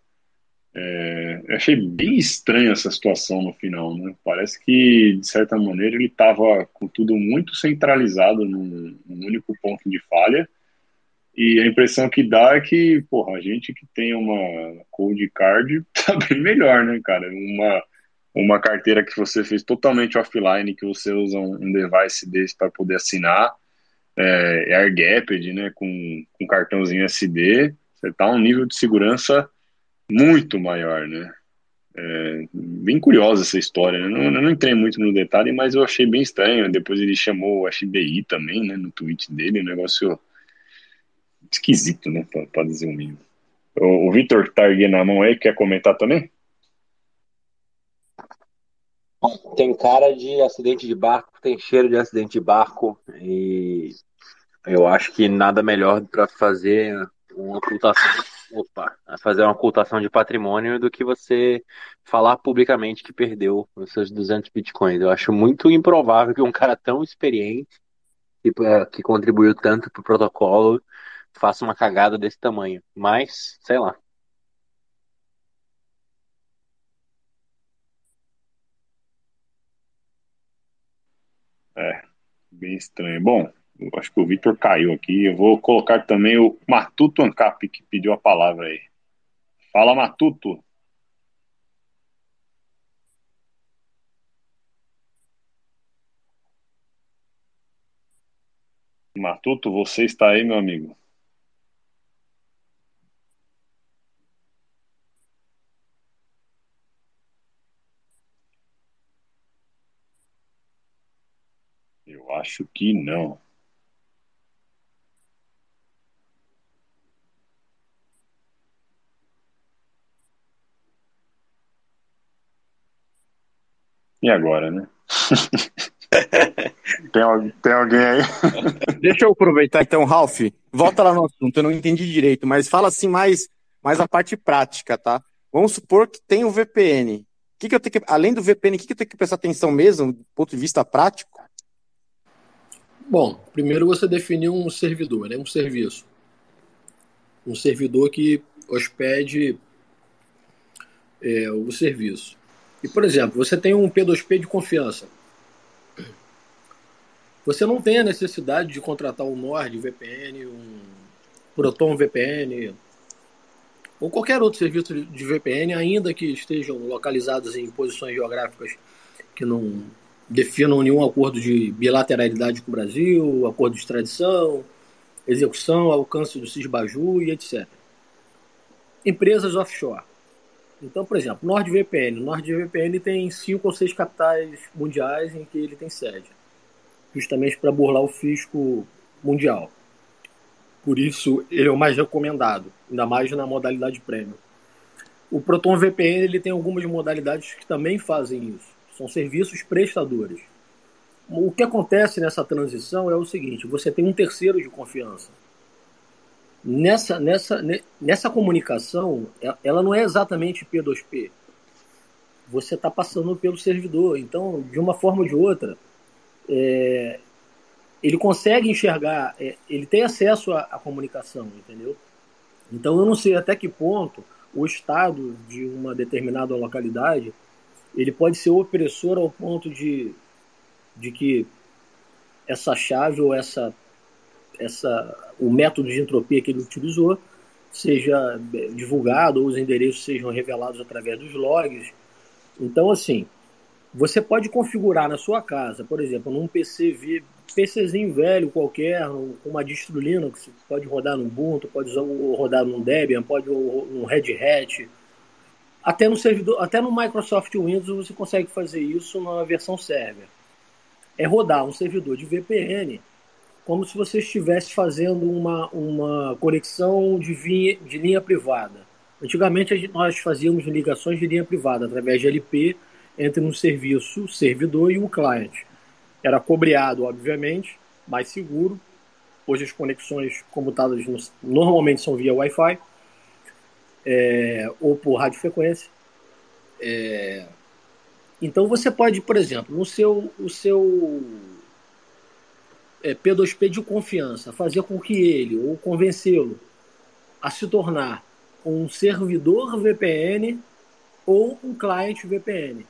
É, achei bem estranha essa situação no final, né? Parece que, de certa maneira, ele estava com tudo muito centralizado num, num, único ponto de falha. E a impressão que dá é que, porra, a gente que tem uma cold card tá bem melhor, né, cara? Uma, uma carteira que você fez totalmente offline, que você usa um, device desse para poder assinar, é, air gapped, né, com, com cartãozinho SD, você tá um nível de segurança muito maior, né? É, bem curiosa essa história, né? não, eu não entrei muito no detalhe, mas eu achei bem estranho. Depois ele chamou o FBI também, né, no tweet dele, um negócio esquisito, né, para dizer o mínimo. O, o Vitor que tá erguendo a mão aí, quer comentar também? Tem cara de acidente de barco, tem cheiro de acidente de barco, e eu acho que nada melhor para fazer uma ocultação opa, fazer uma ocultação de patrimônio do que você falar publicamente que perdeu os seus 200 bitcoins. Eu acho muito improvável que um cara tão experiente, que, é, que contribuiu tanto para o protocolo, faça uma cagada desse tamanho. Mas, sei lá. É, bem estranho. Bom, acho que o Victor caiu aqui. Eu vou colocar também o Matuto Ancap, que pediu a palavra aí. Fala, Matuto. Matuto, você está aí, meu amigo? Eu acho que não. E agora, né? tem, tem alguém aí? Deixa eu aproveitar então, Ralph. Volta lá no assunto, eu não entendi direito, mas fala assim mais, mais a parte prática, tá? Vamos supor que tem o VPN. Que que eu tenho que, além do VPN, o que, que eu tenho que prestar atenção mesmo, do ponto de vista prático? Bom, primeiro você definiu um servidor, né? um serviço. Um servidor que hospede é, o serviço. E, por exemplo, você tem um P2P de confiança. Você não tem a necessidade de contratar um Nord VPN, um Proton VPN, ou qualquer outro serviço de VPN, ainda que estejam localizados em posições geográficas que não definam nenhum acordo de bilateralidade com o Brasil, acordo de extradição, execução, alcance do CISBAJU e etc. Empresas offshore. Então, por exemplo, NordVPN. NordVPN tem cinco ou seis capitais mundiais em que ele tem sede, justamente para burlar o fisco mundial. Por isso, ele é o mais recomendado, ainda mais na modalidade premium. O Proton VPN ele tem algumas modalidades que também fazem isso. São serviços prestadores. O que acontece nessa transição é o seguinte: você tem um terceiro de confiança nessa, nessa, nessa comunicação, é, ela não é exatamente P2P. Você está passando pelo servidor. Então, de uma forma ou de outra, é, ele consegue enxergar, é, ele tem acesso à, à, comunicação, entendeu? Então, eu não sei até que ponto o Estado de uma determinada localidade ele pode ser opressor ao ponto de, de que essa chave ou essa essa, o método de entropia que ele utilizou seja é, divulgado ou os endereços sejam revelados através dos logs. Então, assim, você pode configurar na sua casa, por exemplo, num PC, PCzinho velho qualquer, com uma distro Linux, pode rodar no Ubuntu, pode rodar no Debian, pode no Red Hat, até no servidor, até no Microsoft Windows você consegue fazer isso na versão server. É rodar um servidor de VPN como se você estivesse fazendo uma, uma conexão de, via, de linha privada. Antigamente nós fazíamos ligações de linha privada através de LP entre um serviço servidor e um cliente. Era cobreado, obviamente, mais seguro. Hoje as conexões comutadas normalmente são via Wi-Fi é, ou por radiofrequência. É, então você pode, por exemplo, no seu, o seu é, P2P de confiança, fazer com que ele ou convencê-lo a se tornar um servidor VPN ou um cliente VPN.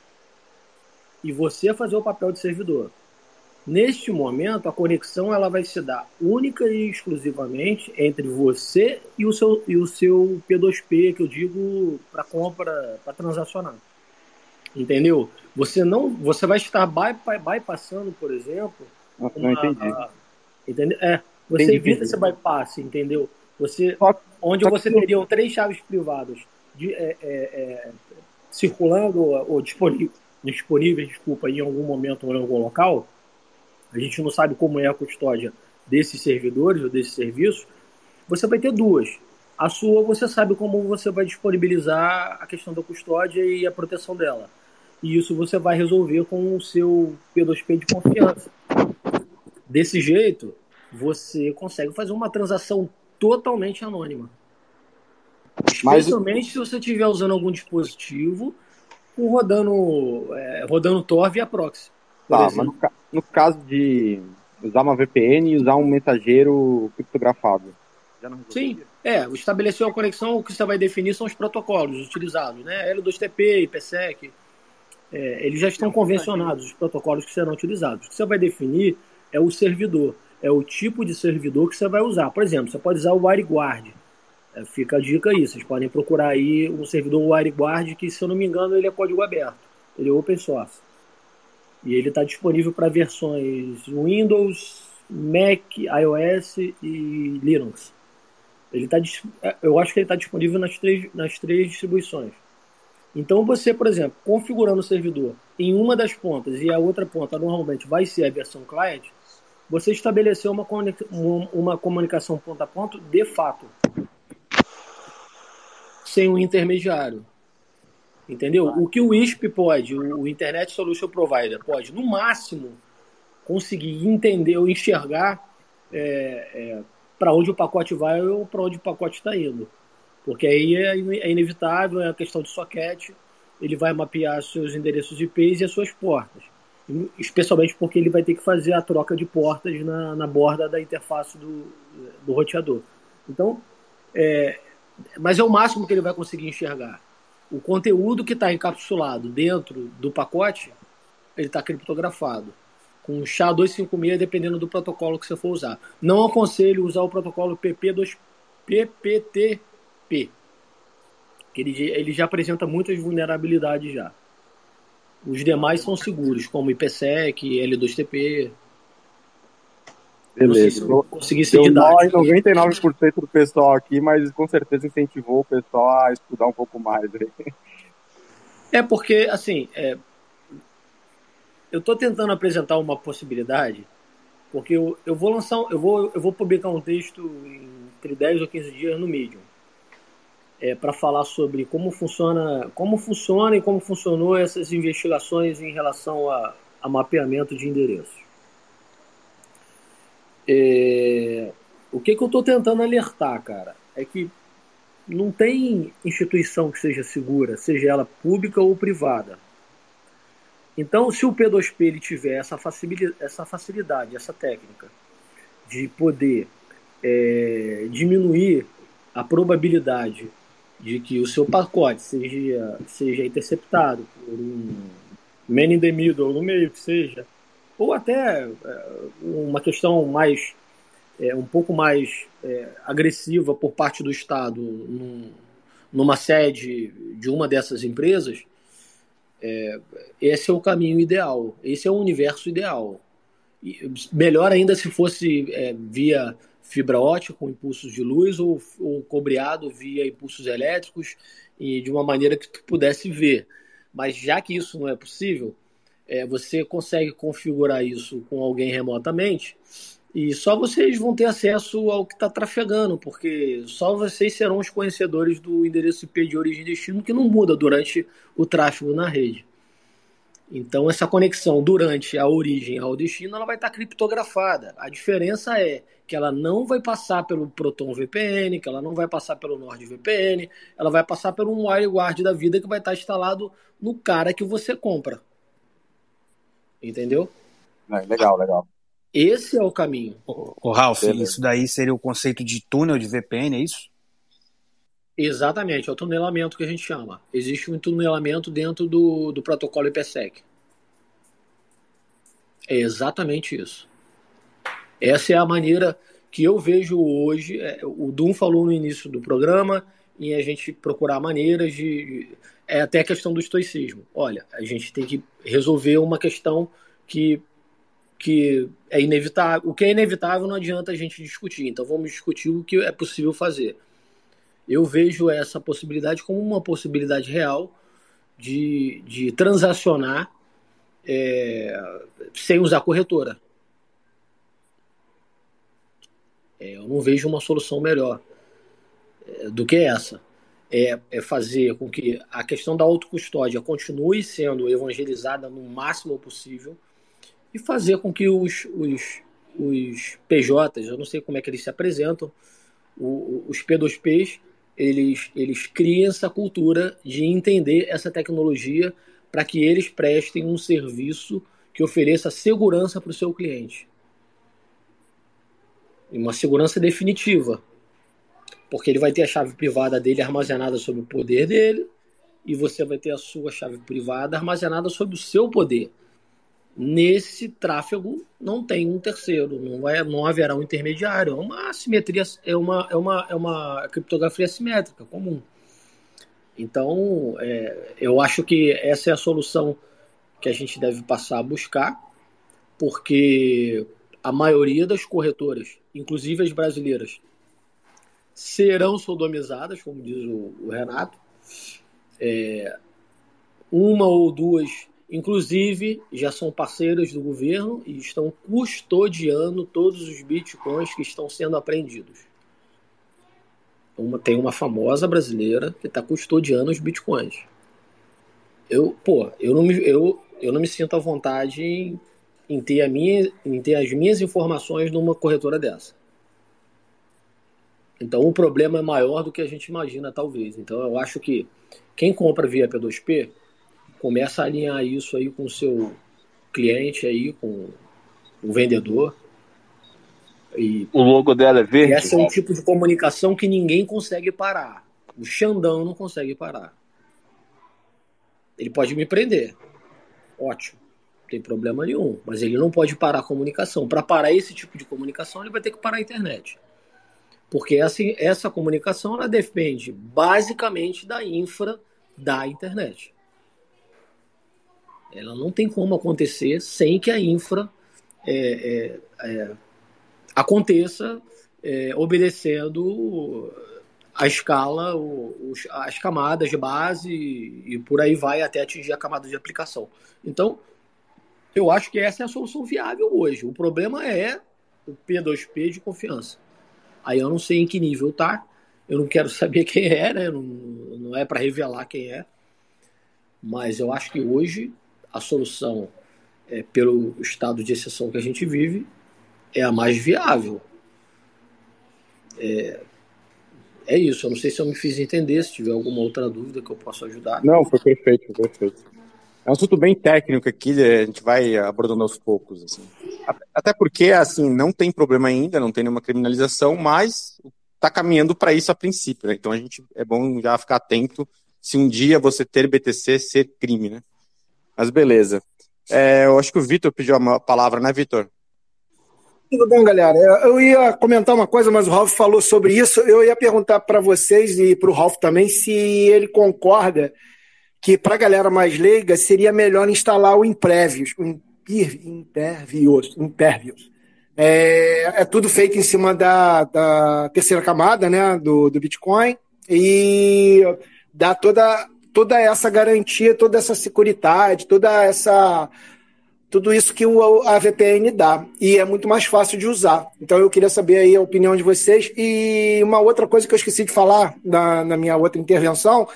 E você fazer o papel de servidor. Neste momento, a conexão ela vai se dar única e exclusivamente entre você e o seu, e o seu P2P, que eu digo para compra, para transacionar. Entendeu? Você não, você vai estar bypassando, por exemplo, uma, não entendi. entendeu? É, você entendi, evita esse bypass, entendeu? Você, onde você teria três chaves privadas de, é, é, é, circulando ou disponíveis, disponíveis, desculpa, em algum momento ou em algum local, a gente não sabe como é a custódia desses servidores ou desses serviços, você vai ter duas. A sua, você sabe como você vai disponibilizar a questão da custódia e a proteção dela. E isso você vai resolver com o seu P2P de confiança. Desse jeito, você consegue fazer uma transação totalmente anônima. Especialmente Mas... se você estiver usando algum dispositivo rodando, é, rodando Tor via proxy. Tá, mas no, no, caso de usar uma VPN e usar um mensageiro criptografado. Sim, é, estabelecer a conexão, o que você vai definir são os protocolos utilizados, né? L2TP, IPsec, é, eles já estão convencionados, os protocolos que serão utilizados. O que você vai definir é o servidor, é o tipo de servidor que você vai usar. Por exemplo, você pode usar o WireGuard. É, fica a dica aí, vocês podem procurar aí um servidor WireGuard que, se eu não me engano, ele é código aberto, ele é open source. E ele está disponível para versões Windows, Mac, iOS e Linux. Ele tá, é, eu acho que ele está disponível nas três, nas três distribuições. Então você, por exemplo, configurando o servidor em uma das pontas e a outra ponta normalmente vai ser a versão client, você estabeleceu uma, uma comunicação ponto a ponto de fato, sem um intermediário. Entendeu? O que o ISP pode, o Internet Solution Provider pode, no máximo, conseguir entender ou enxergar é, é, para onde o pacote vai ou para onde o pacote está indo. Porque aí é, é inevitável, é a questão de socket, ele vai mapear seus endereços IPs e as suas portas. Especialmente porque ele vai ter que fazer a troca de portas na, na borda da interface do, do roteador. Então, é, mas é o máximo que ele vai conseguir enxergar. O conteúdo que está encapsulado dentro do pacote, ele está criptografado. Com SHA-256, dependendo do protocolo que você for usar. Não aconselho usar o protocolo PP2, PPT P. Que ele, ele já apresenta muitas vulnerabilidades já. Os demais são seguros, como IPsec, L2TP. Beleza. Não consegui ser Eu 99% do pessoal aqui, mas com certeza incentivou o pessoal a estudar um pouco mais. É porque, assim, é, eu estou tentando apresentar uma possibilidade, porque eu, eu vou lançar, eu vou, eu vou publicar um texto entre 10 ou 15 dias no Medium é, para falar sobre como funciona, como funciona e como funcionou essas investigações em relação a, a mapeamento de endereços. É, o que, que eu estou tentando alertar, cara, é que não tem instituição que seja segura, seja ela pública ou privada. Então, se o P2P ele tiver essa facilidade, essa, facilidade, essa técnica de poder é, diminuir a probabilidade de que o seu pacote seja, seja interceptado por um man in the middle, no meio que seja, ou até é, uma questão mais é, um pouco mais é, agressiva por parte do Estado num, numa sede de uma dessas empresas, é, esse é o caminho ideal, esse é o universo ideal. E melhor ainda se fosse é, via fibra ótica com impulsos de luz ou, ou cobreado via impulsos elétricos e de uma maneira que tu pudesse ver. Mas já que isso não é possível, é, você consegue configurar isso com alguém remotamente e só vocês vão ter acesso ao que está trafegando, porque só vocês serão os conhecedores do endereço IP de origem e destino que não muda durante o tráfego na rede. Então, essa conexão durante a origem ao destino ela vai estar criptografada. A diferença é que ela não vai passar pelo Proton VPN, que ela não vai passar pelo NordVPN, ela vai passar por um WireGuard da vida que vai estar instalado no cara que você compra. Entendeu? É, legal, legal. Esse é o caminho. O, Ralph, Beleza. isso daí seria o conceito de túnel de VPN, é isso? Exatamente, é o tunelamento que a gente chama. Existe um tunelamento dentro do, do protocolo IPsec. É exatamente isso. Essa é a maneira que eu vejo hoje. É, o Dum falou no início do programa em a gente procurar maneiras de. É até a questão do estoicismo. Olha, a gente tem que resolver uma questão que que é inevitável. O que é inevitável não adianta a gente discutir. Então vamos discutir o que é possível fazer. Eu vejo essa possibilidade como uma possibilidade real de, de transacionar é, sem usar corretora. É, eu não vejo uma solução melhor é, do que essa. É, é, fazer com que a questão da autocustódia continue sendo evangelizada no máximo possível e fazer com que os, os, os PJs, eu não sei como é que eles se apresentam, os P2Ps, eles, eles criem essa cultura de entender essa tecnologia para que eles prestem um serviço que ofereça segurança para o seu cliente. Uma segurança definitiva. Porque ele vai ter a chave privada dele armazenada sob o poder dele, e você vai ter a sua chave privada armazenada sob o seu poder. Nesse tráfego não tem um terceiro, não, vai, não haverá um intermediário. É uma simetria, é uma, é uma, é uma criptografia simétrica comum. Então, é, eu acho que essa é a solução que a gente deve passar a buscar, porque a maioria das corretoras, inclusive as brasileiras, serão sodomizadas, como diz o, o Renato. É, uma ou duas Inclusive, já são parceiros do governo e estão custodiando todos os bitcoins que estão sendo apreendidos. Uma, tem uma famosa brasileira que está custodiando os bitcoins. Eu, pô, eu não me, eu, eu não me sinto à vontade em, em, ter minha, em ter as minhas informações numa corretora dessa. Então o problema é maior do que a gente imagina, talvez. Então eu acho que quem compra via P2P começa a alinhar isso aí com o seu cliente aí, com o vendedor. E o logo dela é verde? Esse é um tipo de comunicação que ninguém consegue parar. O Xandão não consegue parar. Ele pode me prender. Ótimo. Tem problema nenhum. Mas ele não pode parar a comunicação. Para parar esse tipo de comunicação, ele vai ter que parar a internet. Porque essa, essa comunicação ela depende basicamente da infra da internet. Ela não tem como acontecer sem que a infra é, é, é, aconteça é, obedecendo a escala, os, as camadas de base e, e por aí vai até atingir a camada de aplicação. Então, eu acho que essa é a solução viável hoje. O problema é o P2P de confiança. Aí eu não sei em que nível tá, eu não quero saber quem é, né? não, não é para revelar quem é, mas eu acho que hoje a solução, é, pelo estado de exceção que a gente vive, é a mais viável. É, é isso. Eu não sei se eu me fiz entender. Se tiver alguma outra dúvida que eu possa ajudar. Não, foi perfeito, foi perfeito. É um assunto bem técnico aqui, a gente vai abordando aos poucos. Assim. Até porque, assim, não tem problema ainda, não tem nenhuma criminalização, mas está caminhando para isso a princípio. Né? Então a gente é bom já ficar atento se um dia você ter BTC ser crime, né? Mas beleza. É, eu acho que o Vitor pediu a palavra, né, Vitor? Tudo bom, galera? Eu ia comentar uma coisa, mas o Ralf falou sobre isso. Eu ia perguntar para vocês e para o Ralf também se ele concorda que para a galera mais leiga seria melhor instalar o Imprevious, o Impervious. É, é, tudo feito em cima da, da terceira camada né, do, do Bitcoin e dá toda toda essa garantia, toda essa seguridade, toda essa tudo isso que o, a VPN dá e é muito mais fácil de usar. Então eu queria saber aí a opinião de vocês e uma outra coisa que eu esqueci de falar na, na minha outra intervenção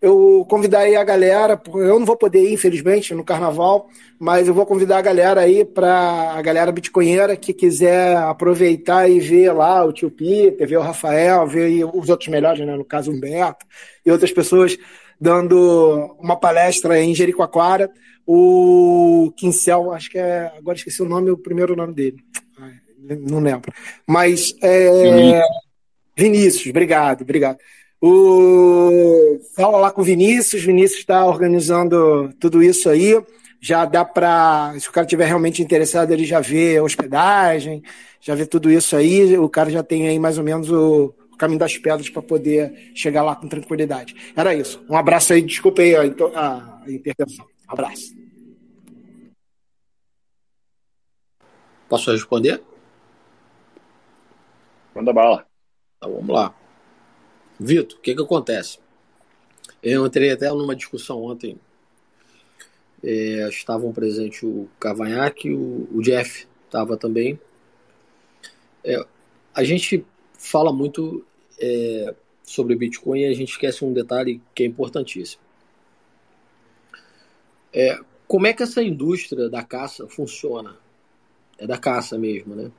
eu convidar aí a galera, eu não vou poder ir, infelizmente, no carnaval, mas eu vou convidar a galera aí para a galera bitcoinheira que quiser aproveitar e ver lá o tio Peter, ver o Rafael, ver os outros melhores, né, no caso Humberto, e outras pessoas dando uma palestra em Jericoacoara. O Quincel, acho que é. Agora esqueci o nome, o primeiro nome dele. Não lembro. Mas. É, Vinícius, obrigado, obrigado. O... Fala lá com o Vinícius, Vinícius está organizando tudo isso aí. Já dá para, se o cara tiver realmente interessado, ele já vê a hospedagem, já vê tudo isso aí. O cara já tem aí mais ou menos o, o caminho das pedras para poder chegar lá com tranquilidade. Era isso. Um abraço aí, desculpa aí a, a, a intervenção. Um abraço. Posso responder? Manda bala. Então vamos lá. Vitor, o que, que acontece? Eu entrei até numa discussão ontem. É, estavam presentes o Cavanhaque, o, o Jeff estava também. É, a gente fala muito é, sobre Bitcoin e a gente esquece um detalhe que é importantíssimo. É, como é que essa indústria da caça funciona? É da caça mesmo, né?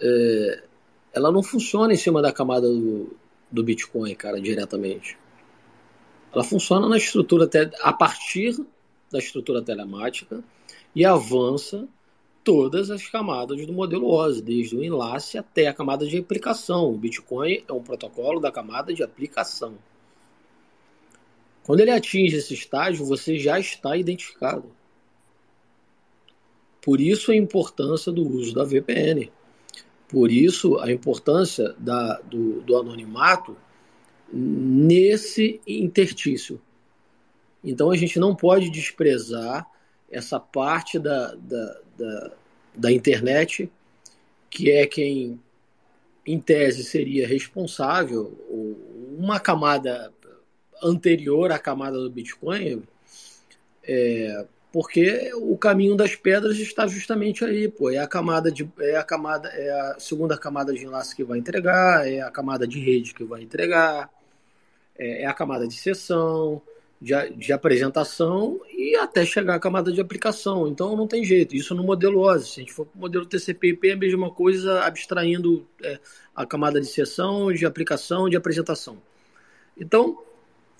É, ela não funciona em cima da camada do, do Bitcoin, cara, diretamente. Ela funciona na estrutura a partir da estrutura telemática e avança todas as camadas do modelo OSI, desde o enlace até a camada de aplicação. O Bitcoin é um protocolo da camada de aplicação. Quando ele atinge esse estágio, você já está identificado. Por isso a importância do uso da VPN. Por isso, a importância da, do, do anonimato nesse interstício. Então, a gente não pode desprezar essa parte da, da, da, da internet, que é quem, em tese, seria responsável, uma camada anterior à camada do Bitcoin, é, porque o caminho das pedras está justamente aí, pô. É a camada de é a camada é a segunda camada de enlace que vai entregar, é a camada de rede que vai entregar, é, é a camada de sessão, de, de, apresentação e até chegar à camada de aplicação. Então não tem jeito. Isso no modelo OSI. Se a gente for para o modelo TCP/IP é a mesma coisa, abstraindo é, a camada de sessão, de aplicação, de apresentação. Então,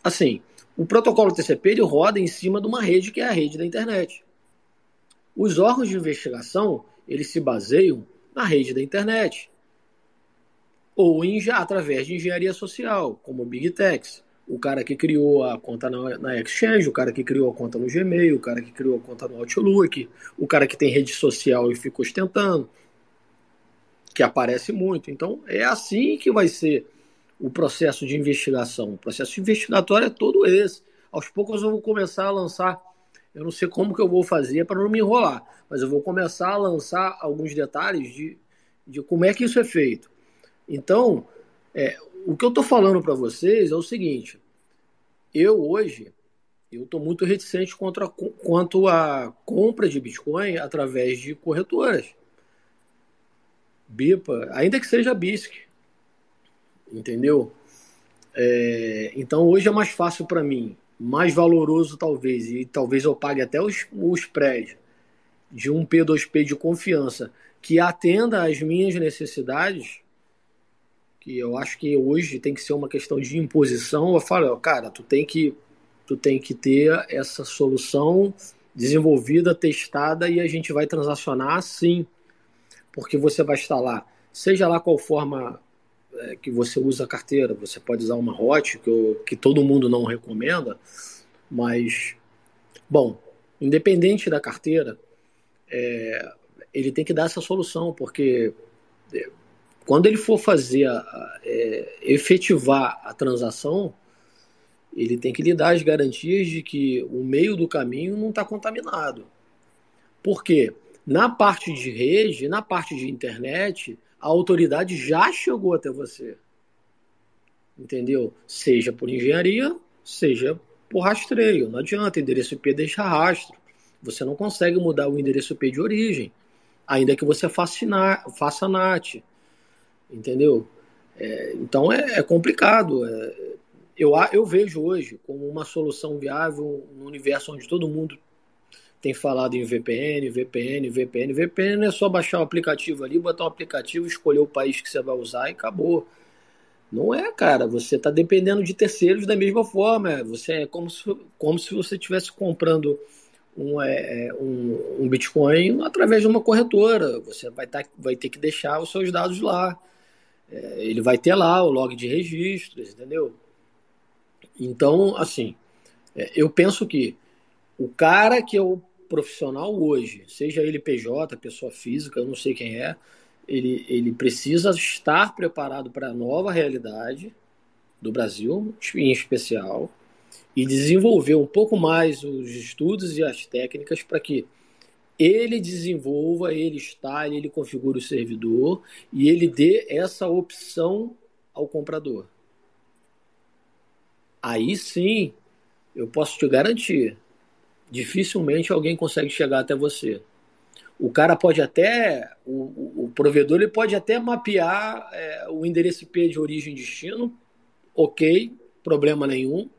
assim, o protocolo TCP ele roda em cima de uma rede que é a rede da internet. Os órgãos de investigação eles se baseiam na rede da internet ou em, através de engenharia social, como o Big Techs. O cara que criou a conta na, na Exchange, o cara que criou a conta no Gmail, o cara que criou a conta no Outlook, o cara que tem rede social e fica ostentando, que aparece muito. Então é assim que vai ser o processo de investigação. O processo investigatório é todo esse. Aos poucos eu vou começar a lançar, eu não sei como que eu vou fazer para não me enrolar, mas eu vou começar a lançar alguns detalhes de, de como é que isso é feito. Então, é, o que eu estou falando para vocês é o seguinte: eu hoje eu estou muito reticente contra, quanto à compra de Bitcoin através de corretoras. BIPA, ainda que seja BISC, entendeu? É, então hoje é mais fácil para mim, mais valoroso talvez, e talvez eu pague até os, os prédios de um P2P de confiança que atenda às minhas necessidades, que eu acho que hoje tem que ser uma questão de imposição. Eu falo, cara, tu tem que tu tem que ter essa solução desenvolvida, testada e a gente vai transacionar assim, porque você vai estar lá, seja lá qual forma é, que você usa a carteira. Você pode usar uma hot, que, eu, que todo mundo não recomenda, mas, bom, independente da carteira, é, ele tem que dar essa solução, porque é, quando ele for fazer, a, é, efetivar a transação, ele tem que lhe dar as garantias de que o meio do caminho não está contaminado. Por quê? Na parte de rede, na parte de internet, a autoridade já chegou até você. Entendeu? Seja por engenharia, seja por rastreio. Não adianta, endereço IP deixa rastro. Você não consegue mudar o endereço IP de origem, ainda que você faça, NAT. Entendeu? É, então é, é complicado. É, eu, eu vejo hoje como uma solução viável no universo onde todo mundo tem falado em VPN, VPN, VPN. VPN é só baixar o aplicativo ali, botar o aplicativo, escolher o país que você vai usar e acabou. Não é, cara. Você está dependendo de terceiros da mesma forma. Você é como se, como se você estivesse comprando um, é, é, um, um, Bitcoin através de uma corretora. Você vai, tá, vai ter que deixar os seus dados lá. É, ele vai ter lá o log de registros, entendeu? Então, assim, é, eu penso que o cara que o profissional hoje, seja ele PJ, pessoa física, eu não sei quem é, ele, ele precisa estar preparado para a nova realidade do Brasil, em especial, e desenvolver um pouco mais os estudos e as técnicas para que ele desenvolva, ele instale, ele configure o servidor e ele dê essa opção ao comprador. Aí sim, eu posso te garantir, dificilmente alguém consegue chegar até você. O cara pode até, o, o provedor ele pode até mapear é, o endereço IP de origem e destino, ok, problema nenhum.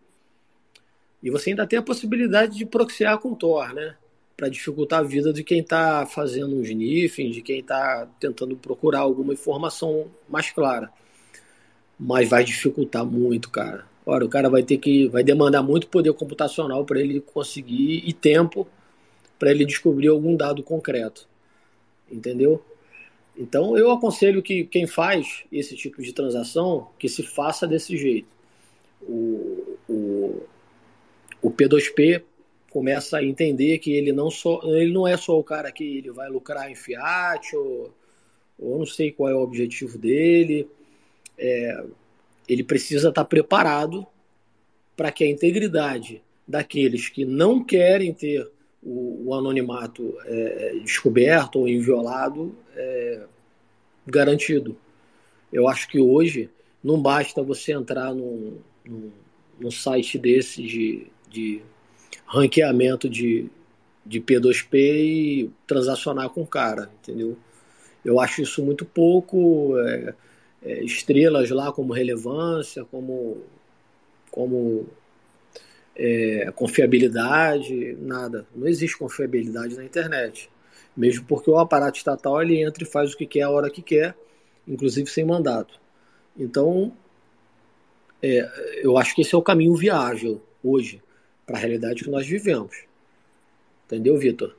E você ainda tem a possibilidade de proxiar com Tor, né? Para dificultar a vida de quem está fazendo um sniffing, de quem está tentando procurar alguma informação mais clara. Mas vai dificultar muito, cara. Ora, o cara vai ter que. vai demandar muito poder computacional para ele conseguir e tempo para ele descobrir algum dado concreto. Entendeu? Então eu aconselho que quem faz esse tipo de transação que se faça desse jeito. O, o, o P2P começa a entender que ele não, só, ele não é só o cara que ele vai lucrar em fiat ou, ou não sei qual é o objetivo dele. É, ele precisa estar preparado para que a integridade daqueles que não querem ter o, o anonimato é, descoberto ou inviolado é, garantido. Eu acho que hoje não basta você entrar num, num, num site desse de, de ranqueamento de, de P2P e transacionar com o cara, entendeu? Eu acho isso muito pouco. É, é, estrelas lá como relevância, como, como é, confiabilidade, nada. Não existe confiabilidade na internet. Mesmo porque o aparato estatal ele entra e faz o que quer a hora que quer, inclusive sem mandato. Então, é, eu acho que esse é o caminho viável hoje para a realidade que nós vivemos. Entendeu, Vitor?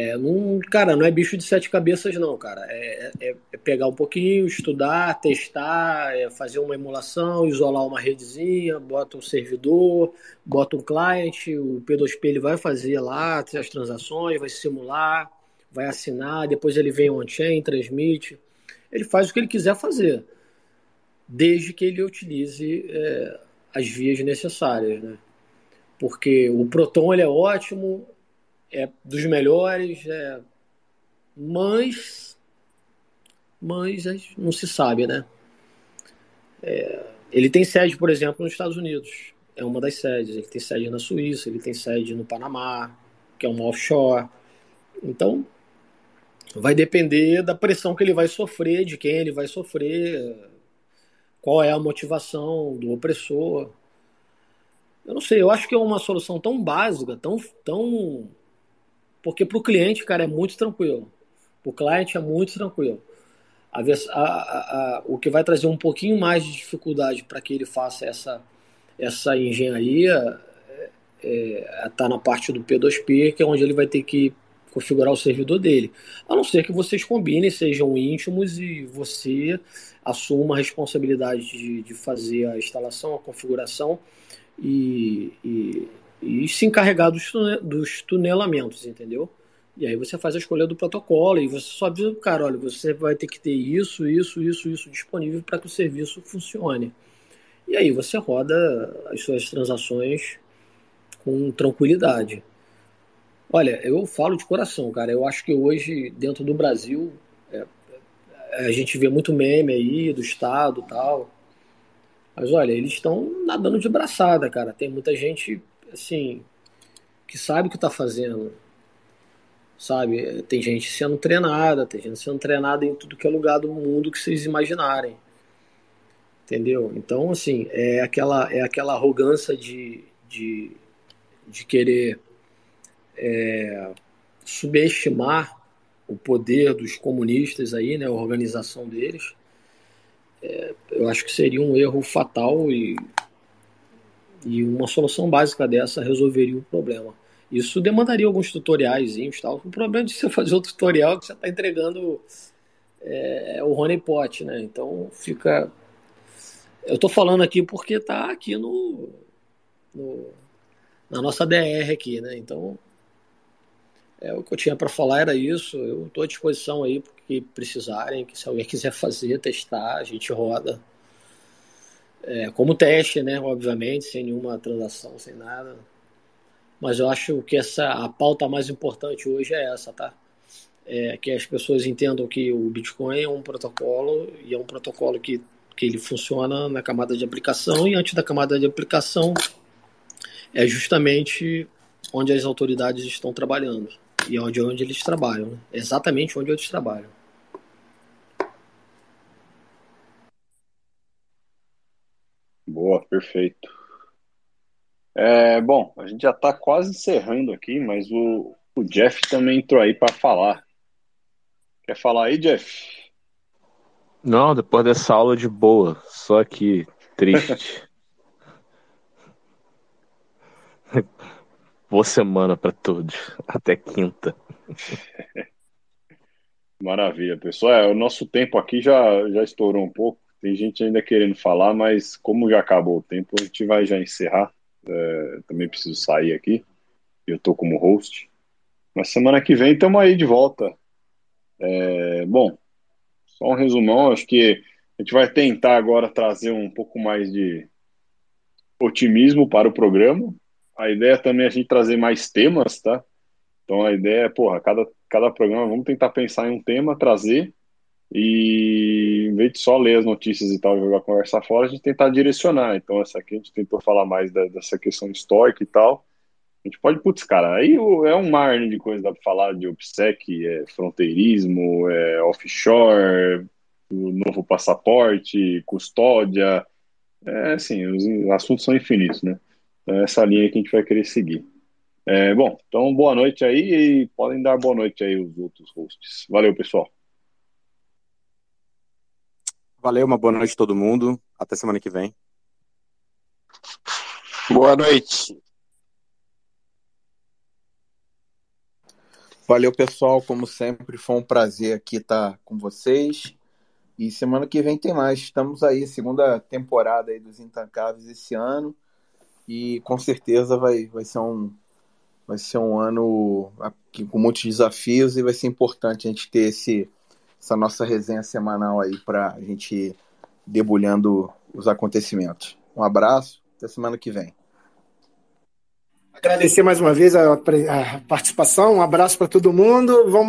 É, não, cara, não é bicho de sete cabeças, não, cara. É, é, é pegar um pouquinho, estudar, testar, é fazer uma emulação, isolar uma redezinha, bota um servidor, bota um client, o P2P ele vai fazer lá as transações, vai simular, vai assinar, depois ele vem on-chain, transmite. Ele faz o que ele quiser fazer, desde que ele utilize é, as vias necessárias, né? Porque o Proton ele é ótimo, é dos melhores, é, mas, mas não se sabe, né? É, ele tem sede, por exemplo, nos Estados Unidos, é uma das sedes. Ele tem sede na Suíça, ele tem sede no Panamá, que é uma offshore. Então, vai depender da pressão que ele vai sofrer, de quem ele vai sofrer, qual é a motivação do opressor. Eu não sei, eu acho que é uma solução tão básica, tão, tão porque para o cliente, cara, é muito tranquilo. O cliente é muito tranquilo. A, a, a, o que vai trazer um pouquinho mais de dificuldade para que ele faça essa, essa engenharia está é, é, tá na parte do P2P, que é onde ele vai ter que configurar o servidor dele. A não ser que vocês combinem, sejam íntimos e você assuma a responsabilidade de, de fazer a instalação, a configuração e, e e se encarregar dos, dos tunelamentos, entendeu? E aí você faz a escolha do protocolo e você só avisa o cara, olha, você vai ter que ter isso, isso, isso, isso disponível para que o serviço funcione. E aí você roda as suas transações com tranquilidade. Olha, eu falo de coração, cara. Eu acho que hoje, dentro do Brasil, é, a gente vê muito meme aí do Estado tal. Mas olha, eles estão nadando de braçada, cara. Tem muita gente assim, que sabe o que está fazendo. Sabe? Tem gente sendo treinada, tem gente sendo treinada em tudo que é lugar do mundo que vocês imaginarem. Entendeu? Então, assim, é aquela, é aquela arrogância de, de, de querer é, subestimar o poder dos comunistas aí, né, a organização deles, é, eu acho que seria um erro fatal e, e uma solução básica dessa resolveria o problema. Isso demandaria alguns tutoriais tal. O problema de você fazer o tutorial é que você está entregando é, o Rony Pot, né? Então fica. Eu estou falando aqui porque está aqui no, no, na nossa DR aqui, né? Então é, o que eu tinha para falar era isso. Eu estou à disposição aí porque precisarem, que se alguém quiser fazer, testar, a gente roda. É, como teste, né? Obviamente, sem nenhuma transação, sem nada. Mas eu acho que essa a pauta mais importante hoje é essa, tá? É que as pessoas entendam que o Bitcoin é um protocolo e é um protocolo que, que ele funciona na camada de aplicação e antes da camada de aplicação é justamente onde as autoridades estão trabalhando e onde, onde eles trabalham, né? exatamente onde eles trabalham. Boa, perfeito. É, bom, a gente já está quase encerrando aqui, mas o, o Jeff também entrou aí para falar. Quer falar aí, Jeff? Não, depois dessa aula de boa, só que triste. Boa semana para todos. Até quinta. Maravilha, pessoal. É, o nosso tempo aqui já, já estourou um pouco. Tem gente ainda querendo falar, mas como já acabou o tempo, a gente vai já encerrar. É, também preciso sair aqui. Eu tô como host. Mas semana que vem estamos aí de volta. É, bom, só um resumão. Acho que a gente vai tentar agora trazer um pouco mais de otimismo para o programa. A ideia também é a gente trazer mais temas, tá? Então a ideia é, porra, cada, cada programa vamos tentar pensar em um tema, trazer e em vez de só ler as notícias e tal, jogar conversa fora, a gente tentar direcionar. Então essa aqui a gente tentou falar mais da, dessa questão histórica e tal. A gente pode, putz, cara, aí é um mar de coisa, dá pra falar de OPSEC, é fronteirismo, é offshore, o novo passaporte, custódia, é assim, os assuntos são infinitos, né? Então, essa linha que a gente vai querer seguir. É, bom, então boa noite aí e podem dar boa noite aí os outros hosts. Valeu, pessoal. Valeu, uma boa noite a todo mundo. Até semana que vem. Boa noite. Valeu, pessoal. Como sempre, foi um prazer aqui estar com vocês. E semana que vem tem mais. Estamos aí, segunda temporada aí dos Intancáveis esse ano e com certeza vai, vai ser um vai ser um ano aqui, com muitos desafios e vai ser importante a gente ter esse essa nossa resenha semanal aí para a gente ir debulhando os acontecimentos. Um abraço, até semana que vem. Agradecer mais uma vez a, a participação, um abraço para todo mundo. Vamos